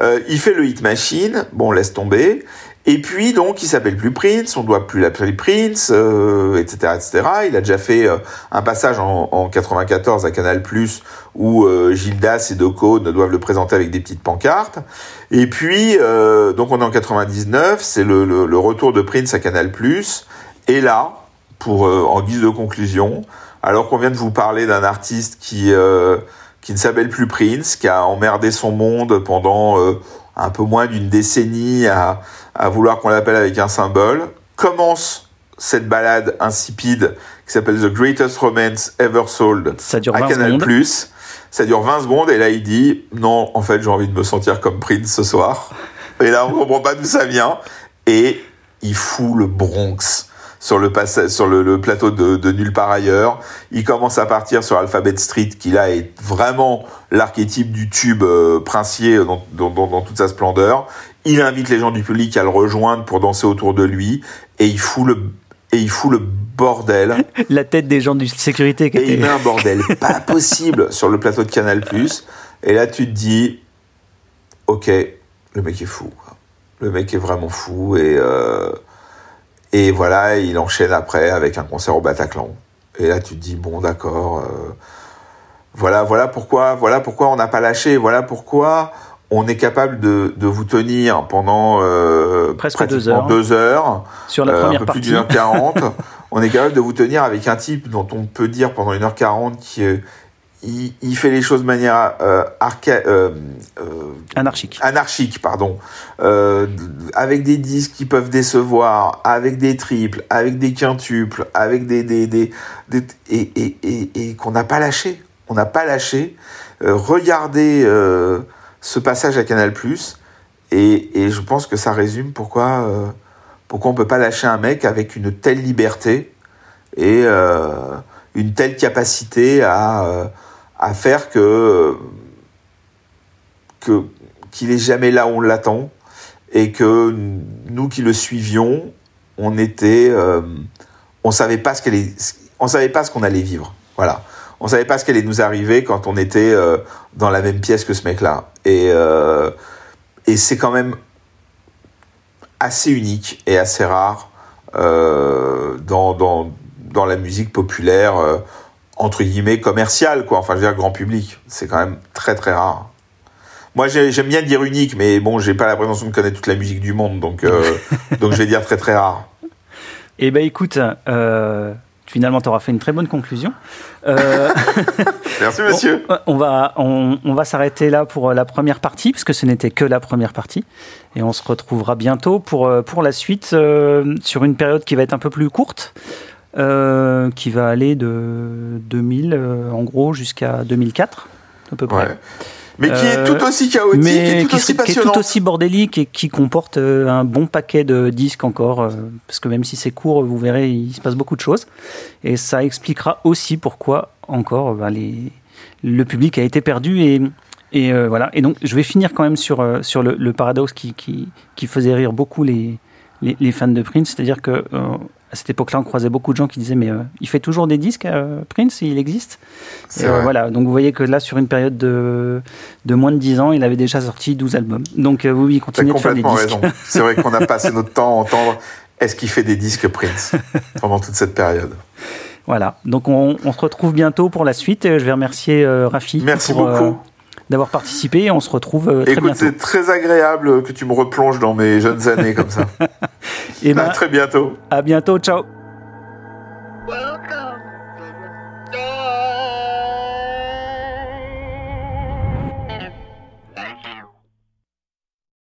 Euh, il fait le Hit Machine, bon, laisse tomber. Et puis donc, il s'appelle plus Prince, on doit plus l'appeler Prince, euh, etc., etc. Il a déjà fait euh, un passage en, en 94 à Canal+ où euh, Gildas et Doco ne doivent le présenter avec des petites pancartes. Et puis, euh, donc on est en 99, c'est le, le, le retour de Prince à Canal+. Et là, pour euh, en guise de conclusion, alors qu'on vient de vous parler d'un artiste qui qui ne s'appelle plus Prince, qui a emmerdé son monde pendant un peu moins d'une décennie à, à vouloir qu'on l'appelle avec un symbole, commence cette balade insipide qui s'appelle The Greatest Romance Ever Sold Ça dure à 20 Canal+. secondes. Ça dure 20 secondes et là il dit non, en fait j'ai envie de me sentir comme Prince ce soir. Et là on comprend pas d'où ça vient et il fout le Bronx sur le sur le, le plateau de, de nulle part ailleurs. Il commence à partir sur Alphabet Street qui là est vraiment l'archétype du tube euh, princier dans, dans, dans, dans toute sa splendeur. Il invite les gens du public à le rejoindre pour danser autour de lui et il fout le et il fout le bordel [laughs] La tête des gens de sécurité qui et il met un bordel [laughs] pas possible sur le plateau de Canal+. Et là, tu te dis, ok, le mec est fou. Le mec est vraiment fou. Et, euh, et voilà, il enchaîne après avec un concert au Bataclan. Et là, tu te dis, bon, d'accord. euh, voilà, voilà pourquoi, voilà pourquoi on n'a pas lâché. Voilà pourquoi on est capable de, de vous tenir pendant euh, Presque deux heures. deux heures Sur la euh, un première peu partie. plus d'une heure quarante. [laughs] on est capable de vous tenir avec un type dont on peut dire pendant une heure quarante qu'il il, il fait les choses de manière euh, arca- euh, euh, Anarchique. anarchique, pardon, avec des disques qui peuvent décevoir, avec des triples, avec des quintuples, avec des, des, des, des- et, et, et, et qu'on n'a pas lâché. On n'a pas lâché. Regardez ce passage à Canal+, et, et je pense que ça résume pourquoi, pourquoi on peut pas lâcher un mec avec une telle liberté et une telle capacité à, à faire que que qu'il est jamais là où on l'attend et que nous qui le suivions, on était, euh, on savait pas ce qu'elle est, on savait pas ce qu'on allait vivre. Voilà, on savait pas ce qu'allait nous arriver quand on était euh, dans la même pièce que ce mec-là. Et euh, et c'est quand même assez unique et assez rare dans, dans, dans la musique populaire, entre guillemets, commerciale, quoi. Enfin, je veux dire, grand public. C'est quand même très, très rare. Moi, j'ai- j'aime bien dire unique, mais bon, j'ai pas la prétention de connaître toute la musique du monde, donc, euh, [laughs] donc je vais dire très, très rare. Eh ben écoute, euh, finalement, tu auras fait une très bonne conclusion. Euh, [laughs] Merci, [laughs] monsieur. on, on va, on, on va s'arrêter là pour la première partie, puisque ce n'était que la première partie. Et on se retrouvera bientôt pour, euh, pour la suite euh, sur une période qui va être un peu plus courte, euh, qui va aller de 2000 euh, en gros jusqu'à 2004 à peu près. Ouais. Mais qui est Euh, tout aussi chaotique mais et tout qui, aussi qui est passionnant. tout aussi bordélique et qui comporte un bon paquet de disques encore, parce que même si c'est court, vous verrez, il se passe beaucoup de choses. Et ça expliquera aussi pourquoi encore bah, les, le public a été perdu et, et euh, voilà. Et donc je vais finir quand même sur, euh, sur le, le paradoxe qui, qui, qui faisait rire beaucoup les, les, les fans de Prince, c'est-à-dire que euh, à cette époque-là, on croisait beaucoup de gens qui disaient mais euh, il fait toujours des disques, euh, Prince, il existe? Et, euh, voilà, donc vous voyez que là, sur une période de, de moins de 10 ans, il avait déjà sorti 12 albums. Donc euh, oui, il continue de faire des disques. C'est vrai qu'on a [laughs] passé notre temps à entendre est-ce qu'il fait des disques Prince pendant toute cette période? Voilà, donc on, on se retrouve bientôt pour la suite. Je vais remercier Rafi Merci pour, beaucoup. D'avoir participé et on se retrouve euh, très Écoute, bientôt. c'est très agréable que tu me replonges dans mes jeunes années comme ça. [laughs] Et À ben, très bientôt. à bientôt, ciao Welcome